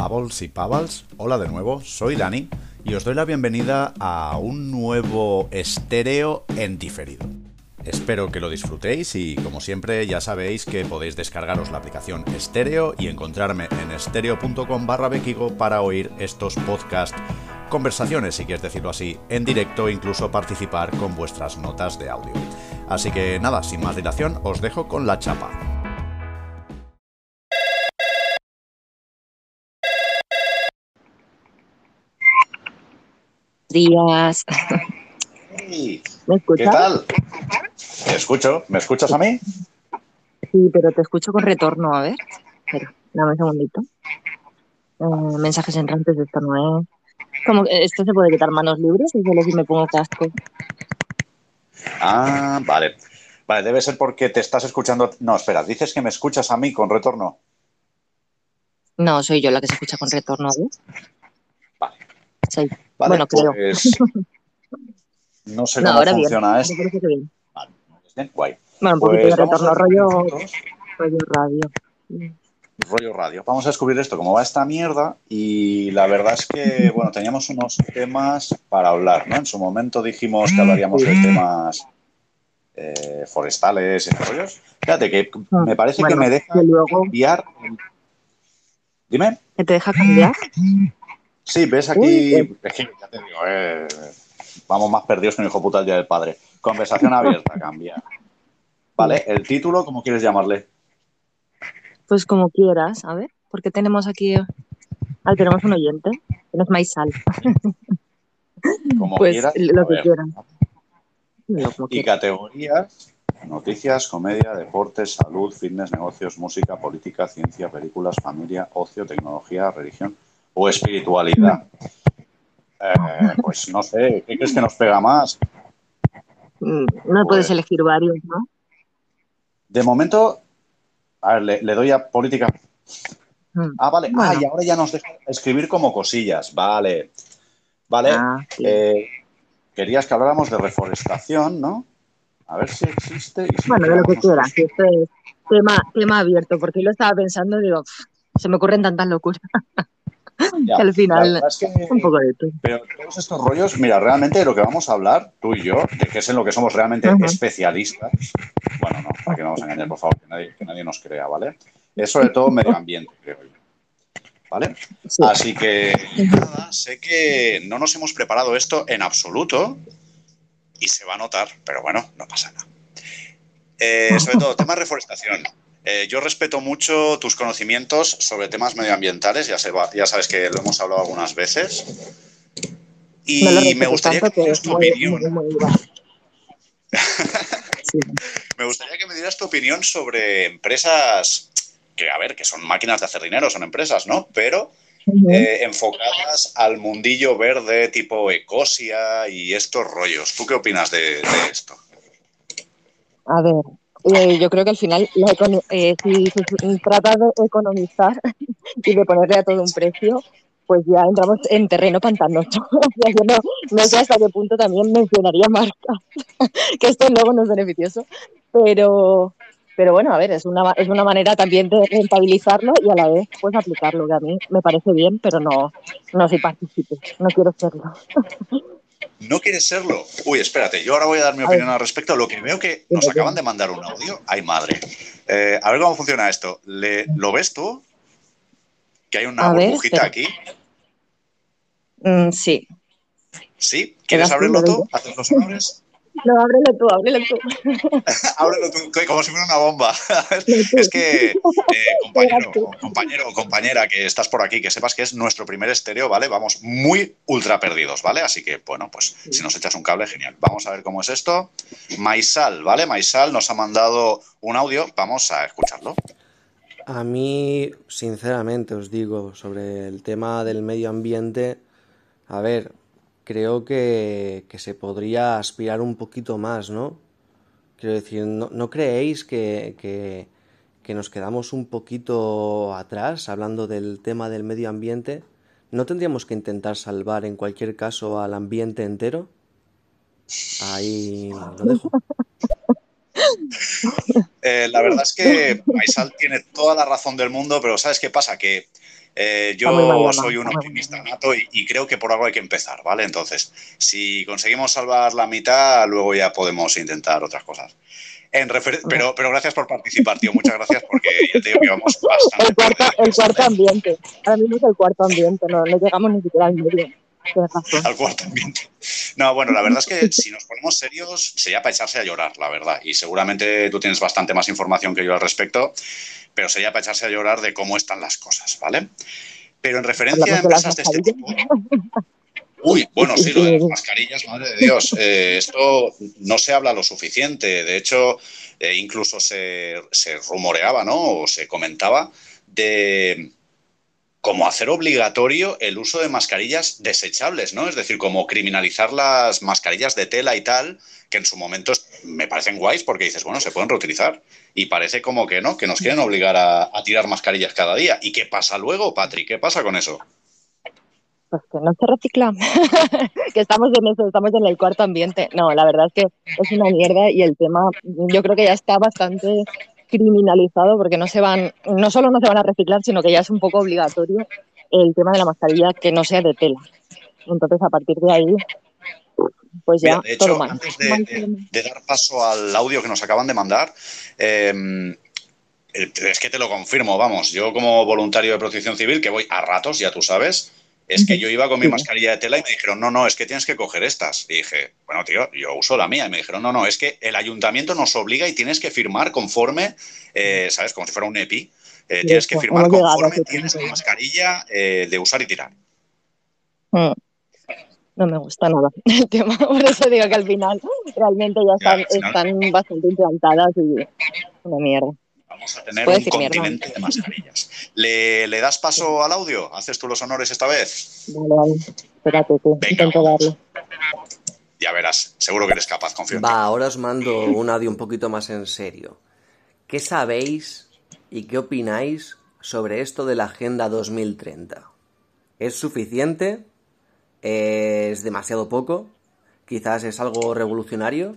Pavels y Pavals, hola de nuevo, soy Dani y os doy la bienvenida a un nuevo estéreo en diferido. Espero que lo disfrutéis y como siempre ya sabéis que podéis descargaros la aplicación estéreo y encontrarme en estéreo.com barra bequigo para oír estos podcast conversaciones, si quieres decirlo así, en directo e incluso participar con vuestras notas de audio. Así que nada, sin más dilación, os dejo con la chapa. Días. ¿Me escuchas? ¿Qué tal? Te escucho. ¿Me escuchas a mí? Sí, pero te escucho con retorno, a ver. Espera, dame un segundito. Eh, mensajes entrantes de esto no es. Como que esto se puede quitar manos libres y solo si me pongo casco. Ah, vale. Vale, debe ser porque te estás escuchando. No, espera, dices que me escuchas a mí con retorno. No, soy yo la que se escucha con retorno. Vale. Vale, Bueno, creo. pues. No sé No, cómo ahora bien. funciona Me esto. que bien. Vale, bien, guay. Bueno, un poquito Pues de vamos retorno, a rollo, rollo radio. rollo radio. Vamos a descubrir esto, cómo va esta mierda. Y la verdad es que, bueno, teníamos unos temas para hablar, ¿no? En su momento dijimos que hablaríamos de temas eh, forestales y rollos. Fíjate que me parece que me deja luego enviar. Dime. que te deja cambiar. Sí, ves aquí. Uy, Es que ya te digo, eh, vamos más perdidos que un hijo puta el día del padre. Conversación abierta, cambia. Vale, el título, ¿cómo quieres llamarle? Pues como quieras, a ver, porque tenemos aquí. Ah, tenemos un oyente, es Maisal. Como Pues quieras. lo que quieran. Lo Y categorías: noticias, comedia, deportes, salud, fitness, negocios, música, política, ciencia, películas, familia, ocio, tecnología, religión o espiritualidad. Eh, pues no sé, ¿qué crees que nos pega más? Mm, No puedes Pues- elegir varios, ¿no? De momento, a ver, le, le doy a política. Mm. Ah, vale. Bueno. Ah, y ahora ya nos deja escribir como cosillas. Vale. Vale. Ah, sí. Eh, querías que habláramos de reforestación, ¿no? A ver si existe. y si bueno, de lo que quieras. que es tema, tema abierto, porque yo lo estaba pensando y digo, se me ocurren tantas locuras Ya, al final verdad es que, un poco de todo. pero todos estos rollos, mira, realmente de lo que vamos a hablar, tú y yo, de que es en lo que somos realmente especialistas. Bueno, no, para que no vamos a engañar, por favor, que nadie, que nadie nos crea, ¿vale? Es sobre todo medio ambiente, creo yo. ¿Vale? Sí. Así que nada, sé que no nos hemos preparado esto en absoluto y se va a notar, pero bueno, no pasa nada. Eh, sobre todo, tema reforestación. Eh, yo respeto mucho tus conocimientos sobre temas medioambientales, ya, se va- ya sabes que lo hemos hablado algunas veces. Y No me gustaría que me dieras tu muy- opinión. muy- muy igual. Sí. Me gustaría que me dieras tu opinión sobre empresas que, a ver, que son máquinas de hacer dinero, son empresas, ¿no? Pero eh, enfocadas al mundillo verde tipo Ecosia y estos rollos. ¿Tú qué opinas de, de esto? A ver, eh, yo creo que al final, eh, si se trata de economizar y de ponerle a todo un precio, pues ya entramos en terreno pantanoso. Yo no, sé hasta qué punto también mencionaría marcas, que esto luego no es beneficioso, pero, pero bueno, a ver, es una, es una manera también de rentabilizarlo y a la vez pues aplicarlo, que a mí me parece bien, pero no, no soy partícipe, no quiero serlo. ¿No quieres serlo? Uy, espérate, yo ahora voy a dar mi opinión al respecto. Lo que veo que nos acaban de mandar un audio. Ay, madre. Eh, a ver cómo funciona esto. Le- ¿Lo ves tú? Que hay una A burbujita aquí. Mm, sí. ¿Sí? ¿Quieres abrirlo ¿Le doy tú? ¿Haces los honores? No, ábrelo tú, ábrelo tú. Ábrelo tú, como si fuera una bomba. es que, eh, compañero, compañero o compañera que estás por aquí, que sepas que es nuestro primer estéreo, ¿vale? Vamos muy ultra perdidos, ¿vale? Así que, bueno, pues si nos echas un cable, genial. Vamos a ver cómo es esto. Maisal, ¿vale? Maisal nos ha mandado un audio, vamos a escucharlo. A mí, sinceramente, os digo, sobre el tema del medio ambiente, a ver, creo que, que se podría aspirar un poquito más, ¿no? Quiero decir, ¿no, creéis que, que, que nos quedamos un poquito atrás hablando del tema del medio ambiente? ¿No tendríamos que intentar salvar en cualquier caso al ambiente entero? Ahí lo dejo. Eh, la verdad es que Maisal tiene toda la razón del mundo, pero ¿sabes qué pasa? Que Eh, yo soy un optimista nato y, creo que por algo hay que empezar, ¿vale? Entonces, si conseguimos salvar la mitad, luego ya podemos intentar otras cosas. En pero, pero gracias por participar, tío. Muchas gracias porque ya te digo que vamos bastante. El cuarto, el cuarto ambiente. Ahora mismo es el cuarto ambiente, no, no llegamos ni siquiera al medio. Al cuarto ambiente. No, bueno, la verdad es que si nos ponemos serios, sería para echarse a llorar, la verdad. Y seguramente tú tienes bastante más información que yo al respecto pero sería para echarse a llorar de cómo están las cosas, ¿vale? Pero en referencia a empresas de este tipo... Uy, bueno, sí, lo de las mascarillas, madre de Dios. Eh, esto no se habla lo suficiente. De hecho, eh, incluso se, se, rumoreaba, ¿no? O se comentaba de cómo hacer obligatorio el uso de mascarillas desechables, ¿no? Es decir, como criminalizar las mascarillas de tela y tal, que en su momento me parecen guays porque dices, bueno, se pueden reutilizar. Y parece como que no, que nos quieren obligar a, tirar mascarillas cada día. ¿Y qué pasa luego, Patrick? ¿Qué pasa con eso? Pues que no se recicla, que estamos en eso, estamos en el cuarto ambiente. No, la verdad es que es una mierda y el tema yo creo que ya está bastante criminalizado porque no se van, no solo no se van a reciclar, sino que ya es un poco obligatorio el tema de la mascarilla que no sea de tela. Entonces, a partir de ahí, pues ya, de hecho, Antes de, dar paso al audio que nos acaban de mandar, em, es que te lo confirmo, vamos, yo como voluntario de protección civil, que voy a ratos, ya tú sabes, es que yo iba con mi mascarilla de tela y me dijeron, no, no, es que tienes que coger estas. Y dije, bueno, tío, yo uso la mía. Y me dijeron, no, no, es que el ayuntamiento nos obliga y tienes que firmar conforme, eh, ¿sabes? Como si fuera un EPI. Eh, tienes que firmar conforme tienes la mascarilla eh, de usar y tirar. Mm no me gusta nada el tema. Por eso digo que al final realmente ya están, bastante implantadas y una mierda. Vamos a tener un continente de mascarillas. ¿Le, ¿Le, das paso al audio? ¿Haces tú los honores esta vez? Vale, vale. Espérate tú. Intento darle. Ya verás, seguro que eres capaz, confío en Va, ahora os mando un audio un poquito más en serio. ¿Qué sabéis y qué opináis sobre esto de la Agenda 2030? ¿Es suficiente ¿Es demasiado poco? ¿Quizás es algo revolucionario?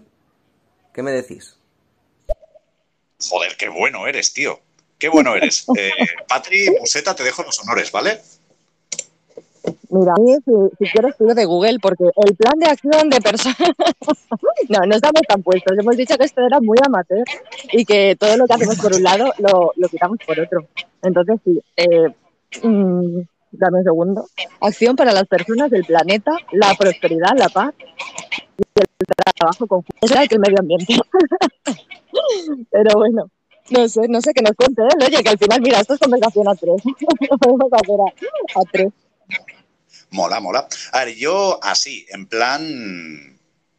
¿Qué me decís? Joder, qué bueno eres, tío. Qué bueno eres. Eh, Patri, Museta, te dejo los honores, ¿vale? Mira, a mí si, si quiero estudio de Google, porque el plan de acción de personas... no, no estamos tan puestos. Hemos dicho que esto era muy amateur y que todo lo que hacemos por un lado lo, lo quitamos por otro. Entonces, sí, eh, mm, dame un segundo. Acción para las personas del planeta, la prosperidad, la paz y el trabajo conjunto. Era el medio ambiente. Pero bueno, no sé, no sé qué nos cuente él. Oye, que al final, mira, esto es conversación a tres. Lo podemos hacer a, a tres. Mola, mola. A ver, yo así, en plan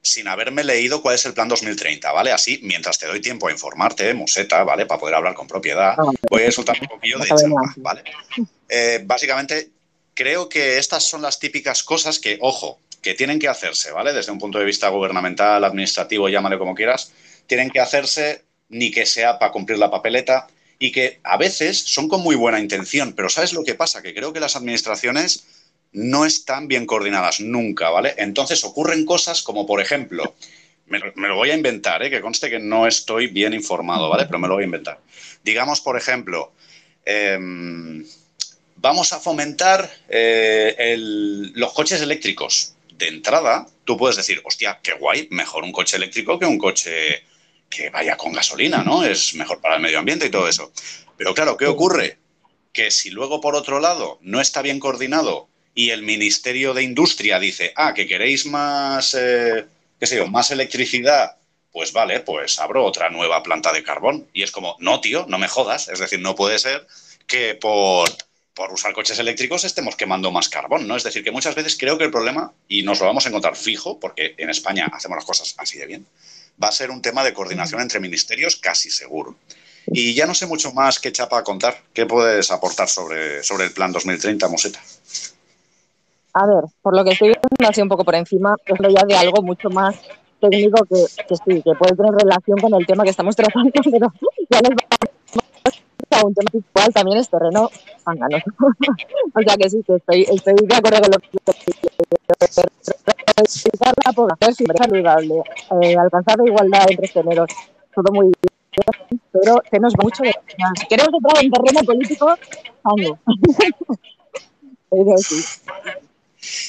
sin haberme leído cuál es el plan 2030, ¿vale? Así, mientras te doy tiempo a informarte, Museta, ¿vale? Para poder hablar con propiedad, ah, voy a soltar un poquillo de charla, ¿vale? Eh, básicamente, creo que estas son las típicas cosas que, ojo, que tienen que hacerse, ¿vale? Desde un punto de vista gubernamental, administrativo, llámale como quieras, tienen que hacerse ni que sea para cumplir la papeleta y que a veces son con muy buena intención, pero ¿sabes lo que pasa? Que creo que las administraciones no están bien coordinadas nunca, ¿vale? Entonces ocurren cosas como, por ejemplo, me, lo voy a inventar, ¿eh? que conste que no estoy bien informado, ¿vale? Pero me lo voy a inventar. Digamos, por ejemplo, em, vamos a fomentar eh, los coches eléctricos. De entrada, tú puedes decir, hostia, qué guay, mejor un coche eléctrico que un coche que vaya con gasolina, ¿no? Es mejor para el medio ambiente y todo eso. Pero claro, ¿qué ocurre? Que si luego, por otro lado, no está bien coordinado y el Ministerio de Industria dice, ah, que queréis más, eh, qué sé yo, más electricidad, pues vale, pues abro otra nueva planta de carbón. Y es como, no, tío, no me jodas. Es decir, no puede ser que por, por usar coches eléctricos estemos quemando más carbón, ¿no? Es decir, que muchas veces creo que el problema, y nos lo vamos a encontrar fijo, porque en España hacemos las cosas así de bien, va a ser un tema de coordinación entre ministerios casi seguro. Y ya no sé mucho más qué chapa a contar. ¿Qué puedes aportar sobre, sobre el plan 2030, Moseta? A ver, por lo que estoy viendo así un poco por encima, hablo ya de algo mucho más técnico que, que, sí, que puede tener relación con el tema que estamos tratando, pero ya nos vamos a un tema igual también es terreno o sea que sí, que estoy, estoy de acuerdo con lo que la población siempre saludable, eh, alcanzar la igualdad entre géneros, todo muy bien, pero se nos va mucho de... Si queremos entrar en terreno político, sí.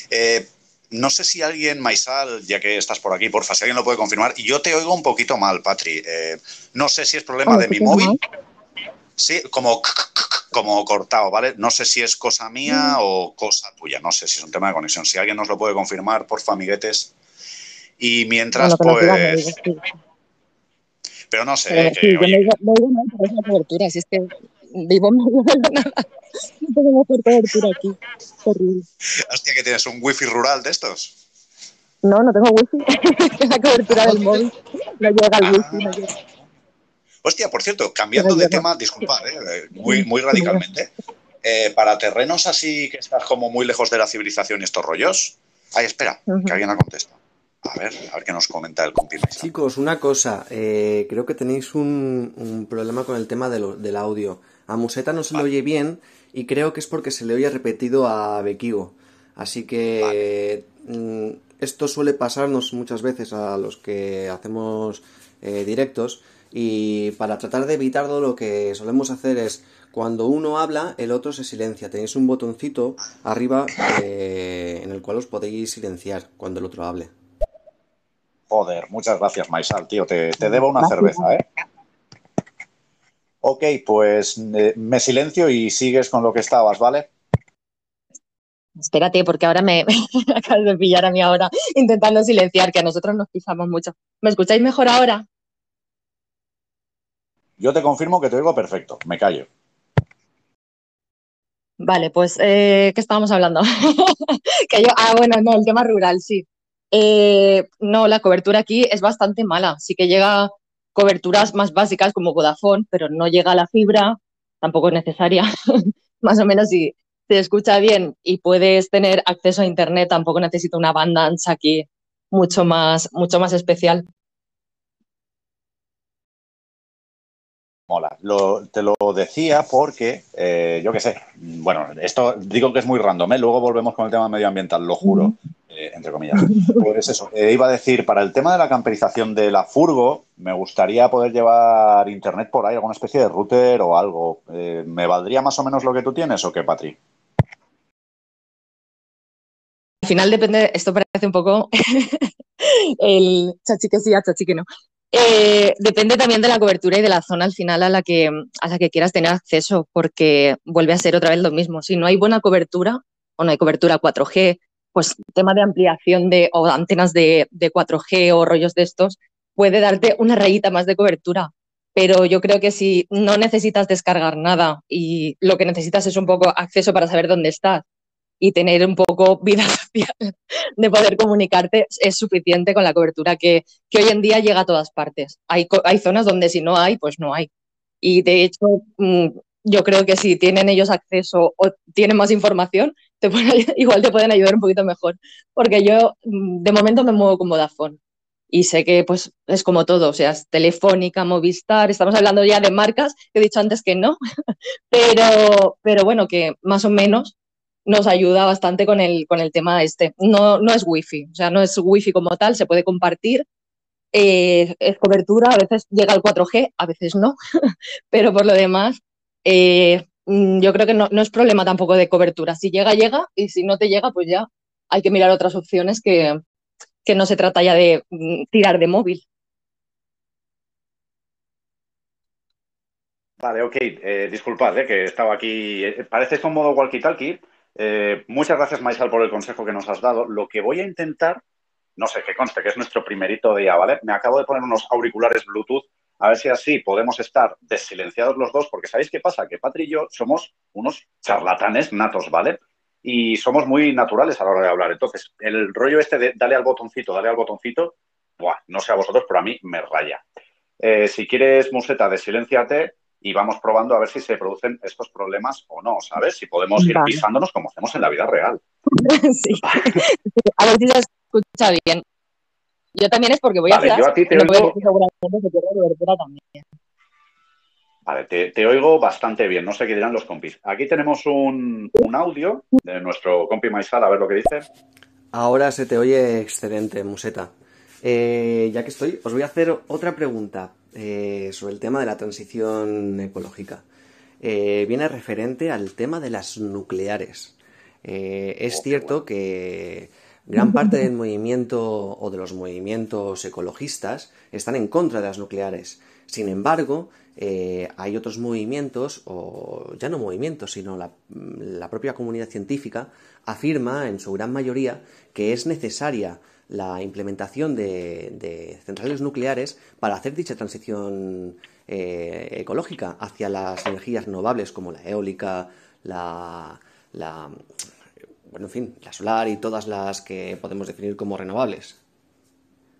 Eh, no sé si alguien, Maisal, ya que estás por aquí, porfa, si alguien lo puede confirmar. Yo te oigo un poquito mal, Patri. Eh, no sé si es problema Ah, de mi ¿escuchas móvil. Sí, como, como cortado, ¿vale? No sé si es cosa Mm. mía o cosa tuya. No sé si es un tema de conexión. Si alguien nos lo puede confirmar, porfa, amiguetes. Y mientras, Bueno, pues. digo, sí. Pero no sé, Pero que, sí, yo me oye, oigo, me oigo mal por esa cobertura, si es que vivo la. No tengo cobertura aquí. Hostia, que tienes un wifi rural de estos. No, no tengo wifi. la cobertura del móvil no llega Ah. wifi, no llega. Hostia, por cierto, cambiando de tema, disculpad, eh, muy, muy radicalmente. eh, para terrenos así que estás como muy lejos de la civilización y estos rollos. Ay, espera, que alguien ha contestado. A ver, a ver qué nos comenta el compi. Chicos, una cosa, eh, creo que tenéis un, un problema con el tema de lo- del audio. A Museta no se le oye bien y creo que es porque se le oye repetido a Bekigo. Así que mm, esto suele pasarnos muchas veces a los que hacemos eh, directos y para tratar de evitarlo lo que solemos hacer es cuando uno habla el otro se silencia. Tenéis un botoncito arriba eh, en el cual os podéis silenciar cuando el otro hable. Joder, muchas gracias, Maisal, tío. Te, te debo una Gracias. cerveza, ¿eh? Ok, pues eh, me silencio y sigues con lo que estabas, ¿vale? Espérate, porque ahora me, me acabas de pillar a mí ahora intentando silenciar, que a nosotros nos pisamos mucho. ¿Me escucháis mejor ahora? Yo te confirmo que te oigo perfecto. Me callo. Vale, pues, eh, ¿qué estábamos hablando? Que yo, ah, bueno, no, el tema rural, sí. Eh, no, la cobertura aquí es bastante mala. Sí que llega coberturas más básicas como Vodafone, pero no llega la fibra, tampoco es necesaria. Más o menos si se escucha bien y puedes tener acceso a internet, tampoco necesito una banda ancha aquí mucho más, mucho más especial. Mola. Lo- te lo decía porque, eh, yo qué sé, bueno, esto digo que es muy random, ¿eh? luego volvemos con el tema medioambiental, lo juro, eh, entre comillas. Pues eso, iba a decir, para el tema de la camperización de la furgo, me gustaría poder llevar internet por ahí, alguna especie de router o algo. ¿Me valdría más o menos lo que tú tienes o qué, Patri? Al final depende, esto parece un poco el chachi que sí, chachi que no. Eh, depende también de la cobertura y de la zona al final a la que, a la que quieras tener acceso, porque vuelve a ser otra vez lo mismo. Si no hay buena cobertura o no hay cobertura 4G, pues tema de ampliación de, o antenas de, de 4G o rollos de estos, puede darte una rayita más de cobertura. Pero yo creo que si no necesitas descargar nada y lo que necesitas es un poco acceso para saber dónde estás y tener un poco vida social de poder comunicarte, es suficiente con la cobertura que, que hoy en día llega a todas partes. Hay, hay zonas donde si no hay, pues no hay. Y de hecho, mm, yo creo que si tienen ellos acceso o tienen más información, te igual te pueden ayudar un poquito mejor. Porque yo mm, de momento me muevo con Vodafone. Y sé que pues es como todo, o sea, es Telefónica, Movistar, estamos hablando ya de marcas, he dicho antes que no, pero, pero bueno, que más o menos nos ayuda bastante con el, con el tema este. No, no es wifi, o sea, no es wifi como tal, se puede compartir, eh, es cobertura, a veces llega al 4G, a veces no, pero por lo demás, eh, mm, yo creo que no, no es problema tampoco de cobertura. Si llega, llega, y si no te llega, pues ya hay que mirar otras opciones que, que no se trata ya de mm, tirar de móvil. Vale, ok. Eh, disculpad, que estaba aquí. parece un modo walkie-talkie. Eh, muchas gracias, Maisal, por el consejo que nos has dado. Lo que voy a intentar, no sé, que conste que es nuestro primerito día, ¿vale? Me acabo de poner unos auriculares Bluetooth, a ver si así podemos estar desilenciados los dos, porque ¿sabéis qué pasa? Que Patri y yo somos unos charlatanes natos, ¿vale? Y somos muy naturales a la hora de hablar. Entonces, el rollo este de dale al botoncito, dale al botoncito, buah, no sé a vosotros, pero a mí me raya. Eh, si quieres, Museta, desilenciate y vamos probando a ver si se producen estos problemas o no, ¿sabes? Si podemos ir Vale. pisándonos como hacemos en la vida real. sí. A ver si se escucha bien. Yo también es porque voy Vale, a yo a ti te oigo-. Vale, te, te oigo bastante bien, no sé qué dirán los compis. Aquí tenemos un, un audio de nuestro compi Maisal, a ver lo que dice. Ahora se te oye excelente, Museta. Eh, ya que estoy, os voy a hacer otra pregunta eh, sobre el tema de la transición ecológica. eh, viene referente al tema de las nucleares. Eh, es cierto que gran parte del movimiento o de los movimientos ecologistas están en contra de las nucleares. Sin embargo, eh, hay otros movimientos, o ya no movimientos, sino la, propia comunidad científica, afirma en su gran mayoría que es necesaria la implementación de, centrales nucleares para hacer dicha transición eh, ecológica hacia las energías renovables como la eólica, la, la, bueno, en fin, la solar y todas las que podemos definir como renovables.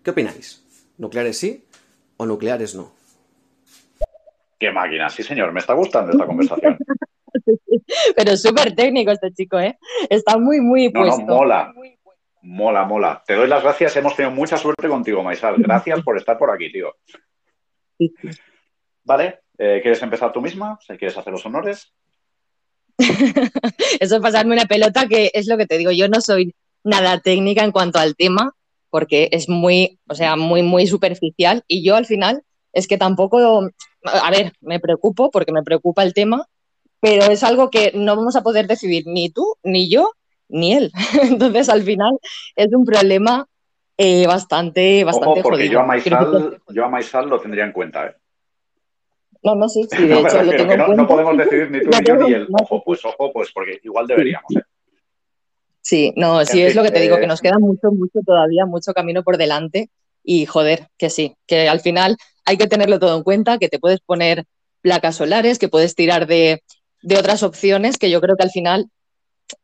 ¿Qué opináis? ¿Nucleares sí o nucleares no? Qué máquina, sí señor, me está gustando esta conversación. Pero súper técnico este chico, ¿eh? Está muy, muy puesto. No, mola. Mola, mola. Te doy las gracias. Hemos tenido mucha suerte contigo, Maisal. Gracias por estar por aquí, tío. Vale, eh, ¿quieres empezar tú misma? ¿Quieres hacer los honores? Eso es pasarme una pelota, que es lo que te digo. Yo no soy nada técnica en cuanto al tema, porque es muy, o sea, muy, muy superficial. Y yo al final es que tampoco a ver, me preocupo porque me preocupa el tema, pero es algo que no vamos a poder decidir ni tú, ni yo, ni él. Entonces, al final, es un problema eh, bastante, bastante Ojo, porque Yo a, Maisal, yo a Maisal lo tendría en cuenta, ¿eh? No, no, sí, sí, de hecho lo tengo en cuenta. No podemos decidir ni tú ni yo ni él. Ojo, pues, ojo, pues, porque igual deberíamos, ¿eh? Sí, no, sí, es lo que te digo, que nos queda mucho, mucho todavía, mucho camino por delante y joder, que sí, que al final hay que tenerlo todo en cuenta, que te puedes poner placas solares, que puedes tirar de, otras opciones, que yo creo que al final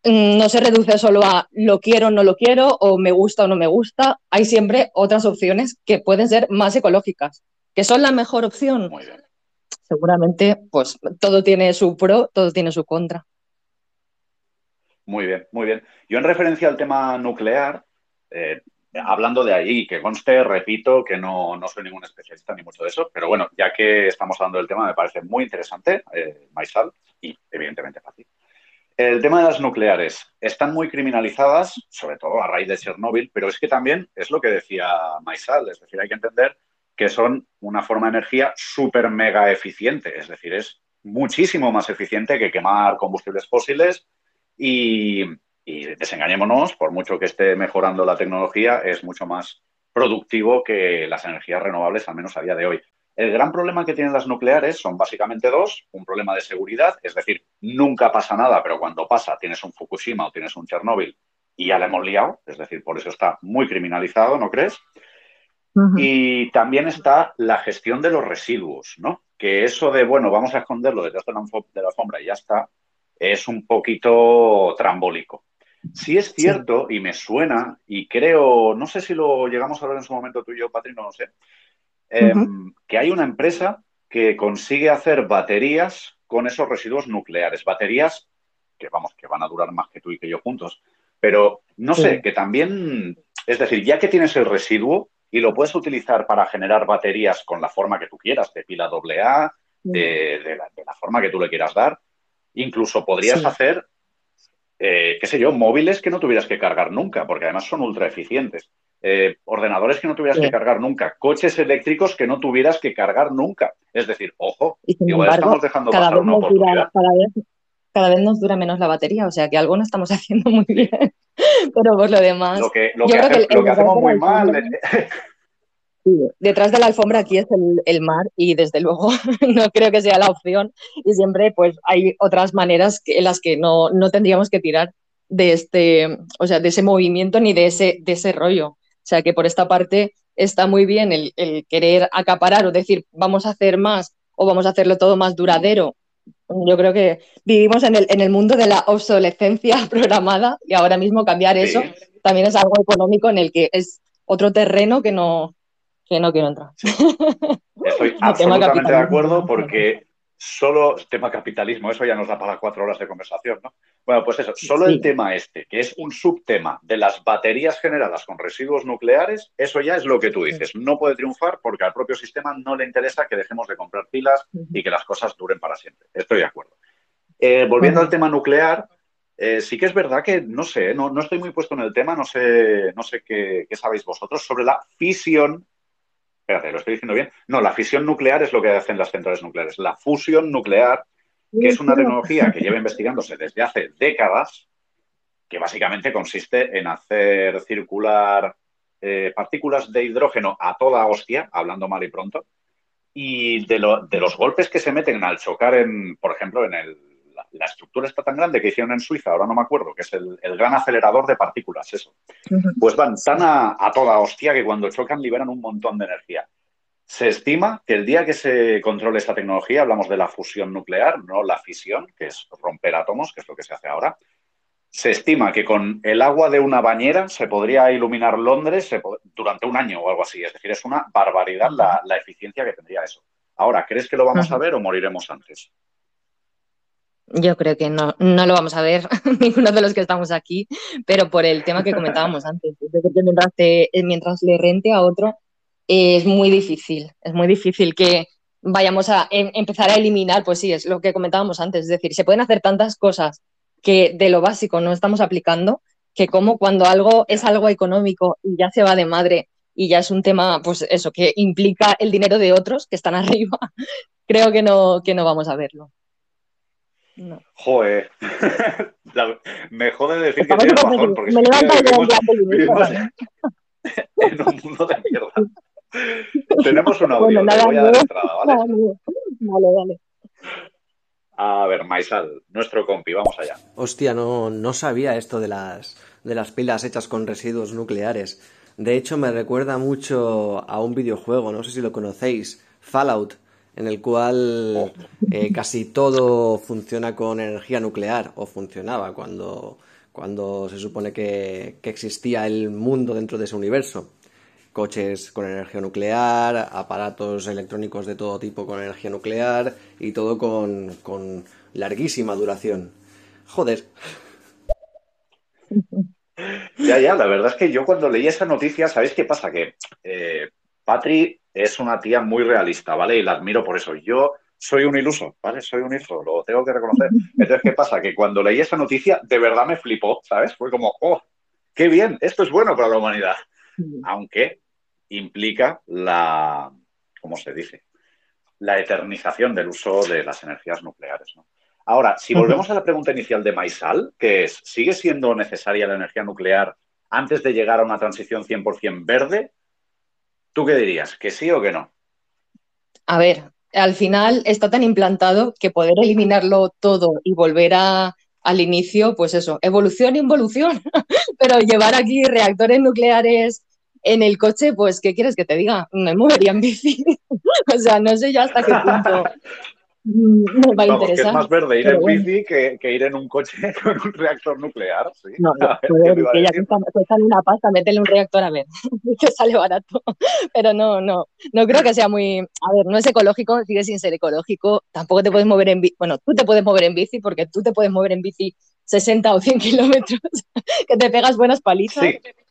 no se reduce solo a lo quiero o no lo quiero, o me gusta o no me gusta. Hay siempre otras opciones que pueden ser más ecológicas, que son la mejor opción. Seguramente, pues todo tiene su pro, todo tiene su contra. Muy bien, muy bien. Yo en referencia al tema nuclear, eh, hablando de ahí, que conste, repito, que no, soy ningún especialista ni mucho de eso, pero bueno, ya que estamos hablando del tema, me parece muy interesante, eh, Maisal, y evidentemente fácil. El tema de las nucleares están muy criminalizadas, sobre todo a raíz de Chernóbil, pero es que también es lo que decía Maisal, es decir, hay que entender que son una forma de energía súper mega eficiente, es decir, es muchísimo más eficiente que quemar combustibles fósiles y, y desengañémonos, por mucho que esté mejorando la tecnología, es mucho más productivo que las energías renovables, al menos a día de hoy. El gran problema que tienen las nucleares son básicamente dos. Un problema de seguridad, es decir, nunca pasa nada, pero cuando pasa tienes un Fukushima o tienes un Chernóbil y ya le hemos liado, es decir, por eso está muy criminalizado, ¿no crees? Y también está la gestión de los residuos, ¿no? Que eso de, bueno, vamos a esconderlo detrás de la alfombra y ya está, es un poquito trambólico. Sí es cierto y me suena y creo, no sé si lo llegamos a ver en su momento tú y yo, Patri, no lo sé, em, que hay una empresa que consigue hacer baterías con esos residuos nucleares, baterías que vamos, que van a durar más que tú y que yo juntos, pero no sé, que también, es decir, ya que tienes el residuo y lo puedes utilizar para generar baterías con la forma que tú quieras, de pila AA, de, la, forma que tú le quieras dar, incluso podrías hacer eh, qué sé yo, móviles que no tuvieras que cargar nunca, porque además son ultra eficientes. Eh, ordenadores que no tuvieras que cargar nunca, coches eléctricos que no tuvieras que cargar nunca. Es decir, ojo, igual estamos dejando cada pasar vez una oportunidad. cada, vez, nos dura menos la batería, o sea que algo no estamos haciendo muy bien. Pero por lo demás. Lo que, lo que, hacemos muy mal. detrás de la alfombra aquí es el, mar y desde luego no creo que sea la opción y siempre pues hay otras maneras en las que no, tendríamos que tirar de este, o sea, de ese movimiento ni de ese, de ese rollo. O sea que por esta parte está muy bien el, querer acaparar o decir vamos a hacer más o vamos a hacerlo todo más duradero. Yo creo que vivimos en el, en el mundo de la obsolescencia programada y ahora mismo cambiar eso también es algo económico en el que es otro terreno que no, que no quiero entrar. Estoy absolutamente de acuerdo porque solo tema capitalismo, eso ya nos da para cuatro horas de conversación, ¿no? Bueno, pues eso, solo el tema este, que es un subtema de las baterías generadas con residuos nucleares, eso ya es lo que tú dices. No puede triunfar porque al propio sistema no le interesa que dejemos de comprar pilas y que las cosas duren para siempre. Estoy de acuerdo. Eh, volviendo al tema nuclear, eh, sí que es verdad que no sé, no, no, estoy muy puesto en el tema, no sé, no sé qué, qué sabéis vosotros sobre la fisión espérate, ¿lo estoy diciendo bien? No, la fisión nuclear es lo que hacen las centrales nucleares. La fusión nuclear que es una tecnología que lleva investigándose desde hace décadas, que básicamente consiste en hacer circular eh, partículas de hidrógeno a toda hostia, hablando mal y pronto, y de, los golpes que se meten al chocar en, por ejemplo, en el, la, estructura está tan grande que hicieron en Suiza, ahora no me acuerdo, que es el, gran acelerador de partículas, eso. Pues van tan a, toda hostia que cuando chocan liberan un montón de energía. Se estima que el día que se controle esta tecnología, hablamos de la fusión nuclear, no la fisión, que es romper átomos, que es lo que se hace ahora, se estima que con el agua de una bañera se podría iluminar Londres durante un año o algo así. Es decir, es una barbaridad la, eficiencia que tendría eso. Ahora, ¿crees que lo vamos a ver o moriremos antes? Yo creo que no, no lo vamos a ver ninguno de los que estamos aquí, pero por el tema que comentábamos antes, mientras, mientras le rente a otro, es muy difícil, es muy difícil que vayamos a em, empezar a eliminar, pues sí, es lo que comentábamos antes, es decir, se pueden hacer tantas cosas que de lo básico no estamos aplicando, que como cuando algo es algo económico y ya se va de madre y ya es un tema, pues eso, que implica el dinero de otros que están arriba, creo que no, que no vamos a verlo. No. Joder, me jode decir que tienes razón, porque me levanta en un mundo de mierda. Tenemos un audio, bueno, voy a dar entrada, ¿vale? Vale, vale. A ver, Maisal, nuestro compi, vamos allá. Hostia, no, no sabía esto de las, de las pilas hechas con residuos nucleares. De hecho, me recuerda mucho a un videojuego, no sé si lo conocéis, Fallout, en el cual eh, casi todo funciona con energía nuclear, o funcionaba cuando, cuando se supone que, que existía el mundo dentro de ese universo coches con energía nuclear, aparatos electrónicos de todo tipo con energía nuclear y todo con, larguísima duración. Joder. Ya, ya, la verdad es que yo cuando leí esa noticia, ¿sabéis qué pasa? Que eh, Patri es una tía muy realista, ¿vale? Y la admiro por eso. Yo soy un iluso, ¿vale? Soy un iluso, lo tengo que reconocer. Entonces, ¿qué pasa? Que cuando leí esa noticia, de verdad me flipó, ¿sabes? Fue como, oh, qué bien, esto es bueno para la humanidad. Aunque implica la, ¿cómo se dice? La eternización del uso de las energías nucleares. Ahora, si volvemos a la pregunta inicial de Maisal, que es, ¿sigue siendo necesaria la energía nuclear antes de llegar a una transición 100% verde? ¿Tú qué dirías? ¿Que sí o que no? A ver, al final está tan implantado que poder eliminarlo todo y volver a, al inicio, pues eso, evolución, involución, pero llevar aquí reactores nucleares en el coche, pues, ¿qué quieres que te diga? Me movería en bici. o sea, no sé yo hasta qué punto me va a interesar. Que es más verde ir en bici que, ir en un coche con un reactor nuclear. ¿sí? No, no que ya cuestan, una pasta, métele un reactor a ver, que sale barato. Pero no, no, no creo que sea muy. A ver, no es ecológico, sigue sin ser ecológico. Tampoco te puedes mover en bici. Bueno, tú te puedes mover en bici porque tú te puedes mover en bici 60 o 100 kilómetros, que te pegas buenas palizas.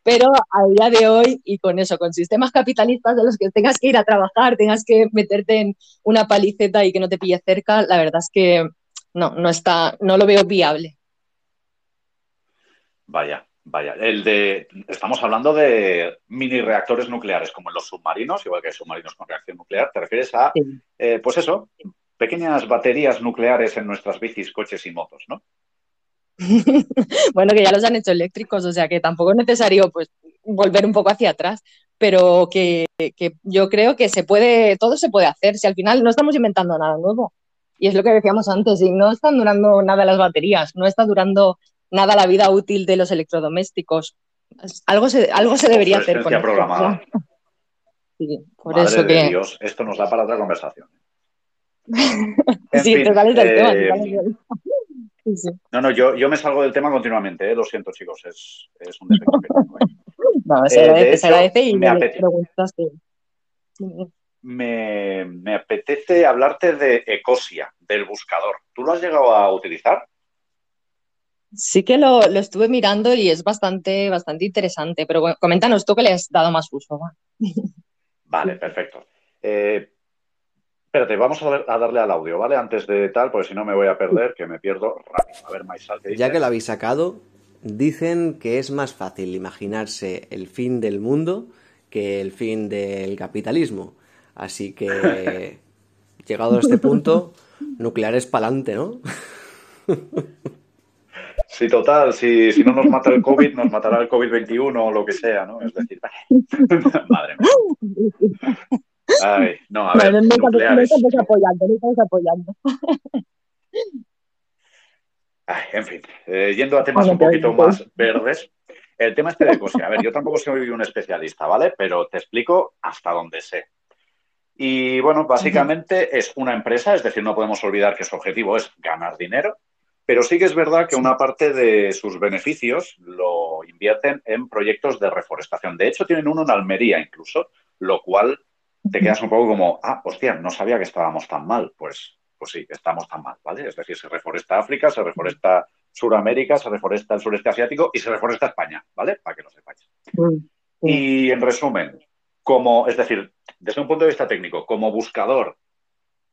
Pero a día de hoy, y con eso, con sistemas capitalistas de los que tengas que ir a trabajar, tengas que meterte en una paliceta y que no te pille cerca, la verdad es que no, no está, no lo veo viable. Vaya, vaya. El de, estamos hablando de mini reactores nucleares, como en los submarinos, igual que hay submarinos con reacción nuclear. ¿Te refieres a, eh, pues eso, pequeñas baterías nucleares en nuestras bicis, coches y motos, ¿no? bueno, que ya los han hecho eléctricos, o sea que tampoco es necesario pues volver un poco hacia atrás, pero que, yo creo que se puede, todo se puede hacer, si al final no estamos inventando nada nuevo. Y es lo que decíamos antes, y no están durando nada las baterías, no está durando nada la vida útil de los electrodomésticos. Algo se, algo se debería hacer con programada. Sí, por eso que... Dios, esto nos da para otra conversación. sí, te sales del tema. No, no, yo, yo me salgo del tema continuamente, ¿eh? lo siento, chicos, es, es un defecto que tengo. No, se agradece, y me apetece. Me, me, apetece hablarte de Ecosia, del buscador. ¿Tú lo has llegado a utilizar? Sí que lo, lo estuve mirando y es bastante, bastante interesante, pero coméntanos tú que le has dado más uso. Vale, perfecto. Eh, Espérate, vamos a, darle al audio, ¿vale? Antes de tal, porque si no me voy a perder, que me pierdo rápido. A ver, Maisal, ¿qué Ya que lo habéis sacado, dicen que es más fácil imaginarse el fin del mundo que el fin del capitalismo. Así que, llegado a este punto, Nucleares pa'lante, ¿no? Sí, total, si, si no nos mata el COVID, nos matará el COVID-21 o lo que sea, ¿no? Es decir, madre mía. Ay, no, a ver, no estamos, no nucleares. estamos apoyando, no estamos apoyando. Ay, en fin, eh, yendo a temas un pero- poquito más verdes, el tema este de Ecosia. A ver, yo tampoco soy un especialista, ¿vale? Pero te explico hasta donde sé. Y bueno, básicamente es una empresa, es decir, no podemos olvidar que su objetivo es ganar dinero, pero sí que es verdad que una parte de sus beneficios lo invierten en proyectos de reforestación. De hecho, tienen uno en Almería incluso, lo cual te quedas un poco como, ah, hostia, no sabía que estábamos tan mal. Pues, pues sí, estamos tan mal, ¿vale? Es decir, se reforesta África, se reforesta Suramérica, se reforesta el sureste asiático y se reforesta España, ¿vale? Para que lo sepáis. Mm, Y en resumen, como, es decir, desde un punto de vista técnico, como buscador,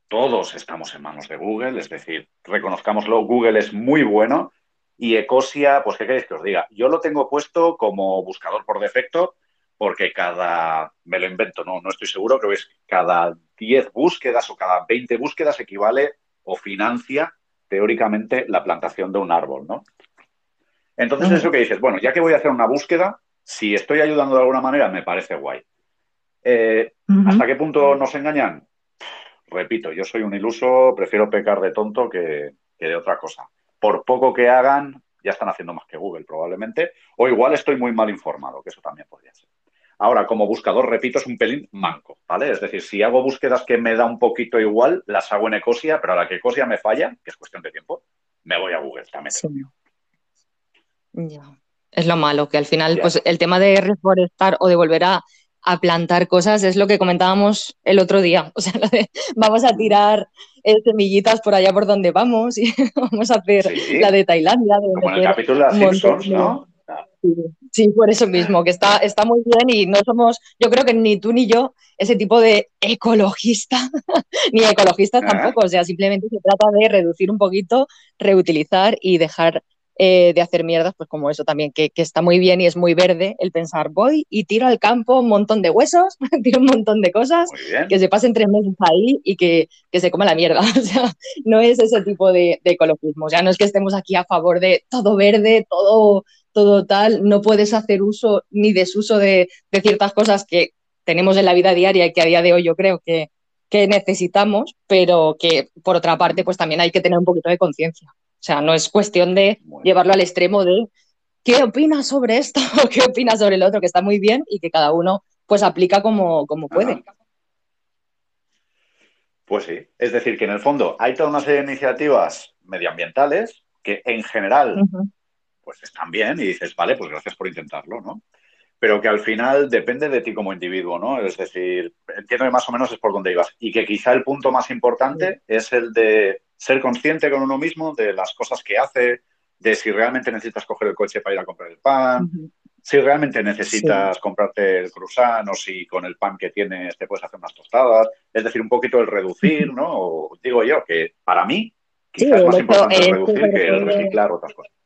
todos estamos en manos de Google, es decir, reconozcámoslo, Google es muy bueno y Ecosia, pues, ¿qué queréis que os diga? Yo lo tengo puesto como buscador por defecto porque cada, me lo invento, no, no estoy seguro, creo que es cada 10 búsquedas o cada 20 búsquedas equivale o financia teóricamente la plantación de un árbol, ¿no? Entonces, eso que dices, bueno, ya que voy a hacer una búsqueda, si estoy ayudando de alguna manera, me parece guay. Eh. ¿Hasta qué punto nos engañan? Repito, yo soy un iluso, prefiero pecar de tonto que, que de otra cosa. Por poco que hagan, ya están haciendo más que Google probablemente, o igual estoy muy mal informado, que eso también podría ser. Ahora, como buscador, repito, es un pelín manco, ¿vale? Es decir, si hago búsquedas que me da un poquito igual, las hago en Ecosia, pero a la que Ecosia me falla, que es cuestión de tiempo, me voy a Google también. Sí. Ya. Es lo malo, que al final, Ya. pues el tema de reforestar o de volver a, a plantar cosas es lo que comentábamos el otro día. O sea, lo de vamos a tirar eh, semillitas por allá por donde vamos y vamos a hacer Sí, la de Tailandia. de como en el capítulo de las Simpsons, de- ¿no? Sí, sí, por eso mismo, que está, está muy bien y no somos, yo creo que ni tú ni yo, ese tipo de ecologista, ni ecologistas Ah. tampoco, o sea, simplemente se trata de reducir un poquito, reutilizar y dejar eh, de hacer mierdas, pues como eso también, que, que está muy bien y es muy verde el pensar, voy y tiro al campo un montón de huesos, tiro un montón de cosas, que se pasen tres meses ahí y que, que se coma la mierda. O sea, no es ese tipo de, de ecologismo. O sea, no es que estemos aquí a favor de todo verde, todo, todo tal. No puedes hacer uso ni desuso de, de ciertas cosas que tenemos en la vida diaria y que a día de hoy yo creo que, que necesitamos, pero que por otra parte, pues también hay que tener un poquito de conciencia. O sea, no es cuestión de llevarlo al extremo de ¿qué opinas sobre esto? o ¿Qué opinas sobre el otro? Que está muy bien y que cada uno pues aplica como, como puede. Ajá. Pues sí, es decir, que en el fondo hay toda una serie de iniciativas medioambientales que en general. Pues están bien y dices, vale, pues gracias por intentarlo, ¿no? Pero que al final depende de ti como individuo, ¿no? Es decir, entiendo que más o menos es por donde ibas. Y que quizá el punto más importante es el de ser consciente con uno mismo de las cosas que hace, de si realmente necesitas coger el coche para ir a comprar el pan, si realmente necesitas comprarte el croissant o si con el pan que tienes te puedes hacer unas tostadas. Es decir, un poquito el reducir, ¿no? O digo yo que para mí quizás Sí, es más importante el reducir que el reciclar otras cosas.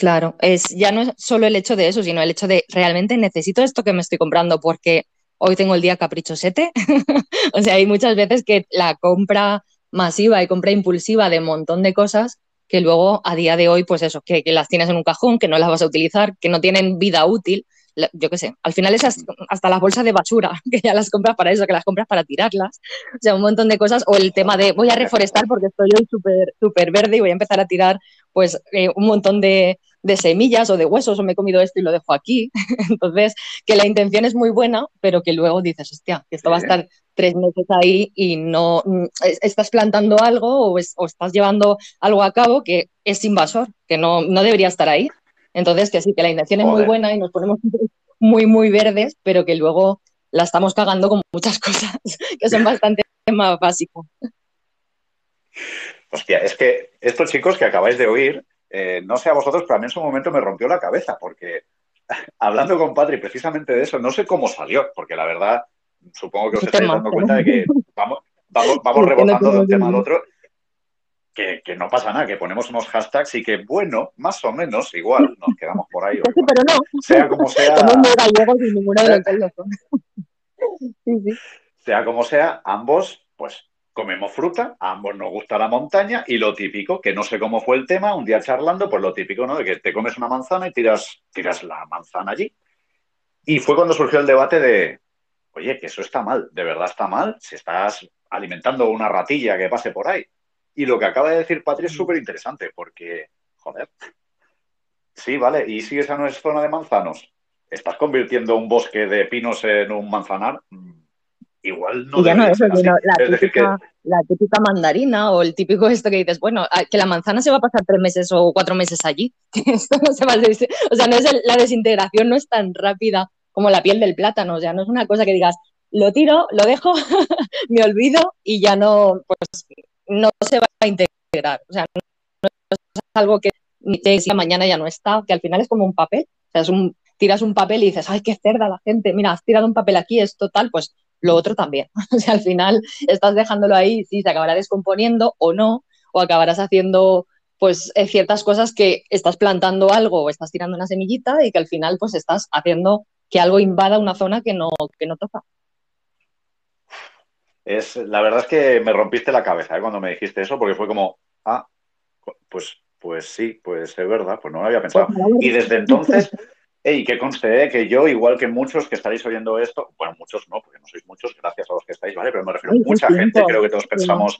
Claro, es, ya no es solo el hecho de eso, sino el hecho de realmente necesito esto que me estoy comprando porque hoy tengo el día caprichosete. o sea, hay muchas veces que la compra masiva y compra impulsiva de un montón de cosas que luego a día de hoy, pues eso, que, las tienes en un cajón, que no las vas a utilizar, que no tienen vida útil. Yo qué sé, al final es hasta, las bolsas de basura, que ya las compras para eso, que las compras para tirarlas. O sea, un montón de cosas. O el tema de voy a reforestar porque estoy hoy súper súper verde y voy a empezar a tirar pues eh, un montón de, de semillas o de huesos o me he comido esto y lo dejo aquí. Entonces, que la intención es muy buena, pero que luego dices, hostia, que esto va a estar tres meses ahí y no mm, es- estás plantando algo o, es- o estás llevando algo a cabo que es invasor, que no, no debería estar ahí. Entonces, que sí, que la intención es muy buena y nos ponemos muy, muy verdes, pero que luego la estamos cagando con muchas cosas que son bastante más básicos. Hostia, es que estos chicos que acabáis de oír, eh, no sé a vosotros, pero a mí en su momento me rompió la cabeza, porque hablando con Patri precisamente de eso, no sé cómo salió, porque la verdad, supongo que os estáis dando cuenta de que vamos, vamos, vamos rebotando de un tema al otro, que, que no pasa nada, que ponemos unos hashtags y que, bueno, más o menos, igual, nos quedamos por ahí. igual. pero no, Sea como sea, sí. sea como sea, ambos, pues comemos fruta, a ambos nos gusta la montaña y lo típico, que no sé cómo fue el tema, un día charlando, pues lo típico, ¿no? De que te comes una manzana y tiras, tiras la manzana allí. Y fue cuando surgió el debate de, oye, que eso está mal, de verdad está mal, si estás alimentando una ratilla que pase por ahí. Y lo que acaba de decir Patri es súper interesante, porque, joder, sí, vale, y sigues a nuestra zona de manzanos, estás convirtiendo un bosque de pinos en un manzanar, mm, igual no. ya la, típica, la típica mandarina o el típico esto que dices, bueno, que la manzana se va a pasar tres meses o cuatro meses allí. esto no se va a o sea, no es la desintegración no es tan rápida como la piel del plátano, o sea, no es una cosa que digas, lo tiro, lo dejo, me olvido y ya no, pues, no se va a integrar. O sea, no, es algo que te decía mañana ya no está, que al final es como un papel. O sea, es un, tiras un papel y dices, ay, qué cerda la gente, mira, has tirado un papel aquí, es total, pues lo otro también. O sea, al final estás dejándolo ahí, sí, se acabará descomponiendo o no, o acabarás haciendo pues eh, ciertas cosas que estás plantando algo o estás tirando una semillita y que al final pues estás haciendo que algo invada una zona que no, que no toca. Es, la verdad es que me rompiste la cabeza ¿eh? cuando me dijiste eso, porque fue como, ah, pues, pues sí, pues es verdad, pues no lo había pensado. Pues y desde entonces, y que conste ¿eh? que yo, igual que muchos que estaréis oyendo esto, bueno, muchos no, porque no sois muchos, gracias a los que estáis, ¿vale? Pero me refiero a mucha gente, creo que todos pensamos,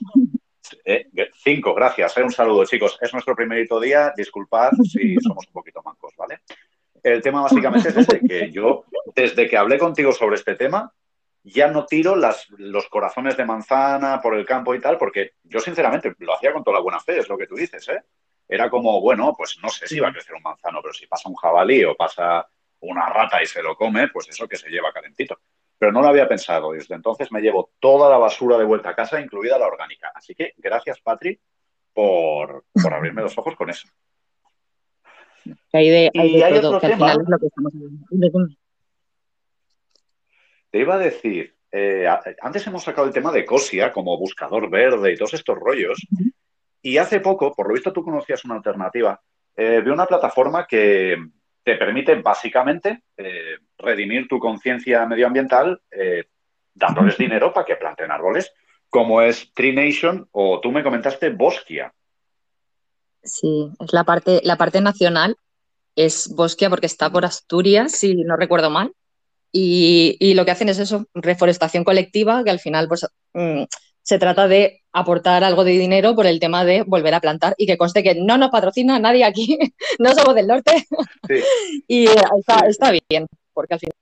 eh, cinco, gracias, un saludo, chicos. Es nuestro primerito día, disculpad si somos un poquito mancos, ¿vale? El tema básicamente es este, que yo, desde que hablé contigo sobre este tema, ya no tiro las, los corazones de manzana por el campo y tal, porque yo sinceramente lo hacía con toda la buena fe, es lo que tú dices, ¿eh? Era como, bueno, pues no sé si va a crecer un manzano, pero si pasa un jabalí o pasa una rata y se lo come, pues eso que se lleva calentito. Pero no lo había pensado. Desde entonces me llevo toda la basura de vuelta a casa, incluida la orgánica. Así que gracias, Patri, por, por abrirme los ojos con eso. Hay de, hay todo, que al final es lo que estamos hablando. Te iba a decir, eh, antes hemos sacado el tema de Cosia como buscador verde y todos estos rollos. Y hace poco, por lo visto tú conocías una alternativa, eh, vi una plataforma que te permite básicamente eh, redimir tu conciencia medioambiental dándoles dinero para que planten árboles, como es Tree Nation o tú me comentaste Bosquia. Sí, es la parte, la parte nacional, es Bosquia porque está por Asturias, si no recuerdo mal. Y, lo que hacen es eso, reforestación colectiva, que al final pues, mm, se trata de aportar algo de dinero por el tema de volver a plantar y que conste que no nos patrocina nadie aquí, no somos del norte. y eh, está, bien, porque al final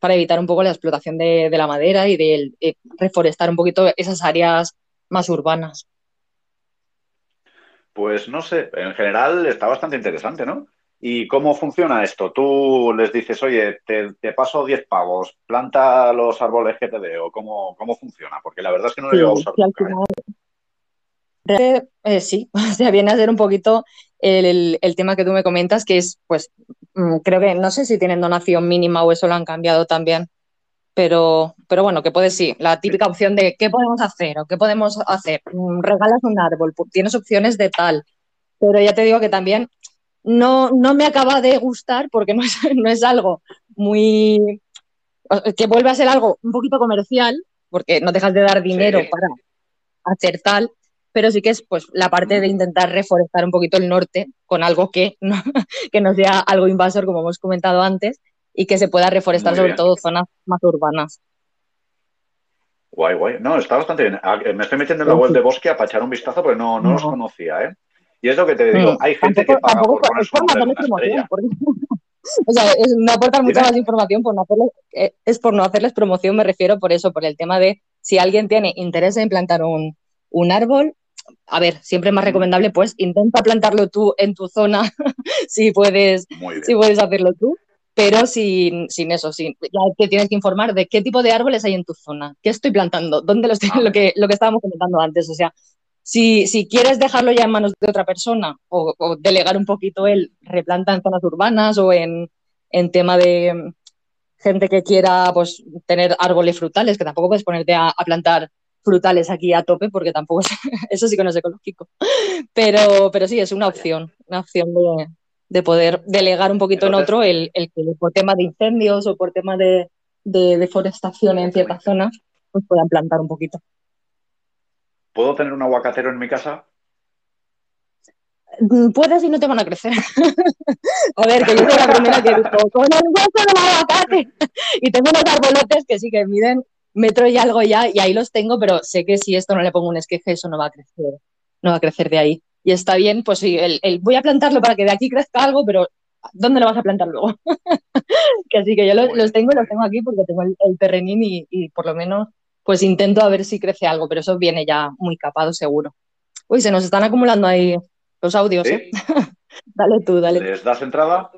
para evitar un poco la explotación de, la madera y de, reforestar un poquito esas áreas más urbanas. Pues no sé, en general está bastante interesante, ¿no? ¿Y cómo funciona esto? Tú les dices, oye, te, paso 10 pavos, planta los árboles que te dé, o cómo, cómo funciona, porque la verdad es que no lo he a usar. ¿eh? Eh, sí, o sea, viene a ser un poquito el, tema que tú me comentas, que es, pues, mm, creo que no sé si tienen donación mínima o eso lo han cambiado también, pero, pero bueno, que puedes, sí, la típica opción de qué podemos hacer o qué podemos hacer. Mm, regalas un árbol, tienes opciones de tal, pero ya te digo que también no, no me acaba de gustar porque no es, no es algo muy... que vuelve a ser algo un poquito comercial, porque no dejas de dar dinero para hacer tal, pero sí que es pues la parte de intentar reforestar un poquito el norte con algo que no, que no sea algo invasor, como hemos comentado antes, y que se pueda reforestar sobre todo zonas más urbanas. Guay, guay. No, está bastante bien. Ah, me estoy metiendo en la web de Bosque para echar un vistazo, pero no, no, los conocía, ¿eh? Y es lo que te digo, mm. hay gente que paga por poner su nombre en O sea, no aportar mucha más información por no hacerles, eh, es por no hacerles promoción, me refiero por eso, por el tema de si alguien tiene interés en plantar un, árbol, a ver, siempre es más recomendable, pues intenta plantarlo tú en tu zona, si puedes, si puedes hacerlo tú, pero sin, sin eso, sin, ya te tienes que informar de qué tipo de árboles hay en tu zona, qué estoy plantando, dónde tengo, ah, lo que, lo que estábamos comentando antes, o sea, si, quieres dejarlo ya en manos de otra persona o, delegar un poquito él, replanta en zonas urbanas o en, tema de mm, gente que quiera pues, tener árboles frutales, que tampoco puedes ponerte a, plantar frutales aquí a tope porque tampoco es, eso sí que no es ecológico. Pero, pero sí, es una opción, una opción de, poder delegar un poquito en otro el, el que por tema de incendios o por tema de, de deforestación en ciertas zonas, pues puedan plantar un poquito. ¿Puedo tener un aguacatero en mi casa? Mm, puedes y no te van a crecer. a ver, que yo soy la primera que dijo, con el hueso del aguacate. y tengo unos arbolotes que sí que miden metro y algo ya, y ahí los tengo, pero sé que si esto no le pongo un esqueje, eso no va a crecer, no va a crecer de ahí. Y está bien, pues sí, el, voy a plantarlo para que de aquí crezca algo, pero ¿dónde lo vas a plantar luego? que así que yo los, tengo y los tengo aquí porque tengo el, terrenín y, y, por lo menos pues intento a ver si crece algo, pero eso viene ya muy capado seguro. Uy, se nos están acumulando ahí los audios, ¿eh? dale tú, dale. ¿Les das entrada?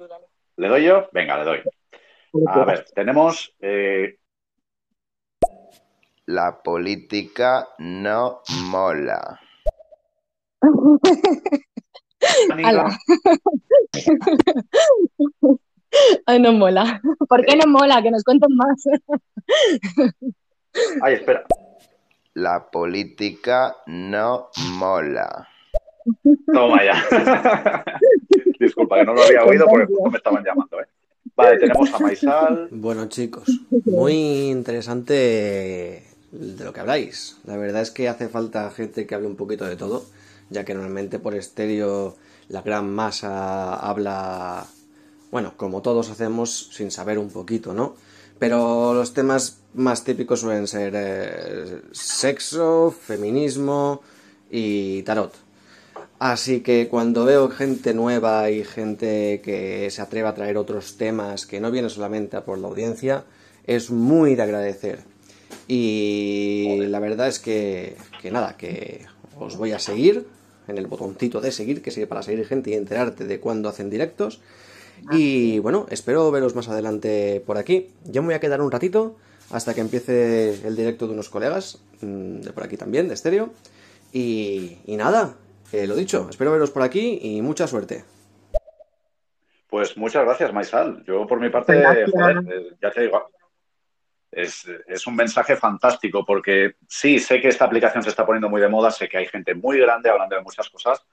¿Le doy yo? Venga, le doy. A ver, tenemos... Eh, La política no mola. Ay, no mola. ¿Por qué no mola? Que nos cuenten más. Ay, espera. La política no mola. Toma ya. Disculpa, que no lo había oído porque justo me estaban llamando. ¿eh? Vale, tenemos a Maisal. Bueno, chicos, muy interesante de lo que habláis. La verdad es que hace falta gente que hable un poquito de todo, ya que normalmente por estéreo la gran masa habla, bueno, como todos hacemos, sin saber un poquito, ¿no? Pero los temas más típicos suelen ser eh, sexo, feminismo y tarot. Así que cuando veo gente nueva y gente que se atreve a traer otros temas que no vienen solamente por la audiencia, es muy de agradecer. Y la verdad es que, que nada, que os voy a seguir en el botoncito de seguir, que sirve para seguir gente y enterarte de cuándo hacen directos. Y bueno, espero veros más adelante por aquí. Yo me voy a quedar un ratito hasta que empiece el directo de unos colegas mm, de por aquí también, de estéreo. Y, y nada, eh, lo dicho, espero veros por aquí y mucha suerte. Pues muchas gracias, Maisal. Yo por mi parte, joder, eh, ya te digo, es, es, un mensaje fantástico porque sí, sé que esta aplicación se está poniendo muy de moda, sé que hay gente muy grande hablando de muchas cosas,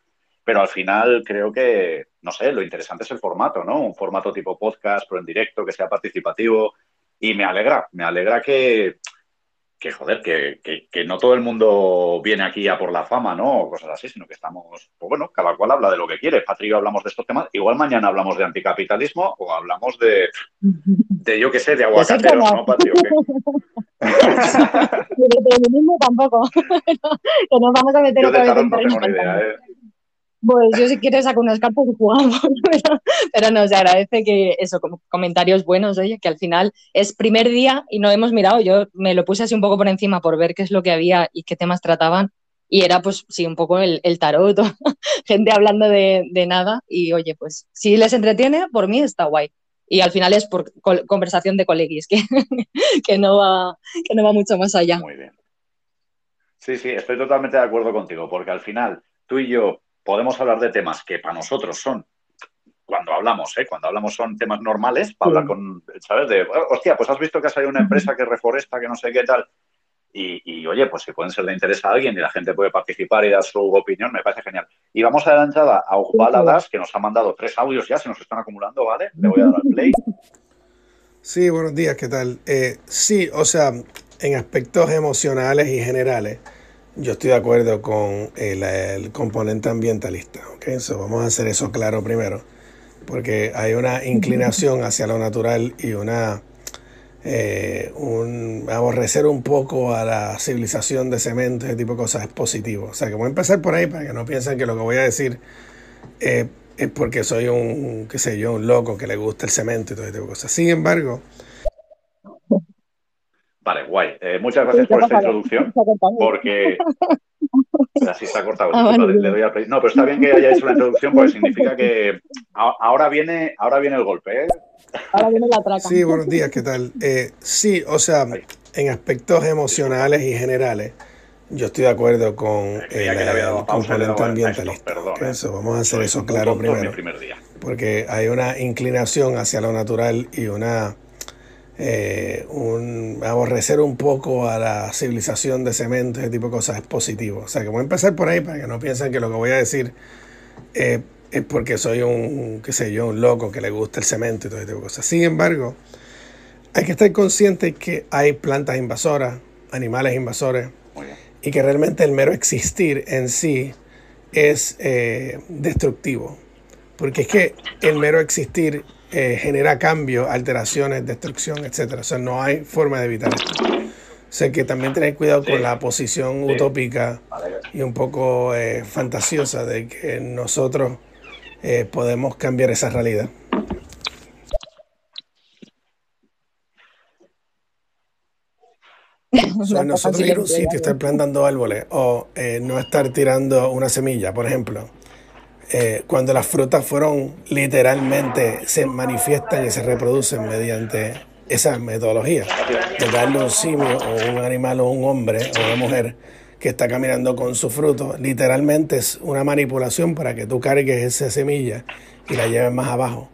pero al final creo que, no sé, lo interesante es el formato, ¿no? Un formato tipo podcast, pero en directo, que sea participativo. Y me alegra, me alegra que, que joder, que, que, no todo el mundo viene aquí a por la fama, ¿no? O cosas así, sino que estamos, pues bueno, cada cual habla de lo que quiere. Patrio hablamos de estos temas, igual mañana hablamos de anticapitalismo o hablamos de, de yo qué sé, de aguacateros, ¿no, de feminismo tampoco. que nos vamos a meter yo de tarot no tengo ni idea, ¿eh? Pues yo si quieres saco unas cartas y jugamos, pero, no, se agradece que eso, comentarios buenos, oye, que al final es primer día y no hemos mirado, yo me lo puse así un poco por encima por ver qué es lo que había y qué temas trataban y era pues sí, un poco el, tarot, gente hablando de, nada y oye, pues si les entretiene, por mí está guay. Y al final es por conversación de colegis, que no va mucho más allá. Muy bien. Sí, sí, estoy totalmente de acuerdo contigo, porque al final tú y yo podemos hablar de temas que para nosotros son, cuando hablamos, ¿eh? cuando hablamos son temas normales, para hablar con, ¿sabes? De, hostia, pues has visto que ha salido una empresa que reforesta, que no sé qué tal. Y, oye, pues si pueden ser de interés a alguien y la gente puede participar y dar su opinión, me parece genial. Y vamos a dar la entrada a Ujbaladas, que nos ha mandado tres audios ya, se nos están acumulando, ¿vale? Le voy a dar al play. Sí, buenos días, ¿qué tal? Eh, sí, o sea, en aspectos emocionales y generales, yo estoy de acuerdo con el, componente ambientalista. ¿okay? vamos a hacer eso claro primero, porque hay una inclinación hacia lo natural y una eh, un, aborrecer un poco a la civilización de cemento, ese tipo de cosas es positivo. O sea, que voy a empezar por ahí para que no piensen que lo que voy a decir eh, es porque soy un, qué sé yo, un loco que le gusta el cemento y todo ese tipo de cosas. Sin embargo, Vale, guay. Eh, muchas gracias por esta introducción, porque... Así se ha cortado. Ah, no, pero está bien que haya hecho la introducción porque significa que ahora viene, ahora viene el golpe. ¿eh? Ahora viene la traca. Sí, buenos días, ¿qué tal? Eh, sí, o sea, en aspectos emocionales y generales, yo estoy de acuerdo con el, componente ambientalista. eso, vamos a hacer eso claro primero. Porque hay una inclinación hacia lo natural y una eh, un, aborrecer un poco a la civilización de cemento, ese tipo de cosas es positivo. O sea, que voy a empezar por ahí para que no piensen que lo que voy a decir eh, es porque soy un, qué sé yo, un loco que le gusta el cemento y todo ese tipo de cosas. Sin embargo, hay que estar consciente que hay plantas invasoras, animales invasores, y que realmente el mero existir en sí es eh, destructivo. Porque es que el mero existir eh, genera cambios, alteraciones, destrucción, etc. O sea, no hay forma de evitar esto. O sea, que también tener cuidado con la posición utópica y un poco eh, fantasiosa de que nosotros podemos cambiar esa realidad. nosotros ir a un sitio, estar plantando árboles o eh, no estar tirando una semilla, por ejemplo, eh, cuando las frutas fueron literalmente se manifiestan y se reproducen mediante esa metodología de darle un simio o un animal o un hombre o una mujer que está caminando con su fruto, literalmente es una manipulación para que tú cargues esa semilla y la lleves más abajo.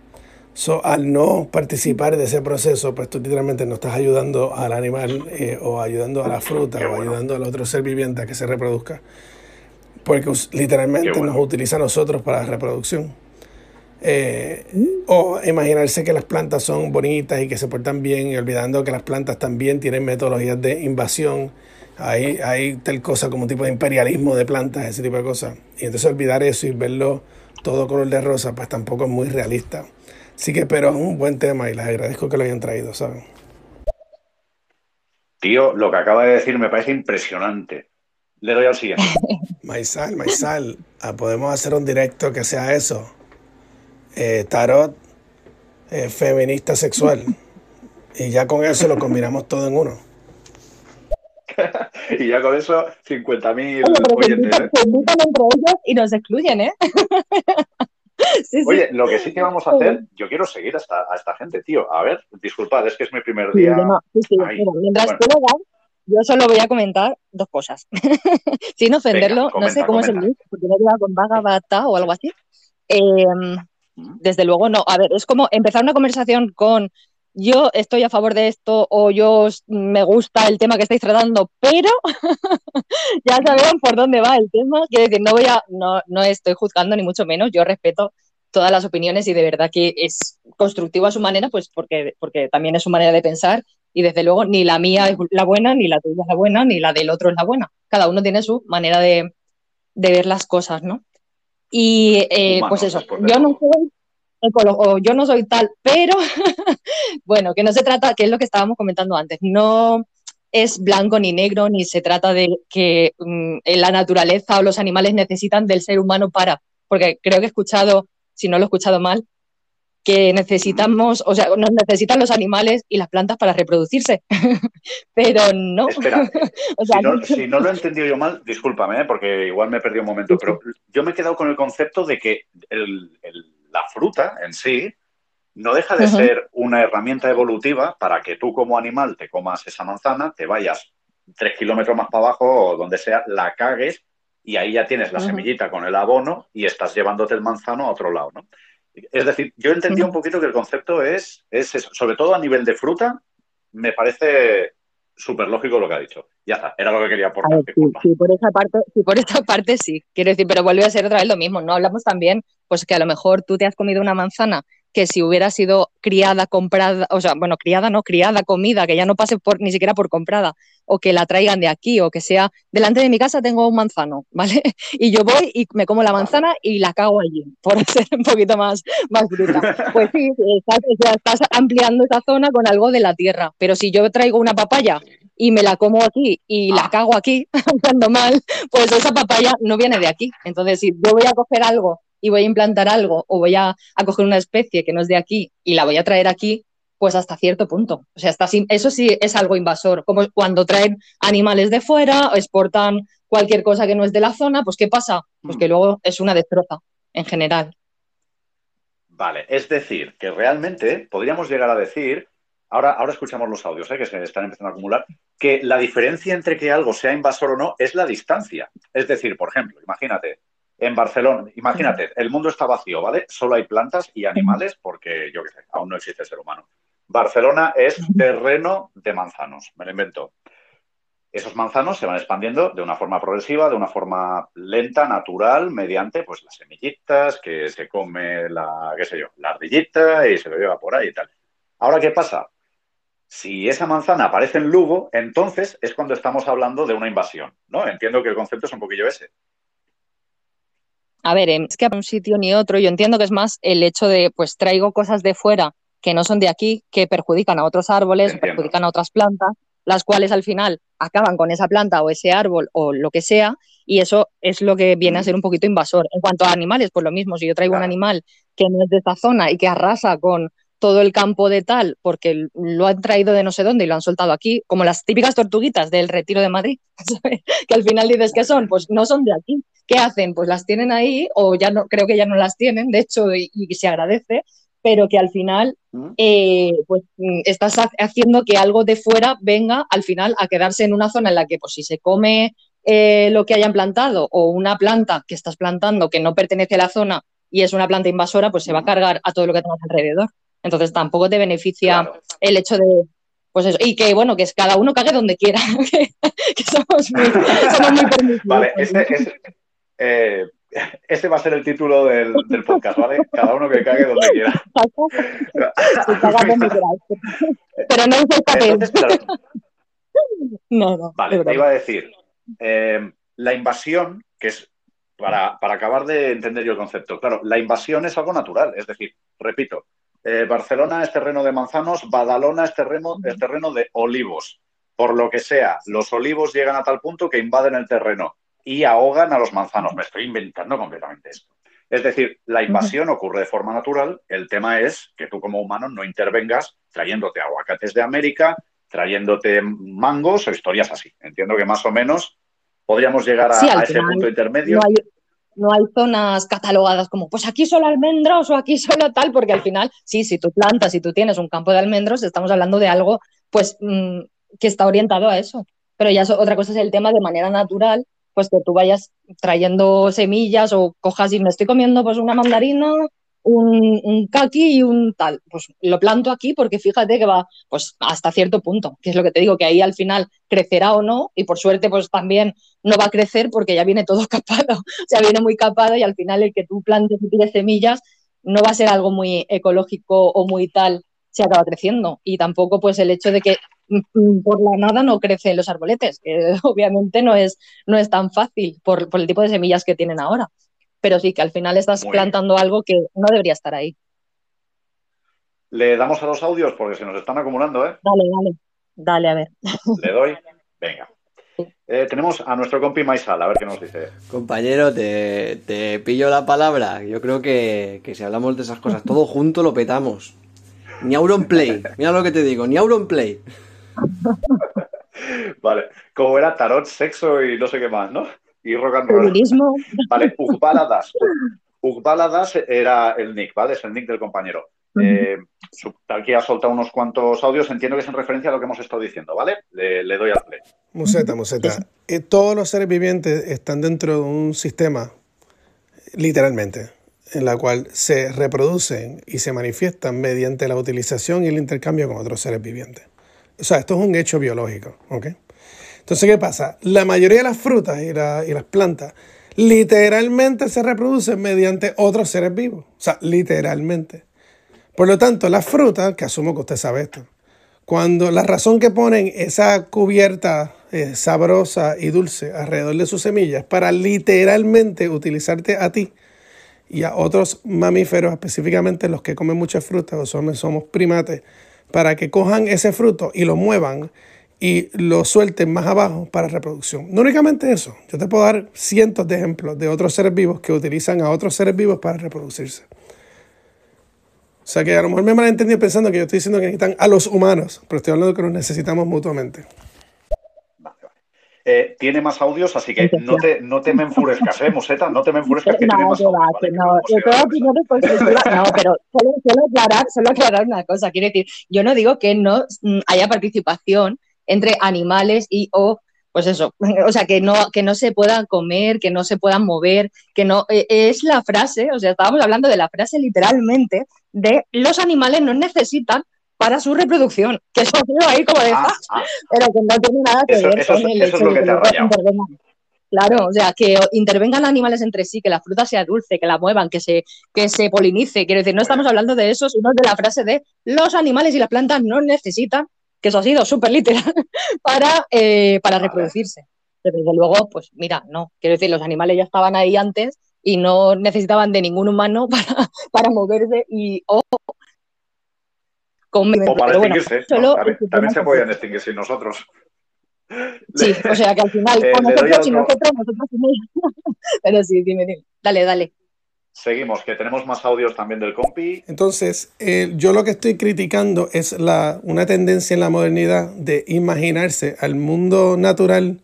So, al no participar de ese proceso, pues tú literalmente no estás ayudando al animal eh, o ayudando a la fruta o ayudando al otro ser viviente a que se reproduzca. Porque literalmente nos utiliza a nosotros para la reproducción. Eh, o imaginarse que las plantas son bonitas y que se portan bien y olvidando que las plantas también tienen metodologías de invasión. Hay, hay tal cosa como un tipo de imperialismo de plantas, ese tipo de cosas. Y entonces olvidar eso y verlo todo color de rosa, pues tampoco es muy realista. Sí que, pero es un buen tema y les agradezco que lo hayan traído, ¿saben? Tío, lo que acaba de decir me parece impresionante. Le doy al siguiente. Maisal, Maisal, ah, podemos hacer un directo que sea eso. Eh, tarot eh, feminista sexual. Y ya con eso lo combinamos todo en uno. y ya con eso 50.000 oyentes. ¿eh? Se entre ellos y nos excluyen, ¿eh? Oye, lo que sí que vamos a hacer, yo quiero seguir a esta, gente, tío. A ver, disculpad, es que es mi primer día. mientras yo solo voy a comentar dos cosas. Sin ofenderlo, no sé cómo es el link, porque no lleva con Bata o algo así. Em, desde luego no. A ver, es como empezar una conversación con yo estoy a favor de esto o yo me gusta el tema que estáis tratando, pero ya saben por dónde va el tema. Quiero decir, no voy a, no, no estoy juzgando ni mucho menos, yo respeto todas las opiniones y de verdad que es constructivo a su manera, pues porque, porque también es su manera de pensar y desde luego ni la mía es la buena, ni la tuya es la buena, ni la del otro es la buena. Cada uno tiene su manera de, ver las cosas, ¿no? Y eh, pues eso, yo no soy o yo no soy tal, pero bueno, que no se trata, que es lo que estábamos comentando antes, no es blanco ni negro, ni se trata de que mm, la naturaleza o los animales necesitan del ser humano para, porque creo que he escuchado, si no lo he escuchado mal, que necesitamos, o sea, nos necesitan los animales y las plantas para reproducirse, pero no. Espera, si, no, lo he entendido yo mal, discúlpame, ¿eh? porque igual me he perdido un momento, pero yo me he quedado con el concepto de que el la fruta en sí no deja de ser una herramienta evolutiva para que tú como animal te comas esa manzana, te vayas tres kilómetros más para abajo o donde sea, la cagues y ahí ya tienes la semillita con el abono y estás llevándote el manzano a otro lado, ¿no? Es decir, yo entendí un poquito que el concepto es, es sobre todo a nivel de fruta, me parece súper lógico lo que ha dicho. Ya está, era lo que quería aportar. sí, por esa parte, sí, por esa parte sí. Quiero decir, pero vuelve a ser otra vez lo mismo. No hablamos también, pues que a lo mejor tú te has comido una manzana que si hubiera sido criada, comprada, o sea, bueno, criada no, criada, comida, que ya no pase por ni siquiera por comprada, o que la traigan de aquí, o que sea, delante de mi casa tengo un manzano, ¿vale? Y yo voy y me como la manzana y la cago allí, por ser un poquito más, más bruta. Pues sí, estás, ampliando esa zona con algo de la tierra, pero si yo traigo una papaya y me la como aquí y la cago aquí, andando mal, pues esa papaya no viene de aquí. Entonces, si yo voy a coger algo y voy a implantar algo o voy a, coger una especie que no es de aquí y la voy a traer aquí, pues hasta cierto punto. O sea, hasta, eso sí es algo invasor, como cuando traen animales de fuera, o exportan cualquier cosa que no es de la zona, pues ¿qué pasa? Pues que mm. luego es una destroza en general. Vale, es decir, que realmente podríamos llegar a decir, ahora, ahora escuchamos los audios ¿eh? que se están empezando a acumular, que la diferencia entre que algo sea invasor o no es la distancia. Es decir, por ejemplo, imagínate, en Barcelona, imagínate, el mundo está vacío, ¿vale? Solo hay plantas y animales porque, yo qué sé, aún no existe ser humano. Barcelona es terreno de manzanos, me lo invento. Esos manzanos se van expandiendo de una forma progresiva, de una forma lenta, natural, mediante pues las semillitas que se come la, qué sé yo, la ardillita y se lo lleva por ahí y tal. Ahora, ¿qué pasa? Si esa manzana aparece en Lugo, entonces es cuando estamos hablando de una invasión, ¿no? Entiendo que el concepto es un poquillo ese. A ver, em, es que a un sitio ni otro, yo entiendo que es más el hecho de, pues traigo cosas de fuera que no son de aquí, que perjudican a otros árboles, Entiendo. perjudican a otras plantas, las cuales al final acaban con esa planta o ese árbol o lo que sea, y eso es lo que viene a ser un poquito invasor. En cuanto a animales, pues lo mismo, si yo traigo un animal que no es de esta zona y que arrasa con todo el campo de tal, porque lo han traído de no sé dónde y lo han soltado aquí, como las típicas tortuguitas del retiro de Madrid, ¿sabes? que al final dices que son, pues no son de aquí. ¿Qué hacen? Pues las tienen ahí, o ya no, creo que ya no las tienen, de hecho, y, y se agradece, pero que al final ¿Mm? eh, pues mm, estás ha- haciendo que algo de fuera venga al final a quedarse en una zona en la que pues si se come eh, lo que hayan plantado o una planta que estás plantando que no pertenece a la zona y es una planta invasora, pues se va a cargar a todo lo que tengas alrededor. Entonces tampoco te beneficia Claro. el hecho de pues eso, y que bueno, que es cada uno cague donde quiera, que, que somos muy, somos muy permisivos. Vale, ese, ese, eh, ese va a ser el título del, del podcast, ¿vale? Cada uno que cague donde quiera. Caga donde. Pero no uséis papel. Entonces, claro, No, no. Vale, te iba a decir, eh, la invasión, que es para, para acabar de entender yo el concepto, claro, la invasión es algo natural, es decir, repito, eh, Barcelona es terreno de manzanos, Badalona es terreno, es terreno de olivos. Por lo que sea, los olivos llegan a tal punto que invaden el terreno y ahogan a los manzanos. Me estoy inventando completamente esto. Es decir, la invasión ocurre de forma natural. El tema es que tú como humano no intervengas trayéndote aguacates de América, trayéndote mangos o historias así. Entiendo que más o menos podríamos llegar a, Sí, al a ese final punto intermedio. no hay, no hay zonas catalogadas como, pues aquí solo almendros o aquí solo tal, porque al final, sí, si tú plantas, si tú tienes un campo de almendros, estamos hablando de algo, pues, mm, que está orientado a eso. Pero ya so- otra cosa es el tema de manera natural, pues que tú vayas trayendo semillas o cojas y me estoy comiendo pues una mandarina, un, un caqui y un tal. Pues lo planto aquí porque fíjate que va pues hasta cierto punto, que es lo que te digo, que ahí al final crecerá o no, y por suerte pues también no va a crecer porque ya viene todo capado, o sea, viene muy capado y al final el que tú plantes y tires semillas no va a ser algo muy ecológico o muy tal, se acaba creciendo. Y tampoco pues el hecho de que por la nada no crecen los arboletes, que obviamente no es, no es tan fácil por, por el tipo de semillas que tienen ahora. Pero sí que al final estás Muy bien. plantando algo que no debería estar ahí. Le damos a los audios porque se nos están acumulando, ¿eh? Dale, dale, dale, a ver. Le doy. Venga. Eh, tenemos a nuestro compi Maisal, a ver qué nos dice. Compañero, te, te pillo la palabra. Yo creo que, que si hablamos de esas cosas todo junto lo petamos. Ni Auronplay. Mira lo que te digo, ni Auronplay. Vale, como era tarot, sexo y no sé qué más, ¿no? Y rock and roll. Feminismo, Vale, Ugbaladas. Ugbaladas era el nick, ¿vale? Es el nick del compañero. Eh, tal que ha soltado unos cuantos audios, entiendo que es en referencia a lo que hemos estado diciendo, ¿vale? Le, le doy al play. Museta, Museta. Eh, todos los seres vivientes están dentro de un sistema, literalmente, en la cual se reproducen y se manifiestan mediante la utilización y el intercambio con otros seres vivientes. O sea, esto es un hecho biológico, ¿ok? Entonces, ¿qué pasa? La mayoría de las frutas y, la- y las plantas literalmente se reproducen mediante otros seres vivos. O sea, literalmente. Por lo tanto, las frutas, que asumo que usted sabe esto, cuando la razón que ponen esa cubierta eh, sabrosa y dulce alrededor de sus semillas para literalmente utilizarte a ti y a otros mamíferos, específicamente los que comen muchas frutas o somos, primates, para que cojan ese fruto y lo muevan y lo suelten más abajo para reproducción. No únicamente eso, yo te puedo dar cientos de ejemplos de otros seres vivos que utilizan a otros seres vivos para reproducirse. O sea que a lo mejor me malentendido pensando que yo estoy diciendo que necesitan a los humanos, pero estoy hablando que nos necesitamos mutuamente. Eh, tiene más audios, así que no te, no te me enfurezcas, ¿eh, Museta? No te me enfurezcas que tiene No, más que audios. va, ¿vale? no. De todas eso. opiniones constructivas, no, pero solo, solo aclarar, solo aclarar una cosa. Quiero decir, yo no digo que no mm, haya participación entre animales y o pues eso, o sea, que no, que no se puedan comer, que no se puedan mover, que no, eh, es la frase, o sea, estábamos hablando de la frase literalmente de los animales no necesitan para su reproducción, que eso quedó ahí como de, Ah, "Ah", ah, pero que no tiene nada que Eso- ver eso es- con el eso es hecho lo de que que te intervengan. Claro, o sea, que intervengan animales entre sí, que la fruta sea dulce, que la muevan, que se, que se polinice. Quiero decir, no estamos hablando de eso, sino de la frase de los animales y las plantas no necesitan que eso ha sido súper literal, para, eh, para reproducirse. Pero desde luego, pues mira, no, quiero decir, los animales ya estaban ahí antes y no necesitaban de ningún humano para, para moverse y o comer. O para Pero bueno, extinguirse. solo ¿no? También, también se podían extinguir sin nosotros. Sí, o sea que al final, Eh, nosotros y otro- nosotros, nosotros sin ellos. Pero sí, dime, dime. Dale, dale. Seguimos, que tenemos más audios también del compi. Entonces, eh, yo lo que estoy criticando es la, una tendencia en la modernidad de imaginarse al mundo natural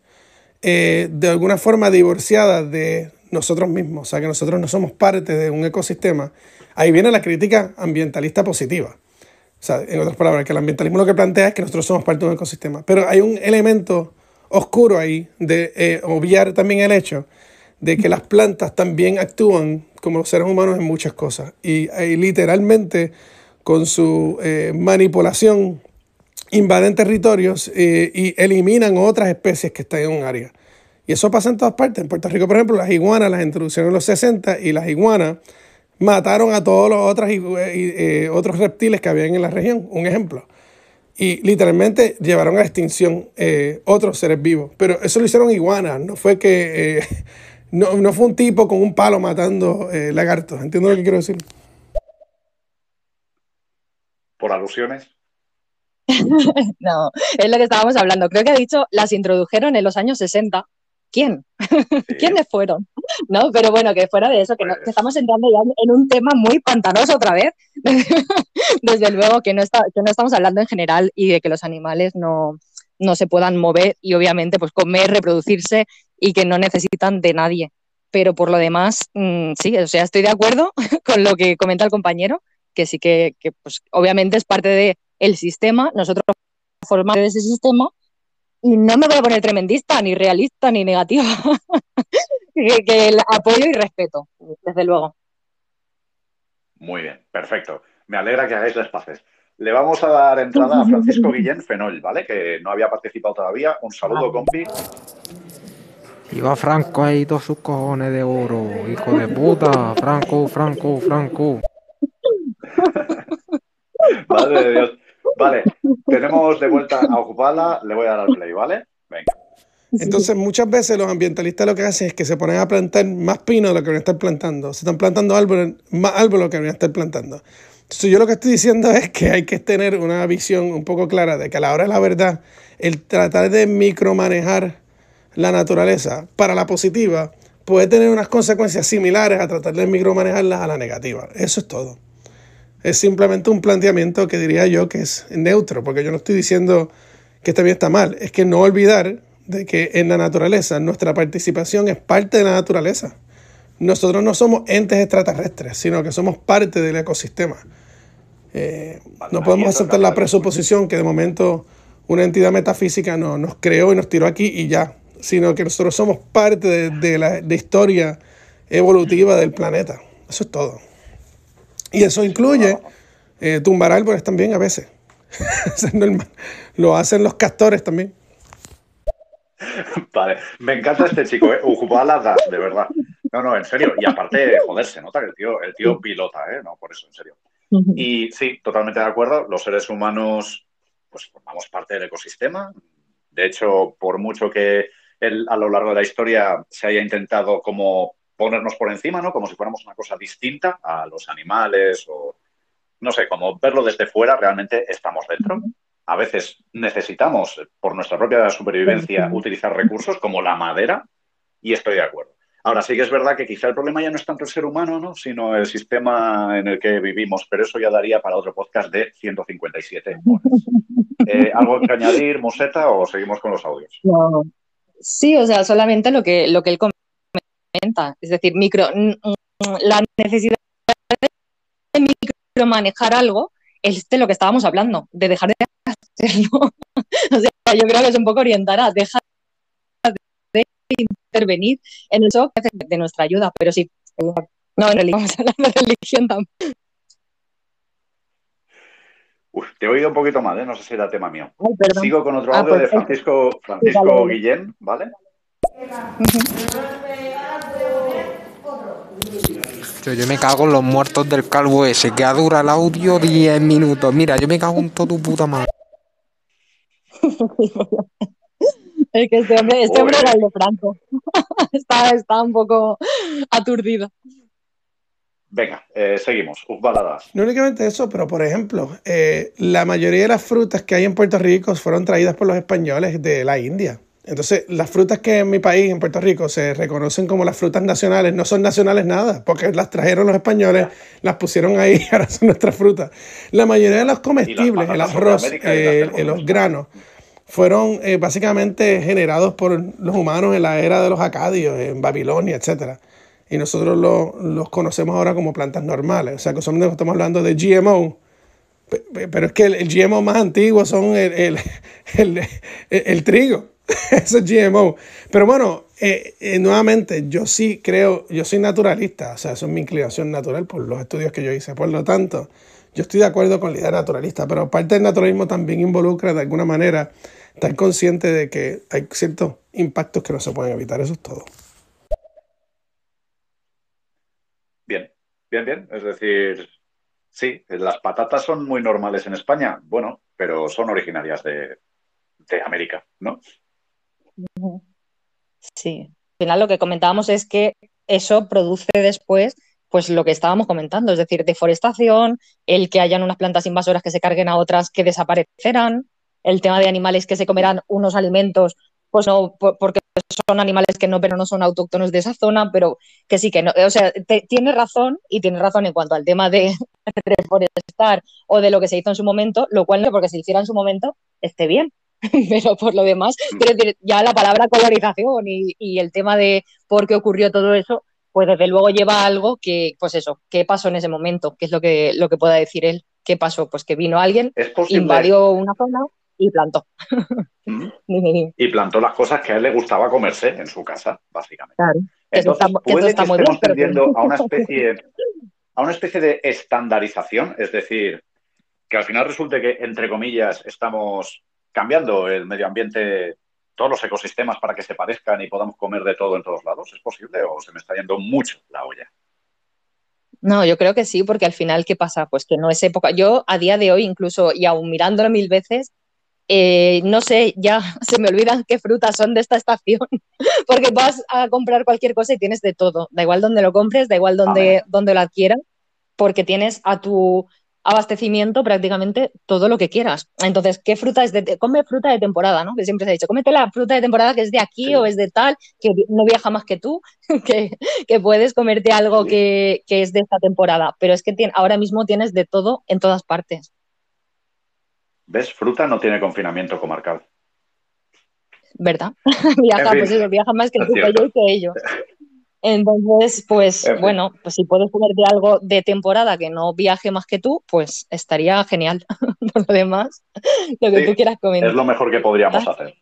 eh, de alguna forma divorciada de nosotros mismos, o sea, que nosotros no somos parte de un ecosistema. Ahí viene la crítica ambientalista positiva. En otras palabras, que el ambientalismo lo que plantea es que nosotros somos parte de un ecosistema. Pero hay un elemento oscuro ahí de eh, obviar también el hecho de que las plantas también actúan como los seres humanos en muchas cosas. Y, y literalmente con su eh, manipulación invaden territorios eh, y eliminan otras especies que están en un área. Y eso pasa en todas partes. En Puerto Rico, por ejemplo, las iguanas las introducieron en los 60 y las iguanas mataron a todos los otros, igu- eh, otros reptiles que habían en la región. Un ejemplo. Y literalmente llevaron a extinción eh, otros seres vivos. Pero eso lo hicieron iguanas. No fue que... eh, no, no fue un tipo con un palo matando eh, lagartos. ¿Entiendes lo que quiero decir? Por alusiones. No, es lo que estábamos hablando. Creo que ha dicho, las introdujeron en los años 60. ¿Quién? Sí. ¿Quiénes fueron? ¿No? Pero bueno, que fuera de eso, que, no- Pues- que estamos entrando ya en un tema muy pantanoso otra vez. Desde luego que no, está, que no estamos hablando en general y de que los animales no, no se puedan mover y obviamente pues comer, reproducirse y que no necesitan de nadie. Pero por lo demás, mm, sí, o sea, estoy de acuerdo con lo que comenta el compañero, que sí que, que, pues, obviamente es parte del el sistema, nosotros formamos parte de ese sistema y no me voy a poner tremendista, ni realista, ni negativa. que, que el apoyo y respeto, desde luego. Muy bien, perfecto. Me alegra que hagáis las paces. Le vamos a dar entrada a Francisco Guillén Fenol, ¿vale? Que no había participado todavía. Un saludo, compi. Iba Franco ahí, todos sus cojones de oro. Hijo de puta. Franco, Franco, Franco. Madre de Dios. Vale, tenemos de vuelta a ocuparla. Le voy a dar al play, ¿vale? Venga. Entonces, muchas veces los ambientalistas lo que hacen es que se ponen a plantar más pino de lo que van a estar plantando. Se están plantando árboles, más árboles de lo que van a estar plantando. Entonces, yo lo que estoy diciendo es que hay que tener una visión un poco clara de que a la hora de la verdad, el tratar de micromanejar la naturaleza para la positiva puede tener unas consecuencias similares a tratar de micromanejarlas a la negativa. Eso es todo. Es simplemente un planteamiento que diría yo que es neutro, porque yo no estoy diciendo que también está mal. Es que no olvidar de que en la naturaleza nuestra participación es parte de la naturaleza. Nosotros no somos entes extraterrestres, sino que somos parte del ecosistema. Eh, no podemos aceptar la presuposición que de momento una entidad metafísica no, nos creó y nos tiró aquí y ya, sino que nosotros somos parte de, de la de historia evolutiva del planeta. Eso es todo. Y eso incluye eh, tumbar árboles también a veces. Eso es normal. Lo hacen los castores también. Vale, me encanta este chico, ¿eh? Ujubala das, de verdad. No, no, en serio. Y aparte, joder, se nota que el tío, el tío pilota, ¿eh? No, por eso, en serio. Y sí, totalmente de acuerdo. Los seres humanos, pues formamos parte del ecosistema. De hecho, por mucho que él, a lo largo de la historia se haya intentado como ponernos por encima, ¿no? Como si fuéramos una cosa distinta a los animales o, no sé, como verlo desde fuera, realmente estamos dentro. A veces necesitamos, por nuestra propia supervivencia, utilizar recursos como la madera y estoy de acuerdo. Ahora sí que es verdad que quizá el problema ya no es tanto el ser humano, ¿no? sino el sistema en el que vivimos, pero eso ya daría para otro podcast de 157 horas. Eh, ¿Algo que añadir, Museta, o seguimos con los audios? No. Sí, o sea, solamente lo que, lo que él es decir, micro, la necesidad de micromanejar algo es de lo que estábamos hablando, de dejar de hacerlo. o sea, yo creo que es un poco orientar a dejar de intervenir en el shock de nuestra ayuda, pero sí, no, en realidad vamos a hablar de religión también. Uf, te he oído un poquito mal, ¿eh? no sé si era tema mío. Ay. Sigo con otro Ah, audio de perfecto. Francisco, Francisco Vale, vale. Guillén, ¿vale? Yo, yo me cago en los muertos del calvo ese, que dura el audio 10 minutos. Mira, yo me cago en toda tu puta madre. Es que este hombre, este hombre era el de Franco. está, está un poco aturdido. Venga, eh, seguimos. Ufbaladas. No únicamente eso, pero por ejemplo, eh, la mayoría de las frutas que hay en Puerto Rico fueron traídas por los españoles de la India. Entonces, las frutas que en mi país, en Puerto Rico, se reconocen como las frutas nacionales, no son nacionales nada, porque las trajeron los españoles, las pusieron ahí, ahora son nuestras frutas. La mayoría de los comestibles, el arroz, eh, eh, los granos, fueron eh, básicamente generados por los humanos en la era de los acadios, en Babilonia, etcétera. Y nosotros lo- los conocemos ahora como plantas normales. O sea, que son- estamos hablando de GMO. Pe- pe- Pero es que el, el GMO más antiguo son el- el- el trigo. Eso es GMO. Pero bueno, eh, eh, nuevamente, yo sí creo, yo soy naturalista. O sea, eso es mi inclinación natural por los estudios que yo hice. Por lo tanto, yo estoy de acuerdo con la idea naturalista. Pero parte del naturalismo también involucra de alguna manera estar consciente de que hay ciertos impactos que no se pueden evitar. Eso es todo. Bien, bien, bien. Es decir, sí, las patatas son muy normales en España, bueno, pero son originarias de, de América, ¿no? Sí. Al final lo que comentábamos es que eso produce después pues lo que estábamos comentando, es decir, deforestación, el que hayan unas plantas invasoras que se carguen a otras que desaparecerán, el tema de animales que se comerán unos alimentos, pues no, por- porque son animales que no, pero no son autóctonos de esa zona, pero que sí que no, o sea, te- tiene razón y tiene razón en cuanto al tema de reforestar o de lo que se hizo en su momento, lo cual no porque se hiciera en su momento esté bien, pero por lo demás, quiero decir, ya la palabra colorización y, y el tema de por qué ocurrió todo eso, pues desde luego lleva a algo que, pues eso, qué pasó en ese momento, qué es lo que, lo que pueda decir él, qué pasó, pues que vino alguien, invadió una zona y plantó. Mm. Y plantó las cosas que a él le gustaba comerse en su casa, básicamente. Claro. Entonces, que puede está que muy estemos bien, pero que- tendiendo a una especie, a una especie de estandarización, es decir, que al final resulte que, entre comillas, estamos cambiando el medio ambiente, todos los ecosistemas para que se parezcan y podamos comer de todo en todos lados. ¿Es posible o se me está yendo mucho la olla? No, yo creo que sí, porque al final, ¿qué pasa? Pues que no es época. Yo a día de hoy, incluso, y aún mirándolo mil veces, eh, no sé, ya se me olvidan qué frutas son de esta estación, porque vas a comprar cualquier cosa y tienes de todo. Da igual dónde lo compres, da igual dónde, dónde lo adquieras, porque tienes a tu abastecimiento prácticamente todo lo que quieras. Entonces, ¿qué fruta es de come fruta de temporada, ¿no? Que siempre se ha dicho, cómete la fruta de temporada que es de aquí Sí. o es de tal, que no viaja más que tú, que, que puedes comerte algo Sí. que, que es de esta temporada. Pero es que tien- ahora mismo tienes de todo en todas partes. ¿Ves? Fruta no tiene confinamiento comarcal. ¿verdad? viaja, En fin, pues eso, viaja más que tú, que yo y que ellos. Entonces, pues bueno, pues si puedes comer de algo de temporada que no viaje más que tú, pues estaría genial. Por lo demás, lo que Sí, tú quieras comentar. Es lo mejor que podríamos hacer.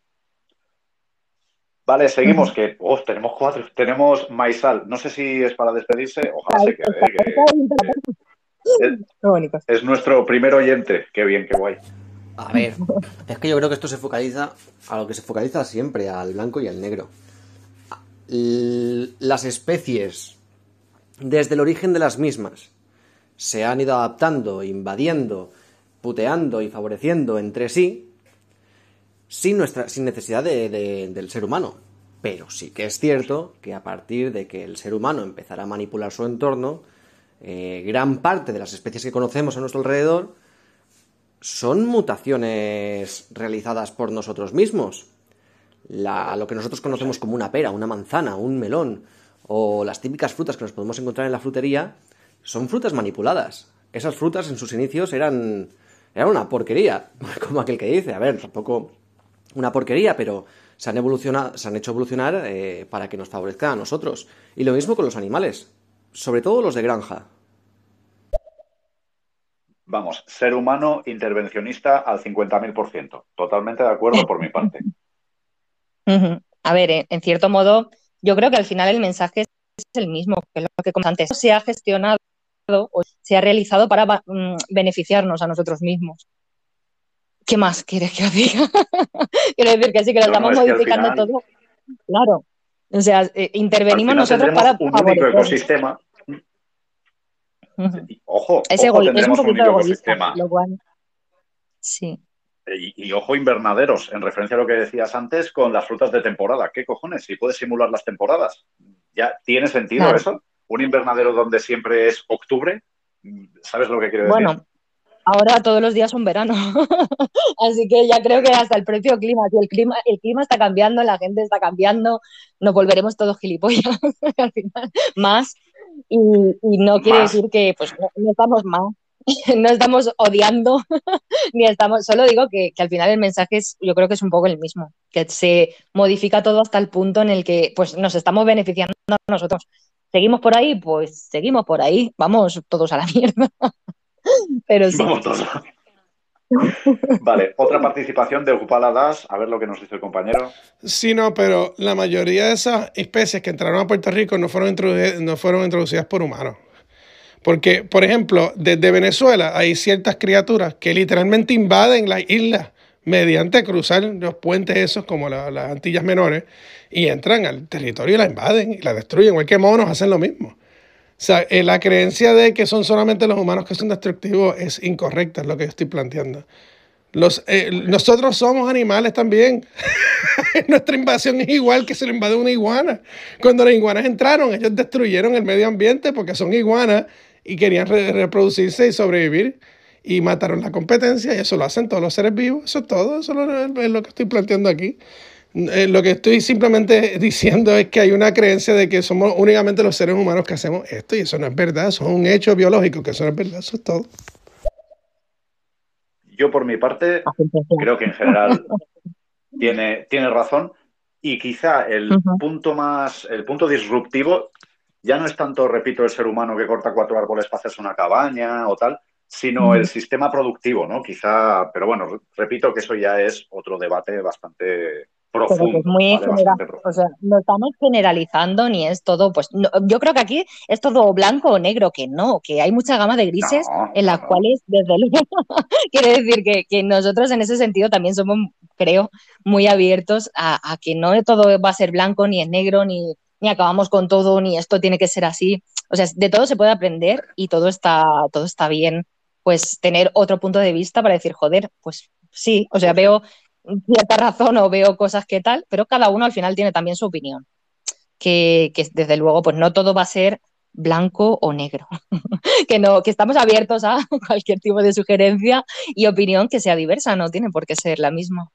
Vale, seguimos, que oh, tenemos cuatro. Tenemos Maisal. No sé si es para despedirse. Ojalá se quede. eh, que es, es nuestro primer oyente. Qué bien, qué guay. A ver, es que yo creo que esto se focaliza a lo que se focaliza siempre, al blanco y al negro. Las especies, desde el origen de las mismas, se han ido adaptando, invadiendo, puteando y favoreciendo entre sí, sin, nuestra, sin necesidad de- de- del ser humano. Pero sí que es cierto que a partir de que el ser humano empezara a manipular su entorno, eh, gran parte de las especies que conocemos a nuestro alrededor son mutaciones realizadas por nosotros mismos. La- lo que nosotros conocemos como una pera, una manzana, un melón o las típicas frutas que nos podemos encontrar en la frutería son frutas manipuladas. Esas frutas en sus inicios eran, eran una porquería, como aquel que dice. A ver, tampoco una porquería, pero se han, evolucionado, se han hecho evolucionar eh, para que nos favorezcan a nosotros. Y lo mismo con los animales, sobre todo los de granja. Vamos, ser humano intervencionista al 50.000%. Totalmente de acuerdo por mi parte. A ver, en, en cierto modo, yo creo que al final el mensaje es el mismo, que lo que comenté antes. Se ha gestionado o se ha realizado para mm, beneficiarnos a nosotros mismos. ¿Qué más quieres que os diga? Quiero decir que sí, que lo No, no, estamos es modificando final- todo. Claro. O sea, eh, intervenimos nosotros tendremos para un único ecosistema. Ojo, Es, ojo, ego- es un tendremos un único egoísta, ecosistema. lo cual. Sí. Y, y, ojo, invernaderos, en referencia a lo que decías antes con las frutas de temporada. ¿Qué cojones? Si puedes simular las temporadas. ¿Ya tiene sentido Claro. eso? Un invernadero donde siempre es octubre. ¿Sabes lo que quiero decir? Bueno, ahora todos los días son verano. Así que ya creo que hasta el propio clima, si el clima, el clima está cambiando, la gente está cambiando, nos volveremos todos gilipollas al final, más. Y, y no quiere Más. decir que pues no, no estamos mal, no estamos odiando, ni estamos, solo digo que, que al final el mensaje es, yo creo que es un poco el mismo, que se modifica todo hasta el punto en el que pues nos estamos beneficiando nosotros. ¿Seguimos por ahí? Pues seguimos por ahí, vamos todos a la mierda. Pero sí. Vamos todos. Vale, otra participación de Ocupala Das. A ver lo que nos dice el compañero. Sí, no, pero la mayoría de esas especies que entraron a Puerto Rico no fueron, introdu- no fueron introducidas por humanos. Porque, por ejemplo, desde Venezuela hay ciertas criaturas que literalmente invaden las islas mediante cruzar los puentes esos como la- las Antillas Menores y entran al territorio y la invaden y la destruyen. Igual que monos hacen lo mismo. O sea, eh, la creencia de que son solamente los humanos que son destructivos es incorrecta, es lo que estoy planteando. Los, eh, nosotros somos animales también. Nuestra invasión es igual que se lo invade una iguana. Cuando las iguanas entraron, ellos destruyeron el medio ambiente porque son iguanas y querían re- reproducirse y sobrevivir y mataron la competencia y eso lo hacen todos los seres vivos. Eso es todo, eso es lo, que estoy planteando aquí. Eh, lo que estoy simplemente diciendo es que hay una creencia de que somos únicamente los seres humanos que hacemos esto y eso no es verdad, eso es un hecho biológico, que eso no es verdad, eso es todo. Yo, por mi parte, creo que en general tiene, tiene razón. Y quizá el punto más, el punto disruptivo ya no es tanto, repito, el ser humano que corta cuatro árboles para hacerse una cabaña o tal, sino el sistema productivo, ¿no? Quizá, pero bueno, repito que eso ya es otro debate bastante profundo. es muy ¿vale? general, profundo. o sea, no estamos generalizando ni es todo, pues no- yo creo que aquí es todo blanco o negro, que no, que hay mucha gama de grises No, en las no. cuales, desde luego, quiere decir que, que nosotros en ese sentido también somos, creo, muy abiertos a, a que no todo va a ser blanco, ni es negro, ni, ni acabamos con todo, ni esto tiene que ser así. O sea, de todo se puede aprender y todo está, todo está bien, pues tener otro punto de vista para decir, joder, pues sí, o sea, veo cierta razón o veo cosas que tal, pero cada uno al final tiene también su opinión. Que, que desde luego, pues no todo va a ser blanco o negro. que no, que estamos abiertos a cualquier tipo de sugerencia y opinión que sea diversa, no tiene por qué ser la misma.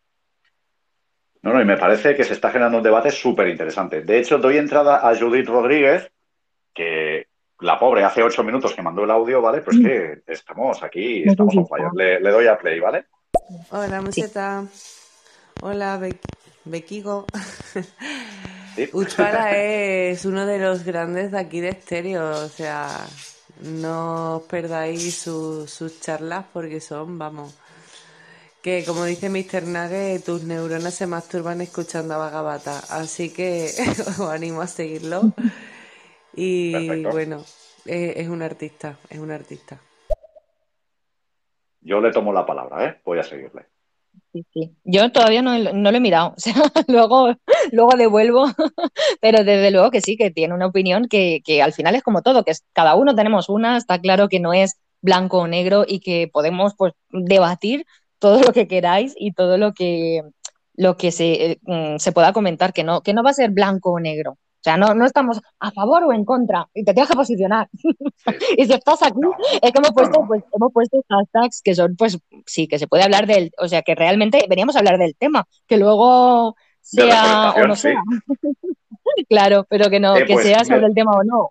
No, no, y me parece que se está generando un debate súper interesante. De hecho, doy entrada a Judith Rodríguez, que la pobre hace ocho minutos que mandó el audio, ¿vale? Pues que estamos aquí, estamos on fire. Le, le doy a play, ¿vale? Hola, Museta. Hola, Be Bequigo. Sí. Es uno de los grandes de aquí de estéreo, o sea, no os perdáis su- sus charlas porque son, vamos, que como dice Mr. Nugget, tus neuronas se masturban escuchando a Vagabata, así que os animo a seguirlo. Y Perfecto. bueno, eh, es un artista, es un artista. Yo le tomo la palabra, ¿eh? Voy a seguirle. Sí, sí. Yo todavía no, no lo he mirado, o sea, luego, luego devuelvo, pero desde luego que sí, que tiene una opinión que, que al final es como todo, que es, cada uno tenemos una, está claro que no es blanco o negro y que podemos pues debatir todo lo que queráis y todo lo que, lo que se, eh, mm, se pueda comentar, que no, que no va a ser blanco o negro. O sea, no, no estamos a favor o en contra, y te tienes que posicionar. y si estás aquí, No, es que hemos puesto, no. pues, hemos puesto hashtags que son, pues, sí, que se puede hablar del, o sea, que realmente veníamos a hablar del tema, que luego sea o no sea. Claro, pero que no, Eh, que pues, sea sobre el tema o no.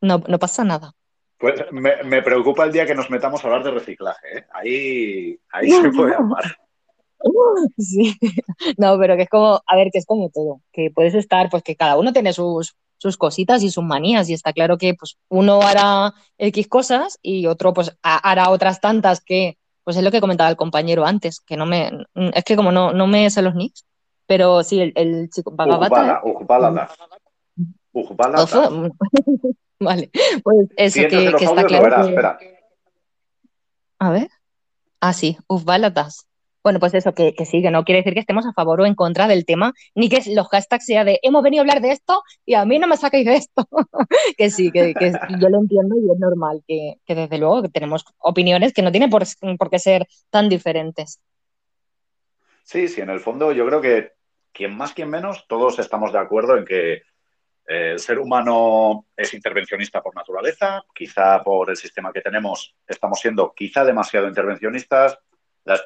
No, no pasa nada. Pues me, me preocupa el día que nos metamos a hablar de reciclaje, ¿eh? Ahí, ahí se puede hablar. Sí, no, pero que es como, a ver, que es como todo, que puedes estar, pues que cada uno tiene sus, sus cositas y sus manías, y está claro que pues uno hará X cosas y otro pues ha- hará otras tantas que, pues es lo que comentaba el compañero antes, que no me, es que como no, no me sé los nicks, pero sí, el, el chico Bagabata, Ujbala, Ujbala. Ujbala vale, pues eso que, está claro verás, que- espera. A ver. Ah, sí, Ufbalatas. Bueno, pues eso, que, que sí, que no quiere decir que estemos a favor o en contra del tema, ni que los hashtags sea de hemos venido a hablar de esto y a mí no me sacáis de esto. que sí, que, que yo lo entiendo y es normal, que, que desde luego que tenemos opiniones que no tienen por, por qué ser tan diferentes. Sí, sí, en el fondo yo creo que quien más, quien menos, todos estamos de acuerdo en que el ser humano es intervencionista por naturaleza, quizá por el sistema que tenemos estamos siendo quizá demasiado intervencionistas,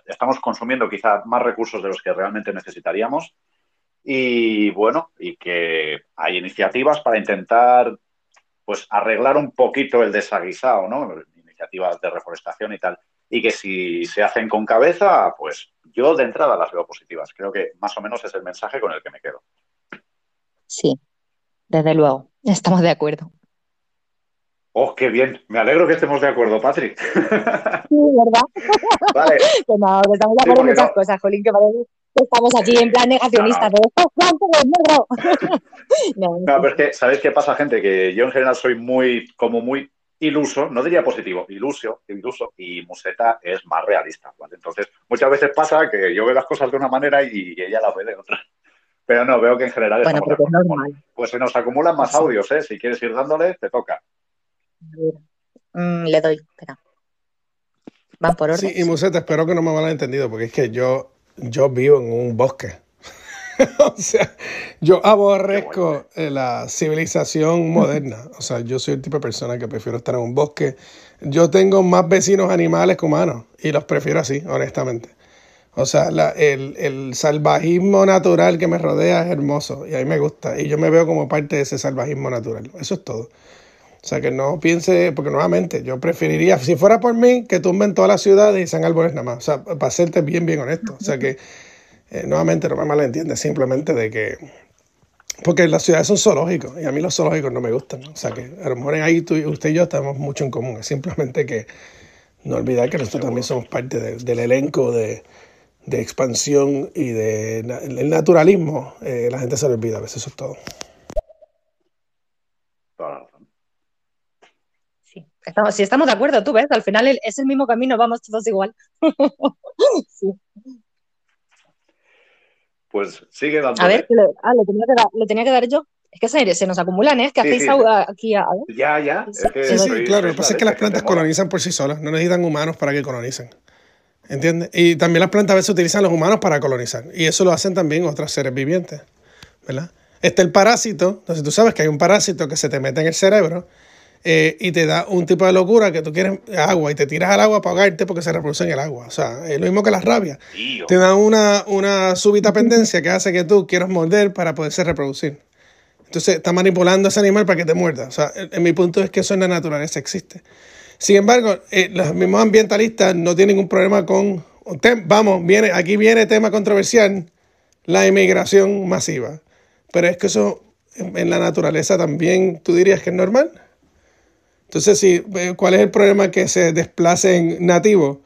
estamos consumiendo quizá más recursos de los que realmente necesitaríamos y bueno, y que hay iniciativas para intentar pues arreglar un poquito el desaguisado, ¿no? Iniciativas de reforestación y tal. Y que si se hacen con cabeza, pues yo de entrada las veo positivas. Creo que más o menos es el mensaje con el que me quedo. Sí, desde luego, estamos de acuerdo. Oh, qué bien. Me alegro que estemos de acuerdo, Patrick. Sí, ¿verdad? Vale. que no, que estamos de acuerdo en muchas cosas, Jolín, que parece que estamos aquí en plan negacionista. No, no. no, no, pero es que, ¿sabéis qué pasa, gente? Que yo en general soy muy, como muy iluso, no diría positivo, iluso, iluso, y Museta es más realista. ¿vale? Entonces, muchas veces pasa que yo veo las cosas de una manera y ella las ve de otra. Pero no, veo que en general bueno, estamos es normal. Pues se nos acumulan más audios, ¿eh? Si quieres ir dándole, te toca. Mm, le doy, espera. Van por orden. Sí, y Museta, espero que no me lo entendido, porque es que yo, yo vivo en un bosque. o sea, yo aborrezco eh, la civilización moderna. O sea, yo soy el tipo de persona que prefiero estar en un bosque. Yo tengo más vecinos animales que humanos y los prefiero así, honestamente. O sea, el, el, salvajismo natural que me rodea es hermoso y a mí me gusta. Y yo me veo como parte de ese salvajismo natural. Eso es todo. O sea, que no piense, porque nuevamente yo preferiría, si fuera por mí, que tumben toda la ciudad y sean árboles nada más. O sea, para serte bien, bien honesto. O sea, que eh, nuevamente no me malentiendes, simplemente de que. Porque las ciudades son zoológicos y a mí los zoológicos no me gustan. O sea, que a lo mejor ahí tú, usted y yo tenemos mucho en común. Es simplemente que no olvidar que nosotros también somos parte del elenco de, de expansión y de el naturalismo. Eh, la gente se lo olvida a veces, eso es todo. Estamos, si estamos de acuerdo, tú ves, al final es el mismo camino, vamos todos igual. Pues sigue dando. A ver, le, ah, le, tenía que dar, le tenía que dar yo. Es que se, se nos acumulan, ¿eh? Es que hacéis aquí. A, Ya, ya. sí, sí, claro. Lo que pasa es que las plantas colonizan por sí solas, no necesitan humanos para que colonicen. ¿Entiendes? Y también las plantas a veces utilizan los humanos para colonizar. Y eso lo hacen también otros seres vivientes. ¿Verdad? Está el parásito. Entonces tú sabes que hay un parásito que se te mete en el cerebro eh, y te da un tipo de locura que tú quieres agua y te tiras al agua para ahogarte porque se reproduce en el agua. O sea, es lo mismo que las rabias. Te da una, una súbita pendencia que hace que tú quieras morder para poderse reproducir. Entonces, está manipulando a ese animal para que te muerda. O sea, en, mi punto es que eso en la naturaleza existe. Sin embargo, eh, los mismos ambientalistas no tienen ningún problema con. Vamos, viene, aquí viene tema controversial: la inmigración masiva. Pero es que eso en la naturaleza también tú dirías que es normal. Entonces, sí, eh, ¿cuál es el problema que se desplacen nativos?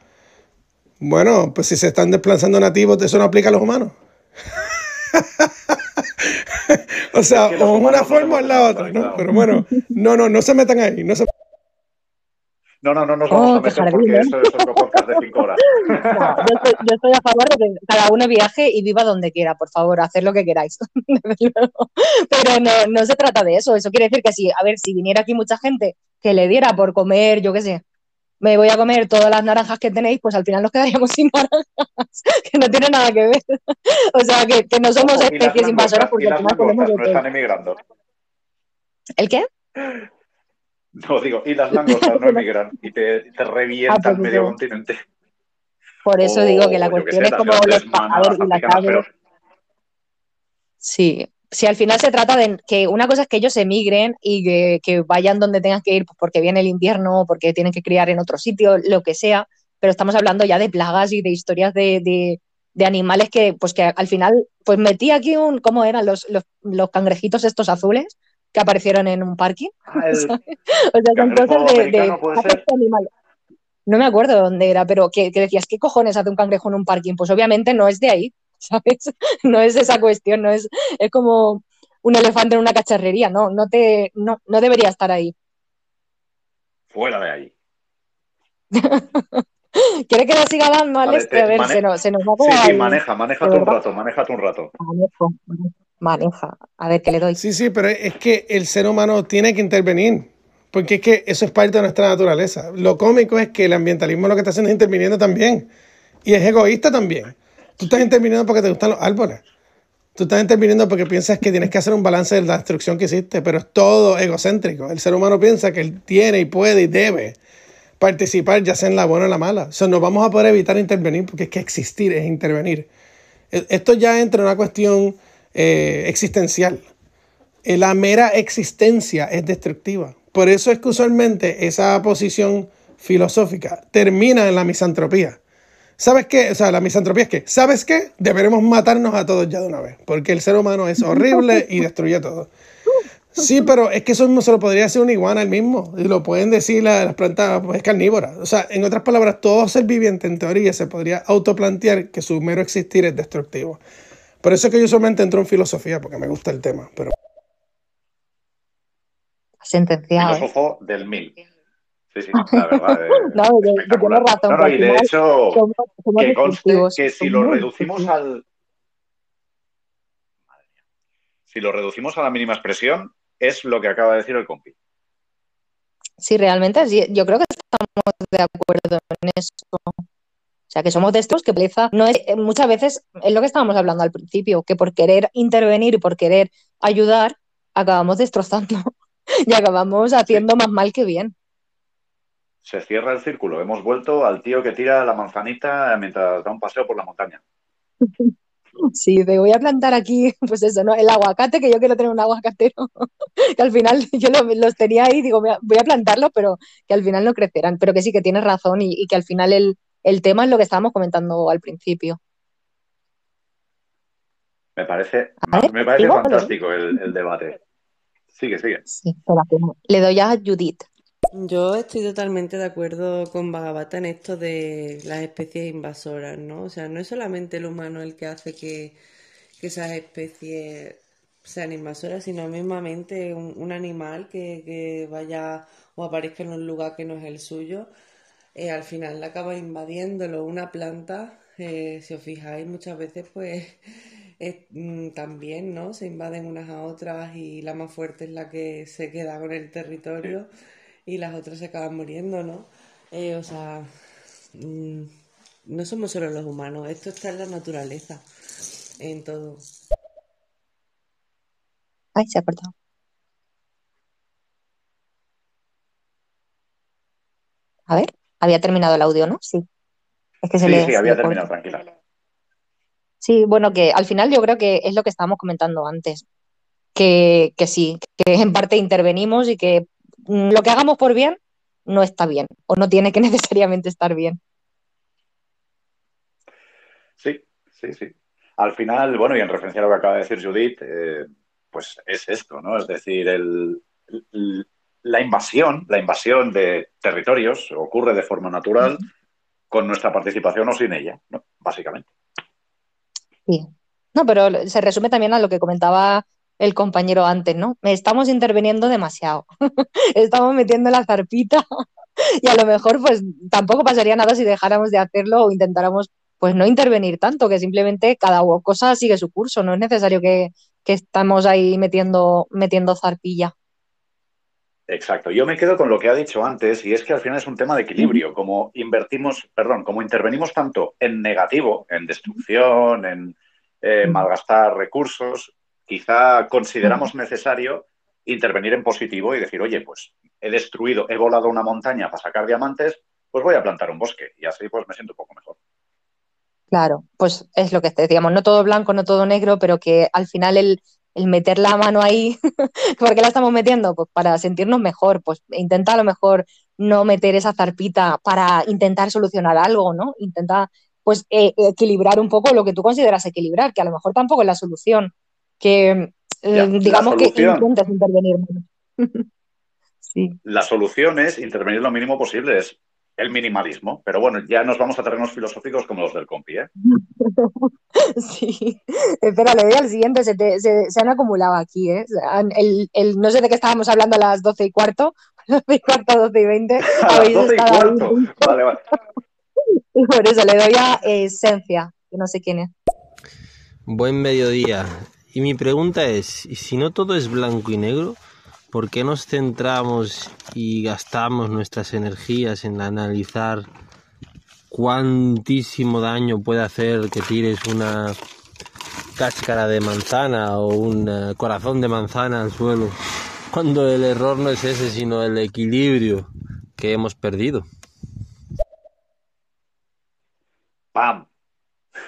Bueno, pues si se están desplazando nativos, eso no aplica a los humanos. o sea, o una forma o la otra, ¿no? Pero bueno, no, no, no se metan ahí. No se... No, no, no nos vamos oh, a meter porque ¿eh? eso es otro podcast de cinco horas. yo, estoy, a favor de que cada uno viaje y viva donde quiera, por favor, hacer lo que queráis. Pero no, no se trata de eso. Eso quiere decir que si, a ver, si viniera aquí mucha gente que le diera por comer, yo qué sé, me voy a comer todas las naranjas que tenéis, pues al final nos quedaríamos sin naranjas, que no tiene nada que ver. o sea, que, no somos especies invasoras porque al final podemos... No están emigrando. ¿El qué? No, digo, y las langostas no emigran y te, te revientan ah, pues medio continente. Por eso digo que la cuestión es como los pájaros y las aves. Sí, si al final se trata de que una cosa es que ellos emigren y que, vayan donde tengan que ir pues porque viene el invierno, porque tienen que criar en otro sitio, lo que sea, pero estamos hablando ya de plagas y de historias de, animales que, pues que al final, pues metí aquí un, ¿cómo eran los, los, cangrejitos estos azules que aparecieron en un parking? Ah, o sea, son cosas de, de No me acuerdo dónde era, pero que, que decías, ¿qué cojones hace un cangrejo en un parking? Pues obviamente no es de ahí, ¿sabes? No es esa cuestión, no es, es como un elefante en una cacharrería, no, no te, no, no debería estar ahí. Fuera de ahí. ¿Quiere que lo siga dando, Alex? a ver, se, nos, se nos va a Sí, sí, maneja, maneja un rato, maneja un rato. Manejo, maneja. A ver, ¿qué le doy? Sí, sí, pero es que el ser humano tiene que intervenir. Porque es que eso es parte de nuestra naturaleza. Lo cómico es que el ambientalismo lo que está haciendo es interviniendo también. Y es egoísta también. Tú estás interviniendo porque te gustan los árboles. Tú estás interviniendo porque piensas que tienes que hacer un balance de la destrucción que hiciste, pero es todo egocéntrico. El ser humano piensa que él tiene y puede y debe participar, ya sea en la buena o la mala. O sea, no vamos a poder evitar intervenir porque es que existir es intervenir. E, esto ya entra en una cuestión eh, existencial. Eh, la mera existencia es destructiva. Por eso es que usualmente esa posición filosófica termina en la misantropía. ¿Sabes qué? O sea, la misantropía es que, ¿sabes qué? Deberemos matarnos a todos ya de una vez, porque el ser humano es horrible y destruye todo. Sí, pero es que eso no se lo podría hacer un iguana el mismo, y lo pueden decir las, plantas pues, carnívoras. O sea, en otras palabras, todo ser viviente en teoría se podría autoplantear que su mero existir es destructivo. Por eso es que yo solamente entro en filosofía, porque me gusta el tema. Pero... Sentenciado. ¿eh? Filósofo del mil. Sí, sí, la verdad. no, de. No, no, y de hecho, somos- somos que conste destructivos, que si lo reducimos al. Madre mía. Si lo reducimos a la mínima expresión, es lo que acaba de decir el compi. Sí, realmente, sí, yo creo que estamos de acuerdo en eso. O sea, que somos de estos que pereza no es, eh, muchas veces es lo que estábamos hablando al principio, que por querer intervenir y por querer ayudar, acabamos destrozando y acabamos haciendo más mal que bien. Se cierra el círculo. Hemos vuelto al tío que tira la manzanita mientras da un paseo por la montaña. Sí, te voy a plantar aquí, pues eso, ¿no? El aguacate, que yo quiero tener un aguacatero, que al final yo lo- los tenía ahí, digo, voy a, voy a plantarlos, pero que al final no crecerán, pero que sí que tienes razón y, y que al final el, el tema es lo que estábamos comentando al principio. Me parece, ver, me parece fantástico el, el debate. Sigue, sigue. Sí, le doy a Judith. Yo estoy totalmente de acuerdo con Bagabata en esto de las especies invasoras, ¿no? O sea, no es solamente el humano el que hace que, que esas especies sean invasoras, sino mismamente un, un animal que, que vaya o aparezca en un lugar que no es el suyo, eh, al final acaba invadiéndolo. Una planta, eh, si os fijáis, muchas veces pues es, mm, también, ¿no? Se invaden unas a otras y la más fuerte es la que se queda con el territorio y las otras se acaban muriendo, ¿no? Eh, o sea, mm, no somos solo los humanos, esto está en la naturaleza, en todo. Ay, se ha. A ver, había terminado el audio, ¿no? Sí. Es que se Sí, le, sí, había le terminado, tranquila. Sí, bueno, que al final yo creo que es lo que estábamos comentando antes, que, que sí, que en parte intervenimos y que mm, lo que hagamos por bien no está bien o no tiene que necesariamente estar bien. Sí, sí, sí. Al final, bueno, y en referencia a lo que acaba de decir Judith, eh, pues es esto, ¿no? Es decir, el, el- la invasión, la invasión de territorios ocurre de forma natural con nuestra participación o sin ella, ¿no? Básicamente. Sí. No, pero se resume también a lo que comentaba el compañero antes, ¿no? Estamos interviniendo demasiado. Estamos metiendo la zarpita y a lo mejor pues tampoco pasaría nada si dejáramos de hacerlo o intentáramos pues no intervenir tanto, que simplemente cada cosa sigue su curso, no es necesario que, que estamos ahí metiendo, metiendo zarpilla. Exacto. Yo me quedo con lo que ha dicho antes y es que al final es un tema de equilibrio. Como invertimos, perdón, como intervenimos tanto en negativo, en destrucción, en eh, malgastar recursos, quizá consideramos necesario intervenir en positivo y decir, oye, pues he destruido, he volado una montaña para sacar diamantes, pues voy a plantar un bosque y así pues me siento un poco mejor. Claro, pues es lo que te decíamos, no todo blanco, no todo negro, pero que al final el, el meter la mano ahí, ¿por qué la estamos metiendo? Pues para sentirnos mejor, pues intenta a lo mejor no meter esa zarpita para intentar solucionar algo, ¿no? Intenta pues eh, equilibrar un poco lo que tú consideras equilibrar, que a lo mejor tampoco es la solución, que Ya, la digamos que intentes intervenir. Sí. La solución es intervenir lo mínimo posible, es el minimalismo. Pero bueno, ya nos vamos a terrenos filosóficos como los del compi, ¿eh? Sí, espera, le doy al siguiente, se, te- se- se han acumulado aquí, ¿eh? El, el- no sé de qué estábamos hablando a las 12 y cuarto, 12 y cuarto, 12 y 20, A las habéis 12 y cuarto. Vale, vale. y por eso le doy a Esencia, que no sé quién es. Buen mediodía. Y mi pregunta es, ¿y si no todo es blanco y negro? ¿Por qué nos centramos y gastamos nuestras energías en analizar cuantísimo daño puede hacer que tires una cáscara de manzana o un eh, corazón de manzana al suelo, cuando el error no es ese, sino el equilibrio que hemos perdido. ¡Pam!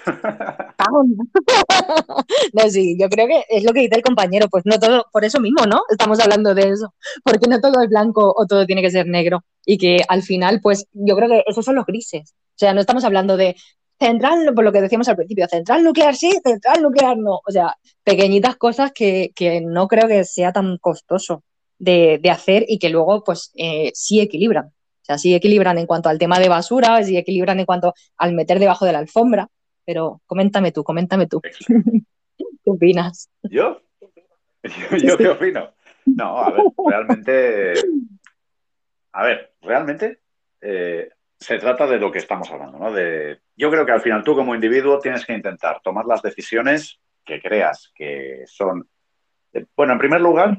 no, sí, yo creo que es lo que dice el compañero, pues no todo, por eso mismo, ¿no? Estamos hablando de eso, porque no todo es blanco o todo tiene que ser negro y que al final, pues yo creo que esos son los grises. O sea, no estamos hablando de central, por lo que decíamos al principio, central nuclear sí, central nuclear no. O sea, pequeñitas cosas que, que no creo que sea tan costoso de, de hacer y que luego, pues, eh, sí equilibran. O sea, sí equilibran en cuanto al tema de basura, sí equilibran en cuanto al meter debajo de la alfombra. Pero coméntame tú, coméntame tú. ¿Qué opinas? ¿Yo? ¿Yo, qué opino? No, a ver, realmente. A ver, realmente eh, se trata de lo que estamos hablando, ¿no? De, yo creo que al final tú como individuo tienes que intentar tomar las decisiones que creas que son. eh, Bueno, en primer lugar,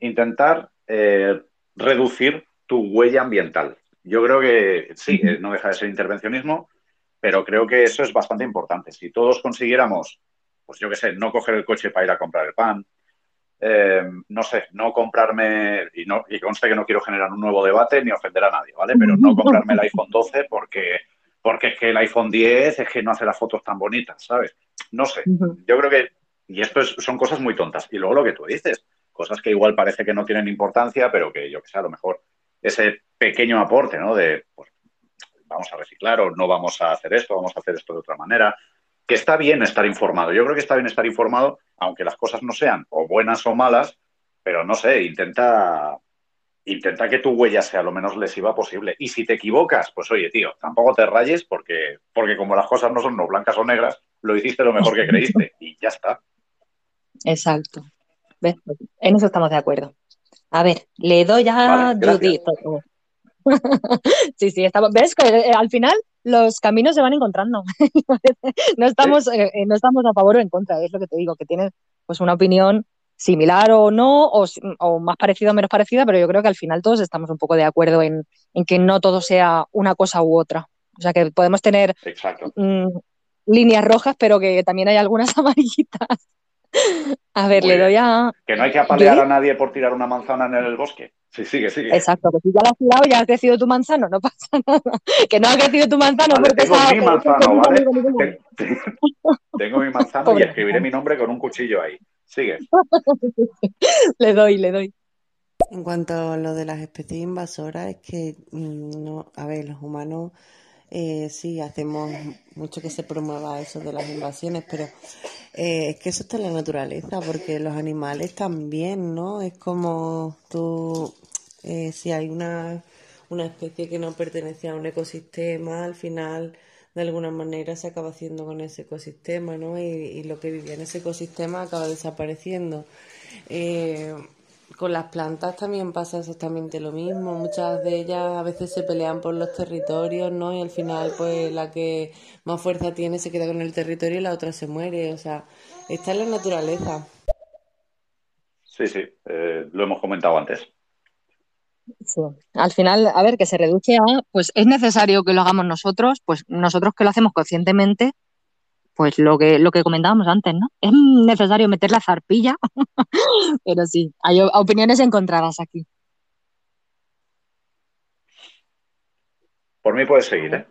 intentar eh, reducir tu huella ambiental. Yo creo que sí, no deja de ser intervencionismo, pero creo que eso es bastante importante. Si todos consiguiéramos, pues yo qué sé, no coger el coche para ir a comprar el pan, eh, no sé, no comprarme, y, no, y conste que no quiero generar un nuevo debate ni ofender a nadie, ¿vale? Pero no comprarme el iPhone 12 porque, porque es que el iPhone 10 es que no hace las fotos tan bonitas, ¿sabes? No sé, yo creo que, y esto es- son cosas muy tontas. Y luego lo que tú dices, cosas que igual parece que no tienen importancia, pero que yo que sé, a lo mejor ese pequeño aporte, ¿no? De, pues, vamos a reciclar o no vamos a hacer esto, vamos a hacer esto de otra manera. Que está bien estar informado. Yo creo que está bien estar informado, aunque las cosas no sean o buenas o malas, pero no sé, intenta, intenta que tu huella sea lo menos lesiva posible. Y si te equivocas, pues oye, tío, tampoco te rayes porque, porque como las cosas no son no blancas o negras, lo hiciste lo mejor que creíste y ya está. Exacto. En eso estamos de acuerdo. A ver, le doy a Vale. Judith. Sí, sí, estamos. ¿Ves? Que, eh, al final los caminos se van encontrando. No estamos, eh, eh, no estamos a favor o en contra, es lo que te digo, que tienes pues una opinión similar o no, o, más parecida o menos parecida, pero yo creo que al final todos estamos un poco de acuerdo en, en que no todo sea una cosa u otra. O sea, que podemos tener mm, líneas rojas, pero que también hay algunas amarillitas. A ver, Muy le doy a. Que no hay que apalear a nadie por tirar una manzana en el bosque. Sí, sigue, sigue. Exacto, que si ya la has tirado, ya ha crecido tu manzano, no pasa nada. Que no ha crecido tu manzano Vale, porque tengo esa- mi manzano, ¿vale? Tengo mi manzano y escribiré mi nombre con un cuchillo ahí. Sigue. Le doy, le doy. En cuanto a lo de las especies invasoras, es que, mm, no, a ver, los humanos eh, sí hacemos mucho que se promueva eso de las invasiones, pero eh, es que eso está en la naturaleza, porque los animales también, ¿no? Es como tú, eh, si hay una, una especie que no pertenece a un ecosistema, al final de alguna manera se acaba haciendo con ese ecosistema, ¿no? Y, y lo que vivía en ese ecosistema acaba desapareciendo. Eh, con las plantas también pasa exactamente lo mismo. Muchas de ellas a veces se pelean por los territorios, ¿no? Y al final, pues la que más fuerza tiene se queda con el territorio y la otra se muere. O sea, está en la naturaleza. Sí, sí, eh, lo hemos comentado antes. Sí. Al final, a ver, que se reduce a, pues es necesario que lo hagamos nosotros, pues nosotros que lo hacemos conscientemente, pues lo que, lo que comentábamos antes, ¿no? Es necesario meter la zarpilla, pero sí, hay opiniones encontradas aquí. Por mí puedes seguir, ¿eh?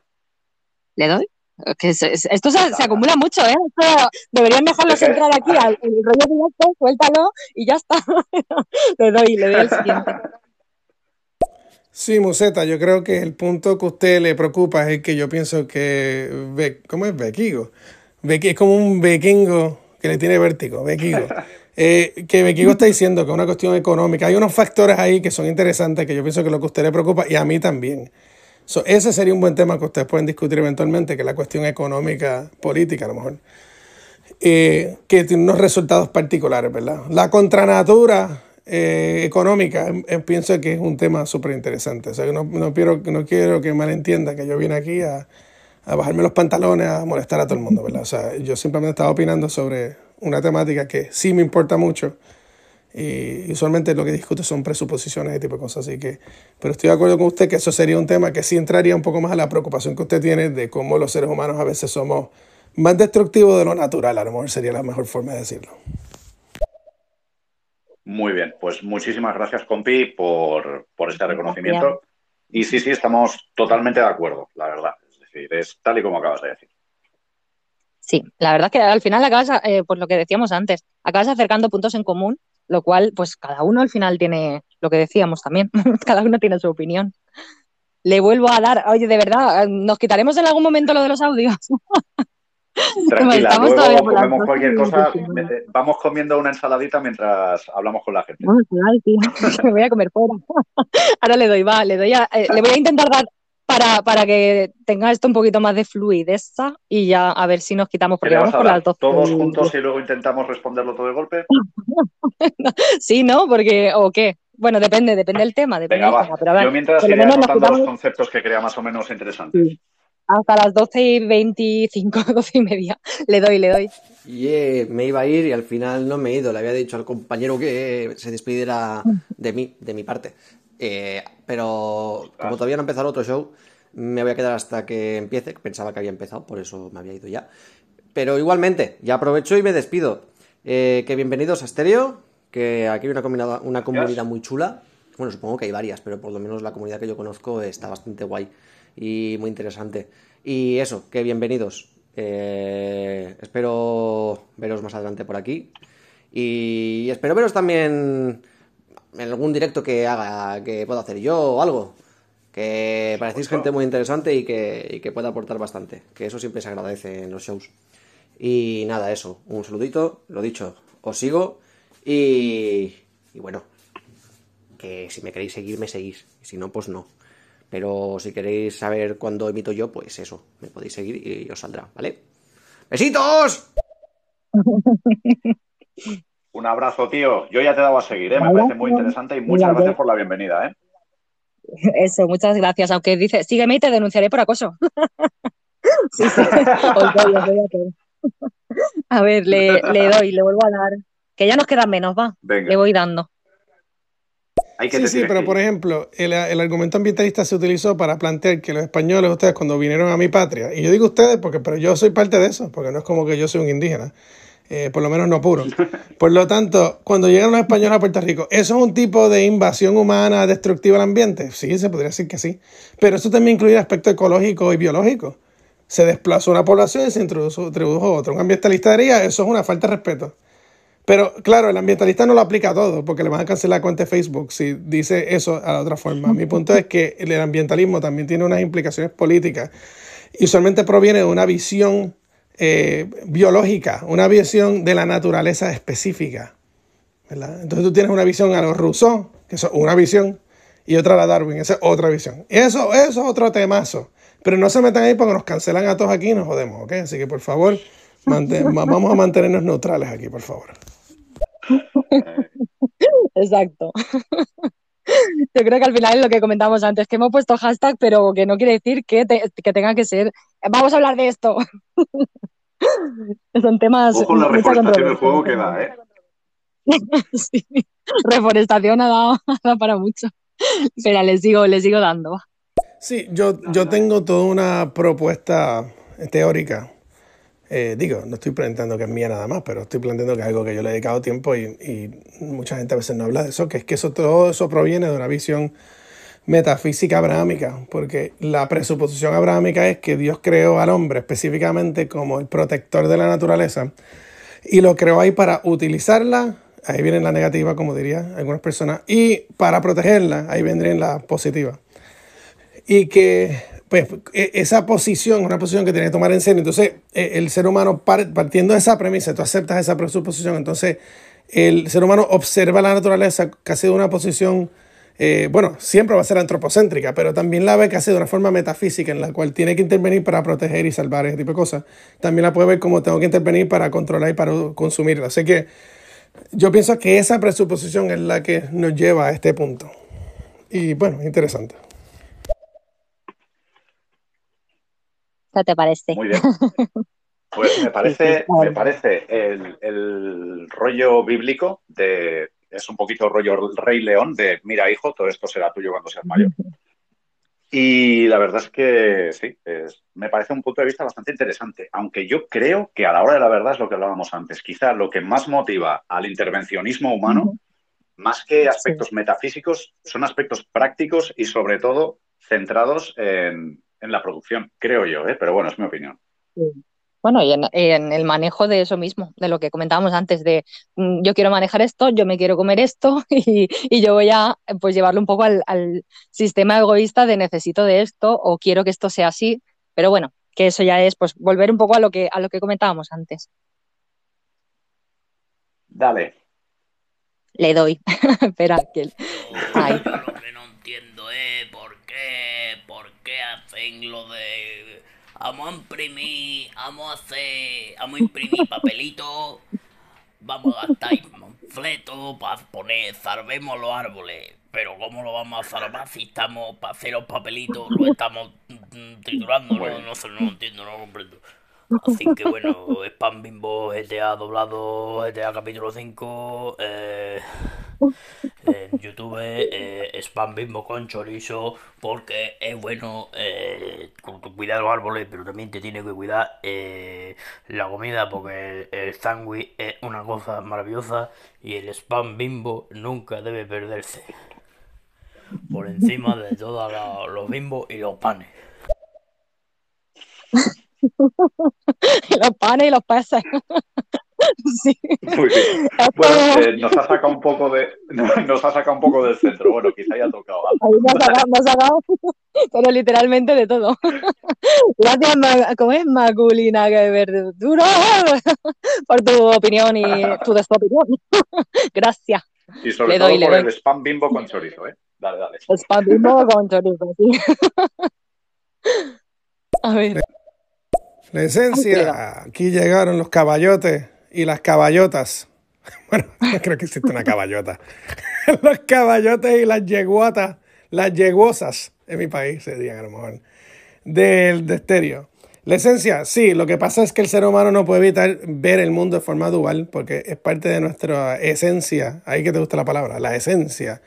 ¿Le doy? Es Que se- se- esto se, se acumula mucho, ¿eh? Esto deberían dejarlos entrar aquí al el rollo directo, suéltalo y ya está. Le doy, le doy al siguiente. Sí, Museta, yo creo que el punto que a usted le preocupa es el que yo pienso que... ve- ¿Cómo es? Bequigo. Es como un vikingo que le tiene vértigo, Bequigo. Eh, que Bequigo está diciendo que es una cuestión económica. Hay unos factores ahí que son interesantes que yo pienso que lo que a usted le preocupa y a mí también. So, ese sería un buen tema que ustedes pueden discutir eventualmente, que es la cuestión económica, política a lo mejor. Eh, que tiene unos resultados particulares, ¿verdad? La contranatura eh, económica, eh, eh, pienso que es un tema súper interesante. O sea, no, no, quiero, no quiero que malentienda que yo vine aquí a, a bajarme los pantalones, a molestar a todo el mundo, ¿verdad? O sea, yo simplemente estaba opinando sobre una temática que sí me importa mucho Y usualmente lo que discute son presuposiciones y tipo de cosas. Así que, pero estoy de acuerdo con usted que eso sería un tema que sí entraría un poco más a la preocupación que usted tiene de cómo los seres humanos a veces somos más destructivos de lo natural. A lo mejor sería la mejor forma de decirlo. Muy bien, pues muchísimas gracias, compi, por, por este reconocimiento. Y sí, sí, estamos totalmente de acuerdo, la verdad. Es decir, es tal y como acabas de decir. Sí, la verdad es que al final acabas, eh, pues lo que decíamos antes, acabas acercando puntos en común, lo cual, pues cada uno al final tiene lo que decíamos también, cada uno tiene su opinión. Le vuelvo a dar, oye, de verdad, ¿nos quitaremos en algún momento lo de los audios? Tranquila, luego comemos cualquier cosa. me- Vamos comiendo una ensaladita mientras hablamos con la gente. Tío, me voy a comer fuera. Ahora le doy, va, le doy a, eh, le voy a intentar dar para, para que tenga esto un poquito más de fluidez y ya a ver si nos quitamos, ¿Qué porque vamos por las 12. ¿Todos juntos y luego intentamos responderlo todo de golpe? Sí, ¿no? Porque, o qué. Bueno, depende, depende del tema, depende Venga, del tema. Pero a ver, Yo mientras iré anotando los quitamos conceptos que crea más o menos interesantes. sí, hasta las 12 y 25, 12 y media. Le doy, le doy. Y eh, me iba a ir y al final no me he ido. Le había dicho al compañero que se despidiera de mí, de mi parte. Eh, pero como todavía no ha empezado otro show, me voy a quedar hasta que empiece. Pensaba que había empezado, por eso me había ido ya. Pero igualmente, ya aprovecho y me despido. Eh, que bienvenidos a Stereo, que aquí hay una comunidad, una comunidad muy chula. Bueno, supongo que hay varias, pero por lo menos la comunidad que yo conozco está bastante guay y muy interesante. Y eso, que bienvenidos. Eh, espero veros más adelante por aquí. Y espero veros también en algún directo que haga, que pueda hacer yo o algo. Que parecéis gente muy interesante y que, y que pueda aportar bastante. Que eso siempre se agradece en los shows. Y nada, eso. Un saludito, lo dicho, os sigo. Y, y bueno, que si me queréis seguir, me seguís. Y si no, pues no. Pero si queréis saber cuándo emito yo, pues eso, me podéis seguir y os saldrá, ¿vale? ¡Besitos! Un abrazo, tío. Yo ya te he dado a seguir, ¿eh? Me parece muy interesante y muchas gracias por la bienvenida, ¿eh? Eso, muchas gracias. Aunque dice, sígueme y te denunciaré por acoso. Sí, sí. A ver, le, le doy, le vuelvo a dar. Que ya nos quedan menos, va. Venga. Le voy dando. Hay que Sí, te sí, pero que por ejemplo, el, el argumento ambientalista se utilizó para plantear que los españoles, ustedes cuando vinieron a mi patria, y yo digo ustedes porque pero yo soy parte de eso, porque no es como que yo soy un indígena, eh, por lo menos no puro. Por lo tanto, cuando llegan los españoles a Puerto Rico, ¿eso es un tipo de invasión humana destructiva al ambiente? Sí, se podría decir que sí. Pero eso también incluye el aspecto ecológico y biológico. Se desplazó una población y se introdujo, introdujo otra. Un ambientalista diría, eso es una falta de respeto. Pero claro, el ambientalista no lo aplica a todo, porque le van a cancelar la cuenta de Facebook si dice eso a la otra forma. Mi punto es que el ambientalismo también tiene unas implicaciones políticas y usualmente proviene de una visión eh, biológica, una visión de la naturaleza específica. ¿verdad? Entonces tú tienes una visión a los Rousseau, que es una visión, y otra a la Darwin, esa es otra visión. Eso, eso es otro temazo. Pero no se metan ahí porque nos cancelan a todos aquí y nos jodemos, ¿ok? Así que por favor, vamos a mantenernos neutrales aquí, por favor. Exacto. Yo creo que al final es lo que comentamos antes, que hemos puesto hashtag, pero que no quiere decir que, que tenga que ser. Vamos a hablar de esto. Son temas. Ojo la reforestación del juego que da, ¿eh? Sí, reforestación ha dado, ha dado para mucho. Espera, les sigo, les sigo dando. Sí, yo, yo tengo toda una propuesta teórica. Eh, digo, no estoy planteando que es mía nada más, pero estoy planteando que es algo que yo le he dedicado tiempo y, y mucha gente a veces no habla de eso, que es que eso, todo eso proviene de una visión metafísica abrahámica, porque la presuposición abrahámica es que Dios creó al hombre específicamente como el protector de la naturaleza y lo creó ahí para utilizarla, ahí viene la negativa, como dirían algunas personas, y para protegerla, ahí vendría la positiva y que pues, e- esa posición una posición que tiene que tomar en serio. Entonces, eh, el ser humano, par- partiendo de esa premisa, tú aceptas esa presuposición, entonces el ser humano observa la naturaleza casi de una posición, eh, bueno, siempre va a ser antropocéntrica, pero también la ve casi de una forma metafísica en la cual tiene que intervenir para proteger y salvar ese tipo de cosas. También la puede ver como tengo que intervenir para controlar y para consumirla. Así que yo pienso que esa presuposición es la que nos lleva a este punto. Y bueno, interesante. ¿Qué te parece? Muy bien. Pues me parece, me parece el, el rollo bíblico de es un poquito rollo Rey León de, mira hijo, todo esto será tuyo cuando seas mayor. Y la verdad es que sí, es- me parece un punto de vista bastante interesante, aunque yo creo que a la hora de la verdad es lo que hablábamos antes, quizá lo que más motiva al intervencionismo humano, más que aspectos metafísicos, son aspectos prácticos y sobre todo centrados en, en la producción, creo yo, ¿eh? pero bueno, es mi opinión. Bueno, y en, en el manejo de eso mismo, de lo que comentábamos antes, de mm, yo quiero manejar esto, yo me quiero comer esto y, y yo voy a pues llevarlo un poco al, al sistema egoísta de necesito de esto o quiero que esto sea así, pero bueno, que eso ya es pues volver un poco a lo que, a lo que comentábamos antes. Dale. Le doy. Espera, que... Ay. Yo lo que no entiendo es por qué, por qué hacen lo de vamos a imprimir, vamos a hacer, vamos a imprimir papelito, vamos a gastar fleto para poner, salvemos los árboles. Pero ¿cómo lo vamos a salvar si estamos, para hacer los papelitos, lo estamos mm, triturando? No, no, sé, no lo entiendo, no lo comprendo. Así que bueno, Spam Bimbo GTA doblado, GTA capítulo 5, eh, en YouTube, eh, Spam Bimbo con chorizo, porque es bueno eh, cu- cu- cuidar los árboles, pero también te tiene que cuidar eh, la comida, porque el, el sándwich es una cosa maravillosa y el Spam Bimbo nunca debe perderse. Por encima de todos los bimbos y los panes. los panes y los peces. sí. Muy bien. Bueno, eh, nos ha sacado un poco de, nos ha sacado un poco del centro. Bueno, quizá haya tocado algo. Me ha sacado, me ha sacado, pero literalmente de todo. Gracias, ¿cómo es? Maculina que verdura por tu opinión y tu desopinión. Gracias. Y sobre Le doy, todo por el spam bimbo con chorizo, ¿eh? Dale, dale. Spam bimbo con chorizo, sí. A ver. La esencia, aquí llegaron los caballotes y las caballotas. Bueno, no creo que exista una caballota. los caballotes y las yeguatas, las yeguosas en mi país se dirían a lo mejor, del de estéreo. La esencia, sí, lo que pasa es que el ser humano no puede evitar ver el mundo de forma dual porque es parte de nuestra esencia, ahí que te gusta la palabra, la esencia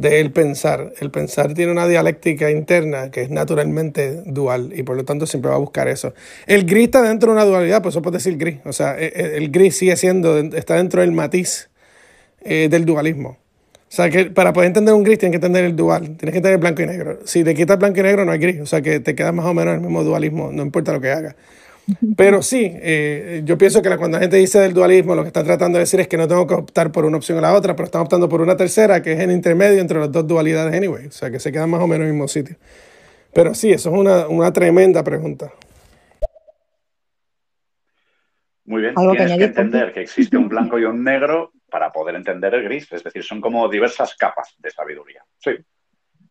del pensar. El pensar tiene una dialéctica interna que es naturalmente dual y por lo tanto siempre va a buscar eso. El gris está dentro de una dualidad, por eso puedes decir gris. O sea, e- e- el gris sigue siendo, está dentro del matiz eh, del dualismo. O sea, que para poder entender un gris tienes que entender el dual, tienes que entender blanco y negro. Si te quitas blanco y negro no hay gris, o sea que te queda más o menos el mismo dualismo, no importa lo que hagas. Pero sí, eh, yo pienso que la- cuando la gente dice del dualismo, lo que está tratando de decir es que no tengo que optar por una opción o la otra, pero están optando por una tercera, que es el intermedio entre las dos dualidades anyway. O sea, que se quedan más o menos en el mismo sitio. Pero sí, eso es una, una tremenda pregunta. Muy bien, Algo que tienes que añadir, entender que existe un blanco y un negro para poder entender el gris. Es decir, son como diversas capas de sabiduría. Sí.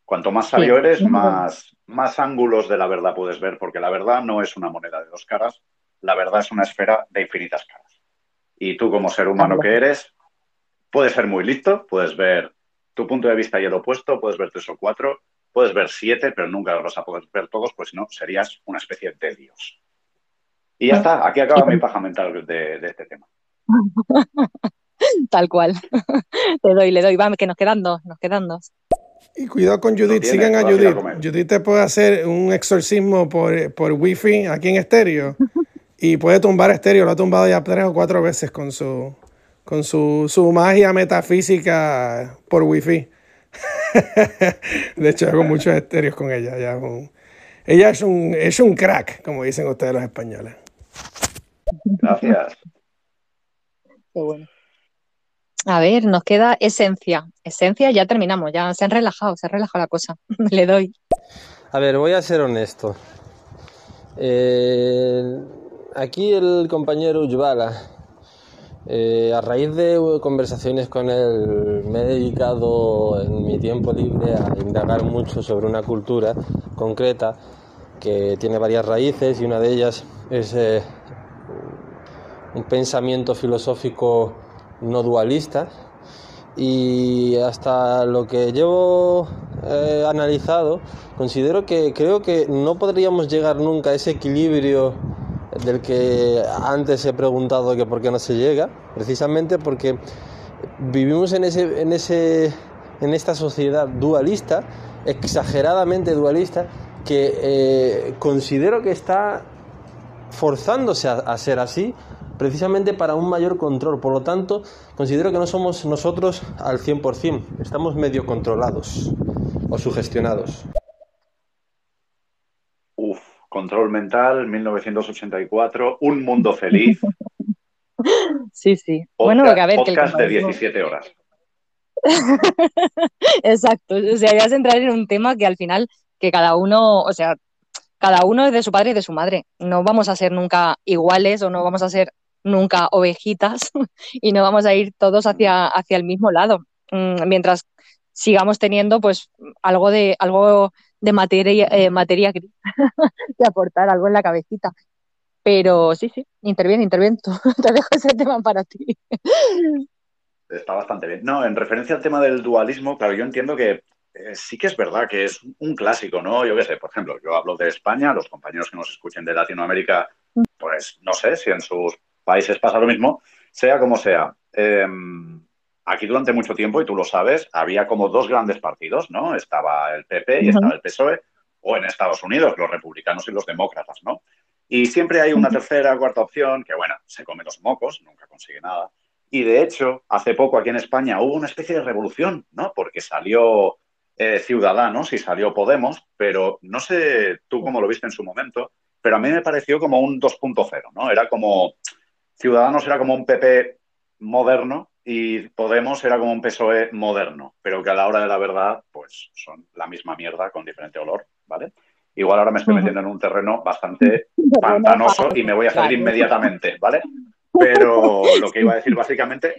Cuanto más sabio Sí. eres, más, más ángulos de la verdad puedes ver, porque la verdad no es una moneda de dos caras, la verdad es una esfera de infinitas caras. Y tú como ser humano que eres, puedes ser muy listo, puedes ver tu punto de vista y el opuesto, puedes ver tres o cuatro, puedes ver siete, pero nunca los vas a poder ver todos, pues si no, serías una especie de Dios. Y ya está, aquí acaba mi paja mental de, de este tema. Tal cual. Le doy, le doy. Va, que nos quedan dos, nos quedan dos. Y cuidado con Judith, sigan a Judith. Judith te puede hacer un exorcismo por, por wifi aquí en estéreo y puede tumbar estéreo, lo ha tumbado ya tres o cuatro veces con su con su, su magia metafísica por wifi. De hecho, hago muchos estéreos con ella. Ella es un, ella es un, es un crack, como dicen ustedes los españoles. Gracias. Qué bueno. A ver, nos queda esencia. Esencia, ya terminamos, ya se han relajado, se ha relajado la cosa. Le doy. A ver, voy a ser honesto. Eh, aquí el compañero Ujbala, eh, a raíz de conversaciones con él, me he dedicado en mi tiempo libre a indagar mucho sobre una cultura concreta que tiene varias raíces y una de ellas es eh, un pensamiento filosófico no dualista y hasta lo que llevo eh, analizado considero que creo que no podríamos llegar nunca a ese equilibrio del que antes he preguntado que por qué no se llega precisamente porque vivimos en, ese, en, ese, en esta sociedad dualista, exageradamente dualista, que eh, considero que está forzándose a ser así precisamente para un mayor control. Por lo tanto, considero que no somos nosotros al 100%, estamos medio controlados o sugestionados. Uf, control mental, 1984, un mundo feliz. Sí, sí. Podcast, bueno, porque a ver, que el podcast de compañerismo- 17 horas. Exacto, o sea, ya es entrar en un tema que al final, que cada uno, o sea, cada uno es de su padre y de su madre. No vamos a ser nunca iguales o no vamos a ser nunca ovejitas y no vamos a ir todos hacia, hacia el mismo lado. Mm, Mientras sigamos teniendo pues algo de, algo de materia, eh, materia gris que aportar, algo en la cabecita. Pero sí, sí, interviene, interviene. Te dejo ese tema para ti. Está bastante bien. No, en referencia al tema del dualismo, claro, yo entiendo que eh, sí que es verdad que es un clásico, ¿no? Yo qué sé, por ejemplo, yo hablo de España, los compañeros que nos escuchen de Latinoamérica, pues no sé si en sus países pasa lo mismo, sea como sea. Eh, aquí durante mucho tiempo, y tú lo sabes, había como dos grandes partidos, ¿no? Estaba el PP y estaba el PSOE, o en Estados Unidos, los republicanos y los demócratas, ¿no? Y siempre hay una tercera, cuarta opción que, bueno, se come los mocos, nunca consigue nada. Y de hecho, hace poco aquí en España hubo una especie de revolución, ¿no? Porque salió eh, Ciudadanos y salió Podemos, pero no sé tú cómo lo viste en su momento, pero a mí me pareció como un 2.0, ¿no? Era como, Ciudadanos era como un PP moderno y Podemos era como un PSOE moderno, pero que a la hora de la verdad, pues son la misma mierda con diferente olor, ¿vale? Igual ahora me estoy metiendo en un terreno bastante pantanoso y me voy a salir inmediatamente, ¿vale? Pero lo que iba a decir básicamente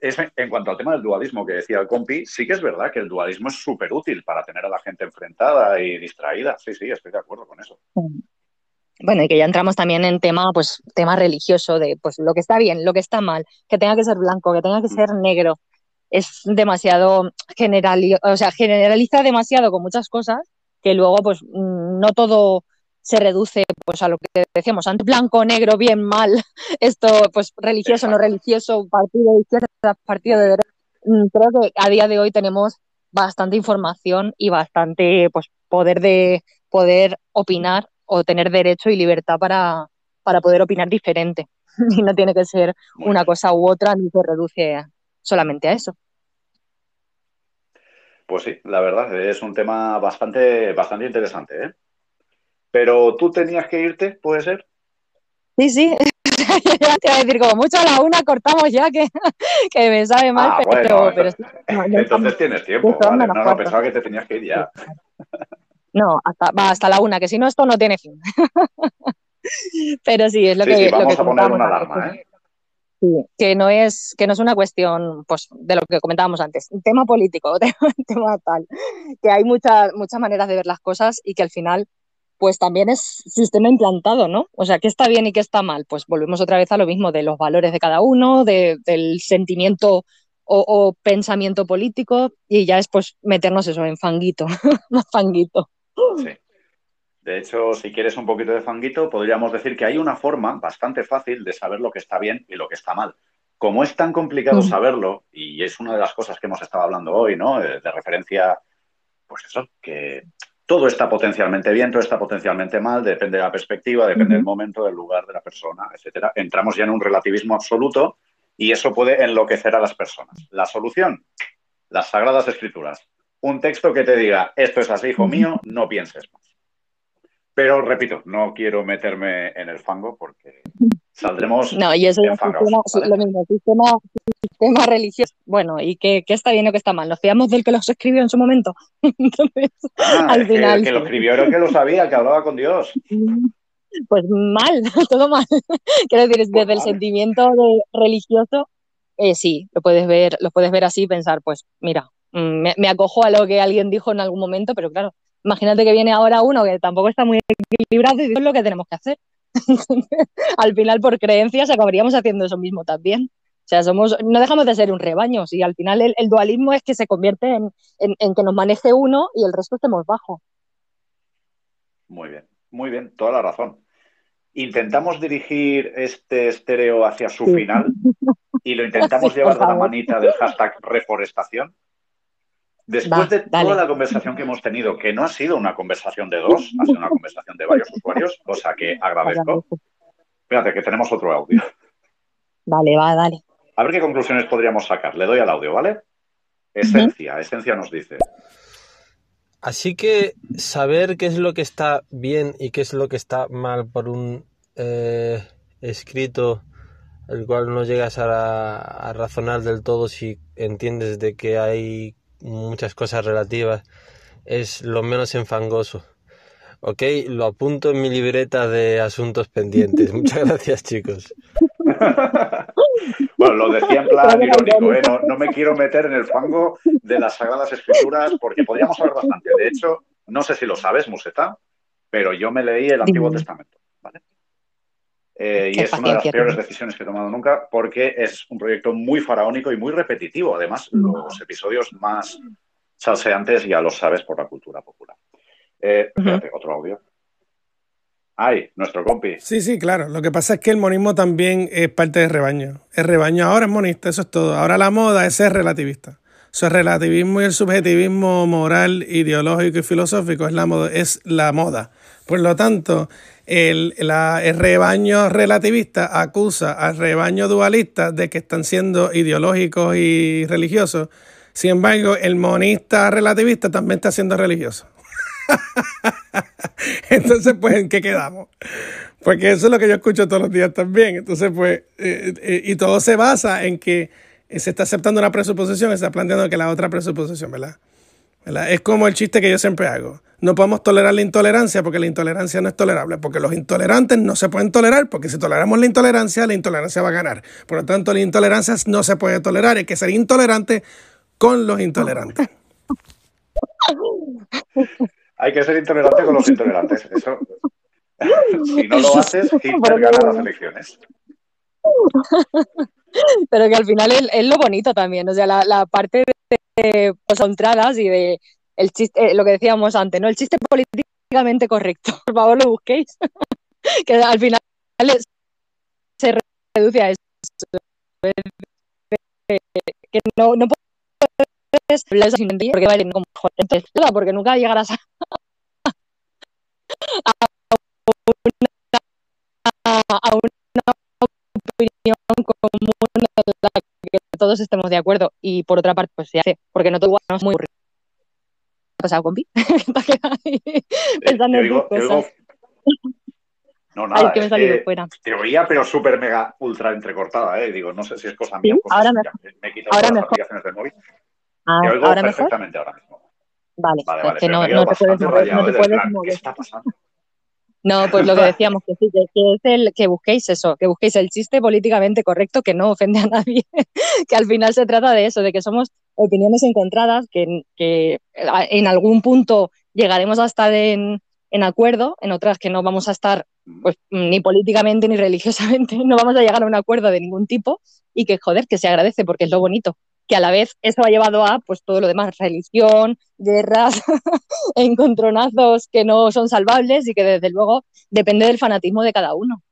es en cuanto al tema del dualismo que decía el compi, sí que es verdad que el dualismo es súper útil para tener a la gente enfrentada y distraída. Sí, sí, estoy de acuerdo con eso. Bueno, y que ya entramos también en tema, pues, tema religioso de pues lo que está bien, lo que está mal, que tenga que ser blanco, que tenga que ser negro. Es demasiado general, o sea, generaliza demasiado con muchas cosas que luego, pues, mm, no todo se reduce pues a lo que decíamos antes, blanco, negro, bien, mal, esto, pues, religioso, no religioso, partido de izquierda, partido de derecha. Mm, Creo que a día de hoy tenemos bastante información y bastante, pues, poder de poder opinar o tener derecho y libertad para, para poder opinar diferente. Y no tiene que ser una cosa u otra ni se reduce solamente a eso. Pues sí, la verdad, es un tema bastante, bastante interesante, ¿eh? Pero tú tenías que irte, ¿puede ser? Sí, sí. Te iba a decir, como mucho a la una cortamos ya, que, que me sabe mal, Ah, pero, bueno, pero sí. No, no, Entonces tienes tiempo, vale. No, no, pensaba que te tenías que ir ya. No, hasta, va hasta la una, que si no esto no tiene fin. Pero sí, es lo Sí, que, sí, lo vamos que a poner una alarma, ¿eh? Sí, que no es, que no es una cuestión pues, de lo que comentábamos antes, un tema político, tema, tema tal, que hay muchas, muchas maneras de ver las cosas y que al final pues también es sistema implantado, ¿no? O sea, ¿qué está bien y qué está mal? Pues volvemos otra vez a lo mismo de los valores de cada uno, de- del sentimiento o, o pensamiento político y ya es pues meternos eso en fanguito, más fanguito. Sí. De hecho, si quieres un poquito de fanguito, podríamos decir que hay una forma bastante fácil de saber lo que está bien y lo que está mal. Como es tan complicado Ujú. saberlo, y es una de las cosas que hemos estado hablando hoy, ¿no? Eh, De referencia, pues eso, que todo está potencialmente bien, todo está potencialmente mal, depende de la perspectiva, depende del momento, del lugar, de la persona, etcétera. Entramos ya en un relativismo absoluto y eso puede enloquecer a las personas. La solución, las sagradas escrituras. Un texto que te diga, esto es así, hijo mío, no pienses más. Pero repito, no quiero meterme en el fango porque saldremos No, y eso es ¿vale? lo mismo, sistema, sistema religioso. Bueno, ¿y qué, qué está bien o qué está mal? ¿Nos fiamos del que los escribió en su momento? Entonces, Ah, al es que final, el que lo escribió era el que lo sabía, que hablaba con Dios. pues mal, todo mal. Quiero decir, desde el vale. sentimiento de- religioso, eh, sí, lo puedes ver, lo puedes ver así y pensar, pues mira, mm, me, me acojo a lo que alguien dijo en algún momento, pero claro, imagínate que viene ahora uno que tampoco está muy equilibrado y dice, es lo que tenemos que hacer. Al final, por creencias, acabaríamos haciendo eso mismo también. O sea, somos, no dejamos de ser un rebaño, y al final el, el dualismo es que se convierte en, en- en que nos maneje uno y el resto estemos bajo. Muy bien, muy bien, toda la razón. Intentamos dirigir este estéreo hacia su Sí. final y lo intentamos Sí, llevar de la manita del hashtag reforestación. Después Va, de dale. toda la conversación que hemos tenido, que no ha sido una conversación de dos, ha sido una conversación de varios usuarios, cosa que agradezco. Espérate, que tenemos otro audio. Vale, va, dale. A ver qué conclusiones podríamos sacar. Le doy al audio, ¿vale? Esencia, Esencia nos dice. Así que saber qué es lo que está bien y qué es lo que está mal por un eh, escrito el cual no llegas a, a razonar del todo si entiendes de que hay muchas cosas relativas es lo menos enfangoso. Ok, lo apunto en mi libreta de asuntos pendientes. Muchas gracias, chicos. Bueno, lo decía en plan irónico, ¿eh? no, no me quiero meter en el fango de las Sagradas Escrituras porque podríamos saber bastante. De hecho, no sé si lo sabes, Museta, pero yo me leí el Antiguo. Testamento. Eh, y es una de las peores tienes. decisiones que he tomado nunca porque es un proyecto muy faraónico y muy repetitivo. Además, los episodios más salseantes ya los sabes por la cultura popular. Eh, espérate, otro audio. Ay, nuestro compi. Sí, sí, claro. Lo que pasa es que el monismo también es parte del rebaño. El rebaño ahora es monista, eso es todo. Ahora la moda es ser relativista. Eso es relativismo y el subjetivismo moral, ideológico y filosófico es la moda. Es la moda. Por lo tanto, el, el rebaño relativista acusa al rebaño dualista de que están siendo ideológicos y religiosos. Sin embargo, el monista relativista también está siendo religioso. Entonces, pues, ¿en qué quedamos? Porque eso es lo que yo escucho todos los días también. Entonces, pues, eh, eh, y todo se basa en que se está aceptando una presuposición y se está planteando que la otra presuposición, ¿verdad? ¿Verdad? Es como el chiste que yo siempre hago. No podemos tolerar la intolerancia porque la intolerancia no es tolerable, porque los intolerantes no se pueden tolerar, porque si toleramos la intolerancia, la intolerancia va a ganar. Por lo tanto, la intolerancia no se puede tolerar, hay que ser intolerante con los intolerantes. Hay que ser intolerante con los intolerantes. Eso, si no lo haces, Hitler gana las elecciones. Pero que al final es, es lo bonito también, o sea, la, la parte de pues, entradas y de el chiste, eh, lo que decíamos antes, ¿no? El chiste políticamente correcto. Por favor, lo busquéis. que al final se reduce a eso. Que no, no puedes hablar sin porque va a ir como nada, porque nunca llegarás a, a, a una opinión común en la todos estemos de acuerdo y por otra parte pues se hace porque no todo no es muy aburrido. ¿Qué ha pasado compi? Te pensando Te en te. No, Ay, nada, que me he es salido que fuera. te oía, pero súper mega ultra entrecortada, ¿eh? Digo, no sé si es cosa mía ¿Sí? o cosa Ahora mejor. Me he quitado Ahora las mejor. aplicaciones del móvil. Ah, Te oigo ¿Ahora mejor? perfectamente ahora mismo. Vale, Vale, es vale, que no, te puedes mover, no te puedes plan, ¿qué mover. está pasando? No, pues lo que decíamos, que sí, que, es el que busquéis eso, que busquéis el chiste políticamente correcto que no ofende a nadie, que al final se trata de eso, de que somos opiniones encontradas, que, que en algún punto llegaremos a estar en, en acuerdo, en otras que no vamos a estar pues ni políticamente ni religiosamente, no vamos a llegar a un acuerdo de ningún tipo y que joder, que se agradece porque es lo bonito, que a la vez eso ha llevado a pues todo lo demás, religión, guerras, encontronazos que no son salvables y que desde luego depende del fanatismo de cada uno.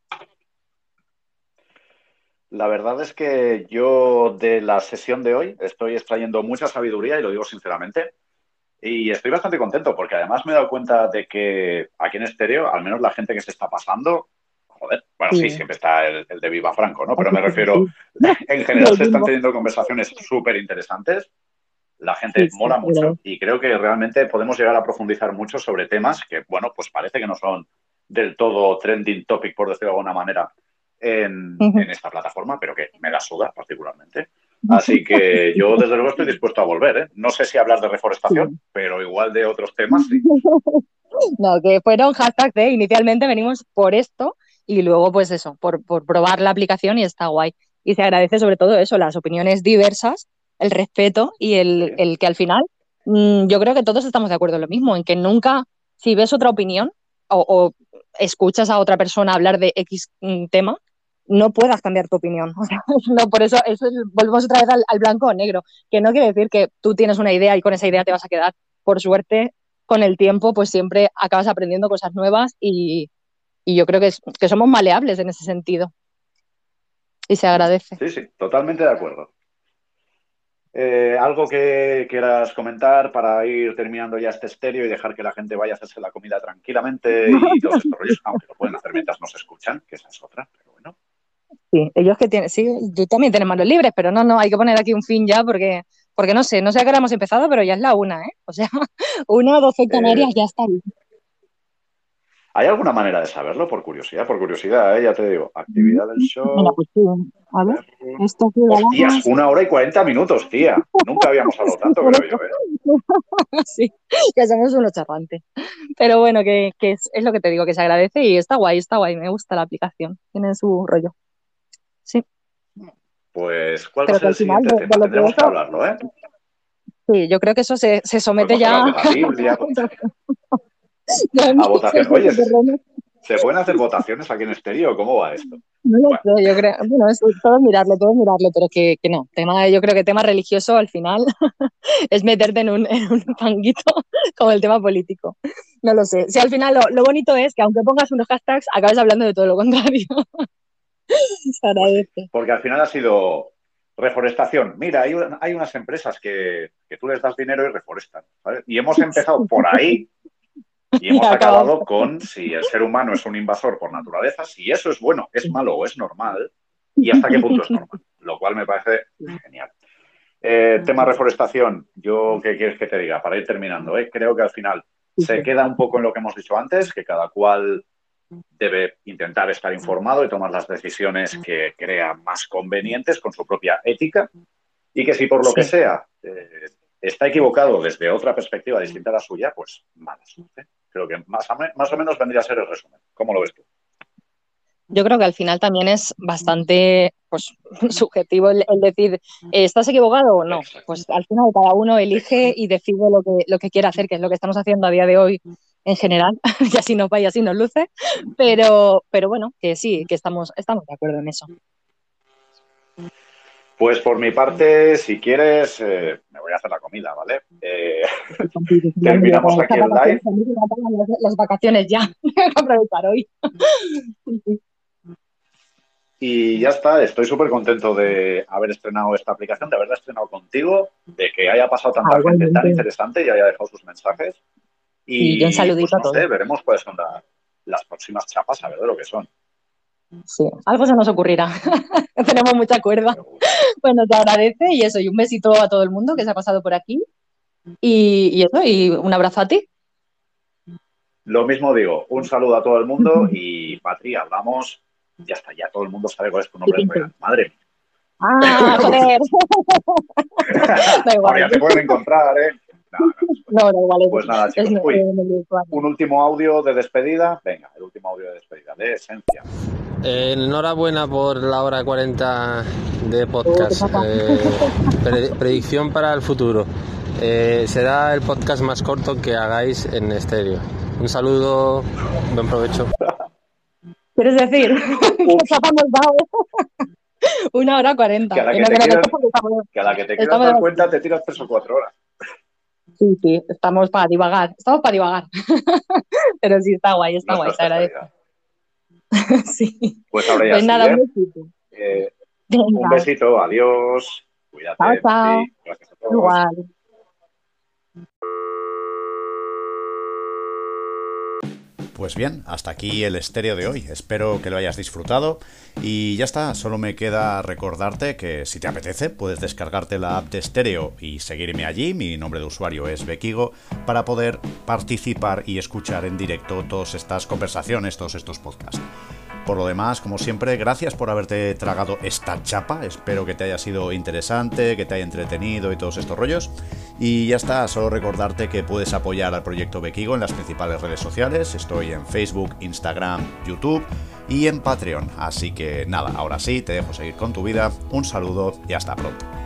La verdad es que yo de la sesión de hoy estoy extrayendo mucha sabiduría y lo digo sinceramente. Y estoy bastante contento porque además me he dado cuenta de que aquí en estéreo, al menos la gente que se está pasando, joder, bueno, sí, Sí. siempre está el, el de Viva Franco, ¿no? Pero me refiero, en general se están teniendo conversaciones súper interesantes. La gente Sí, sí, mola sí, mucho claro. y creo que realmente podemos llegar a profundizar mucho sobre temas que, bueno, pues parece que no son del todo trending topic, por decirlo de alguna manera, en, Ujú. en esta plataforma, pero que me la suda particularmente. Así que yo, desde luego, estoy dispuesto a volver. ¿eh? No sé si hablar de reforestación, pero igual de otros temas sí. No, que fueron hashtags de inicialmente venimos por esto y luego pues eso, por, por probar la aplicación y está guay. Y se agradece sobre todo eso, las opiniones diversas, el respeto y el, el que al final mm, yo creo que todos estamos de acuerdo en lo mismo, en que nunca, si ves otra opinión o, o escuchas a otra persona hablar de X mm, tema, no puedas cambiar tu opinión. O sea, no, por eso, eso es- volvemos otra vez al, al blanco o negro, que no quiere decir que tú tienes una idea y con esa idea te vas a quedar. Por suerte, con el tiempo, pues siempre acabas aprendiendo cosas nuevas y, y yo creo que, es- que somos maleables en ese sentido. y se agradece. Sí, sí, totalmente de acuerdo. Eh, ¿Algo que quieras comentar para ir terminando ya este estéreo y dejar que la gente vaya a hacerse la comida tranquilamente y todos estos rollos? Aunque lo pueden hacer mientras nos escuchan, que esa es otra, pero bueno. Sí, ellos que tienen, sí, tú también tienes manos libres, pero no, no, hay que poner aquí un fin ya porque, porque no sé, no sé a qué hora hemos empezado, pero ya es la una, ¿eh? O sea, una, doce Canarias ya está bien. ¿Hay alguna manera de saberlo? Por curiosidad, por curiosidad, ¿eh? ya te digo. Actividad del show. Venga, pues a ver, esto Hostias, una hora y cuarenta minutos, tía. Nunca habíamos hablado tanto, creo yo. ¿eh? sí, ya somos unos charrantes. Pero bueno, que, que es, es lo que te digo, que se agradece y está guay, está guay, me gusta la aplicación, tiene su rollo. Sí. Pues, ¿cuál Pero va a ser que el siguiente de- tema? de que que hablarlo, ¿eh? Sí, yo creo que eso se, se somete pues, ya a votación. Oye. ¿se pueden hacer votaciones aquí en estéreo? ¿Cómo va esto? No lo sé, yo creo, bueno, es todo mirarlo, todo mirarlo, pero que, que no. Tema, yo creo que tema religioso al final es meterte en un, en un fanguito como el tema político. No lo sé. Si al final lo, lo bonito es que aunque pongas unos hashtags, acabes hablando de todo lo contrario. Agradece. Porque al final ha sido reforestación. Mira, hay, hay unas empresas que, que tú les das dinero y reforestan. Y hemos empezado por ahí y hemos Y acabado con si el ser humano es un invasor por naturaleza, si eso es bueno, es malo o es normal y hasta qué punto es normal. Lo cual me parece genial. Eh, tema reforestación, yo qué quieres que te diga para ir terminando. eh? Creo que al final se queda un poco en lo que hemos dicho antes, que cada cual debe intentar estar informado y tomar las decisiones que crea más convenientes con su propia ética y que si por lo Sí. que sea eh, está equivocado desde otra perspectiva distinta a la suya, pues mala suerte. Creo que más más o menos vendría a ser el resumen. ¿Cómo lo ves tú? Yo creo que al final también es bastante pues, subjetivo el, el decir, eh, ¿estás equivocado o no? Pues al final cada uno elige y decide lo que, lo que quiere hacer, que es lo que estamos haciendo a día de hoy en general, y así nos va y así nos luce, pero, pero bueno, que sí, que estamos, estamos de acuerdo en eso. Pues por mi parte, si quieres, eh, me voy a hacer la comida, ¿vale? Eh, terminamos aquí el live. Las, vacaciones ya, aprovechar hoy. Y ya está, estoy súper contento de haber estrenado esta aplicación, de haberla estrenado contigo, de que haya pasado tanta Ah, gente tan interesante y haya dejado sus mensajes. Y, Y un saludito pues, a todos. sé, veremos cuáles son la- las próximas chapas, a ver de lo que son. Sí, algo se nos ocurrirá. Tenemos mucha cuerda. Bueno, te agradece y eso, y un besito a todo el mundo que se ha pasado por aquí. Y, y eso, y un abrazo a ti. Lo mismo digo, un saludo a todo el mundo y Patri, hablamos, ya está, ya todo el mundo sabe cuál es tu nombre real. Madre mía. ¡Ah, joder! da igual. Ahora ya te pueden encontrar, ¿eh? No, da igual. es- Pues nada, chicos. es- Uy, un último audio de despedida. Venga, el último audio de despedida, de esencia. Eh, enhorabuena por la hora 40 de podcast. Eh, pre- predicción para el futuro. Eh, será el podcast más corto que hagáis en estéreo. Un saludo, buen provecho. ¿Quieres decir? Una hora cuarenta. Que a la Que te quieras- dar cuenta te tiras tres o cuatro horas. Sí, sí, estamos para divagar. Estamos para divagar. Pero sí, está guay, está No guay, se agradece. sí. Pues ahora ya Pues nada, ¿eh? un besito. Eh, un besito, adiós. Cuídate. Chao, chao. gracias a todos. Igual. Pues bien, hasta aquí el estéreo de hoy. Espero que lo hayas disfrutado. Y ya está, solo me queda recordarte que si te apetece, puedes descargarte la app de estéreo y seguirme allí. Mi nombre de usuario es Bekigo para poder participar y escuchar en directo todas estas conversaciones, todos estos podcasts. Por lo demás, como siempre, gracias por haberte tragado esta chapa. Espero que te haya sido interesante, que te haya entretenido y todos estos rollos. Y ya está, solo recordarte que puedes apoyar al proyecto Bekigo en las principales redes sociales. Estoy en Facebook, Instagram, YouTube y en Patreon. Así que nada, ahora sí, te dejo seguir con tu vida. Un saludo y hasta pronto.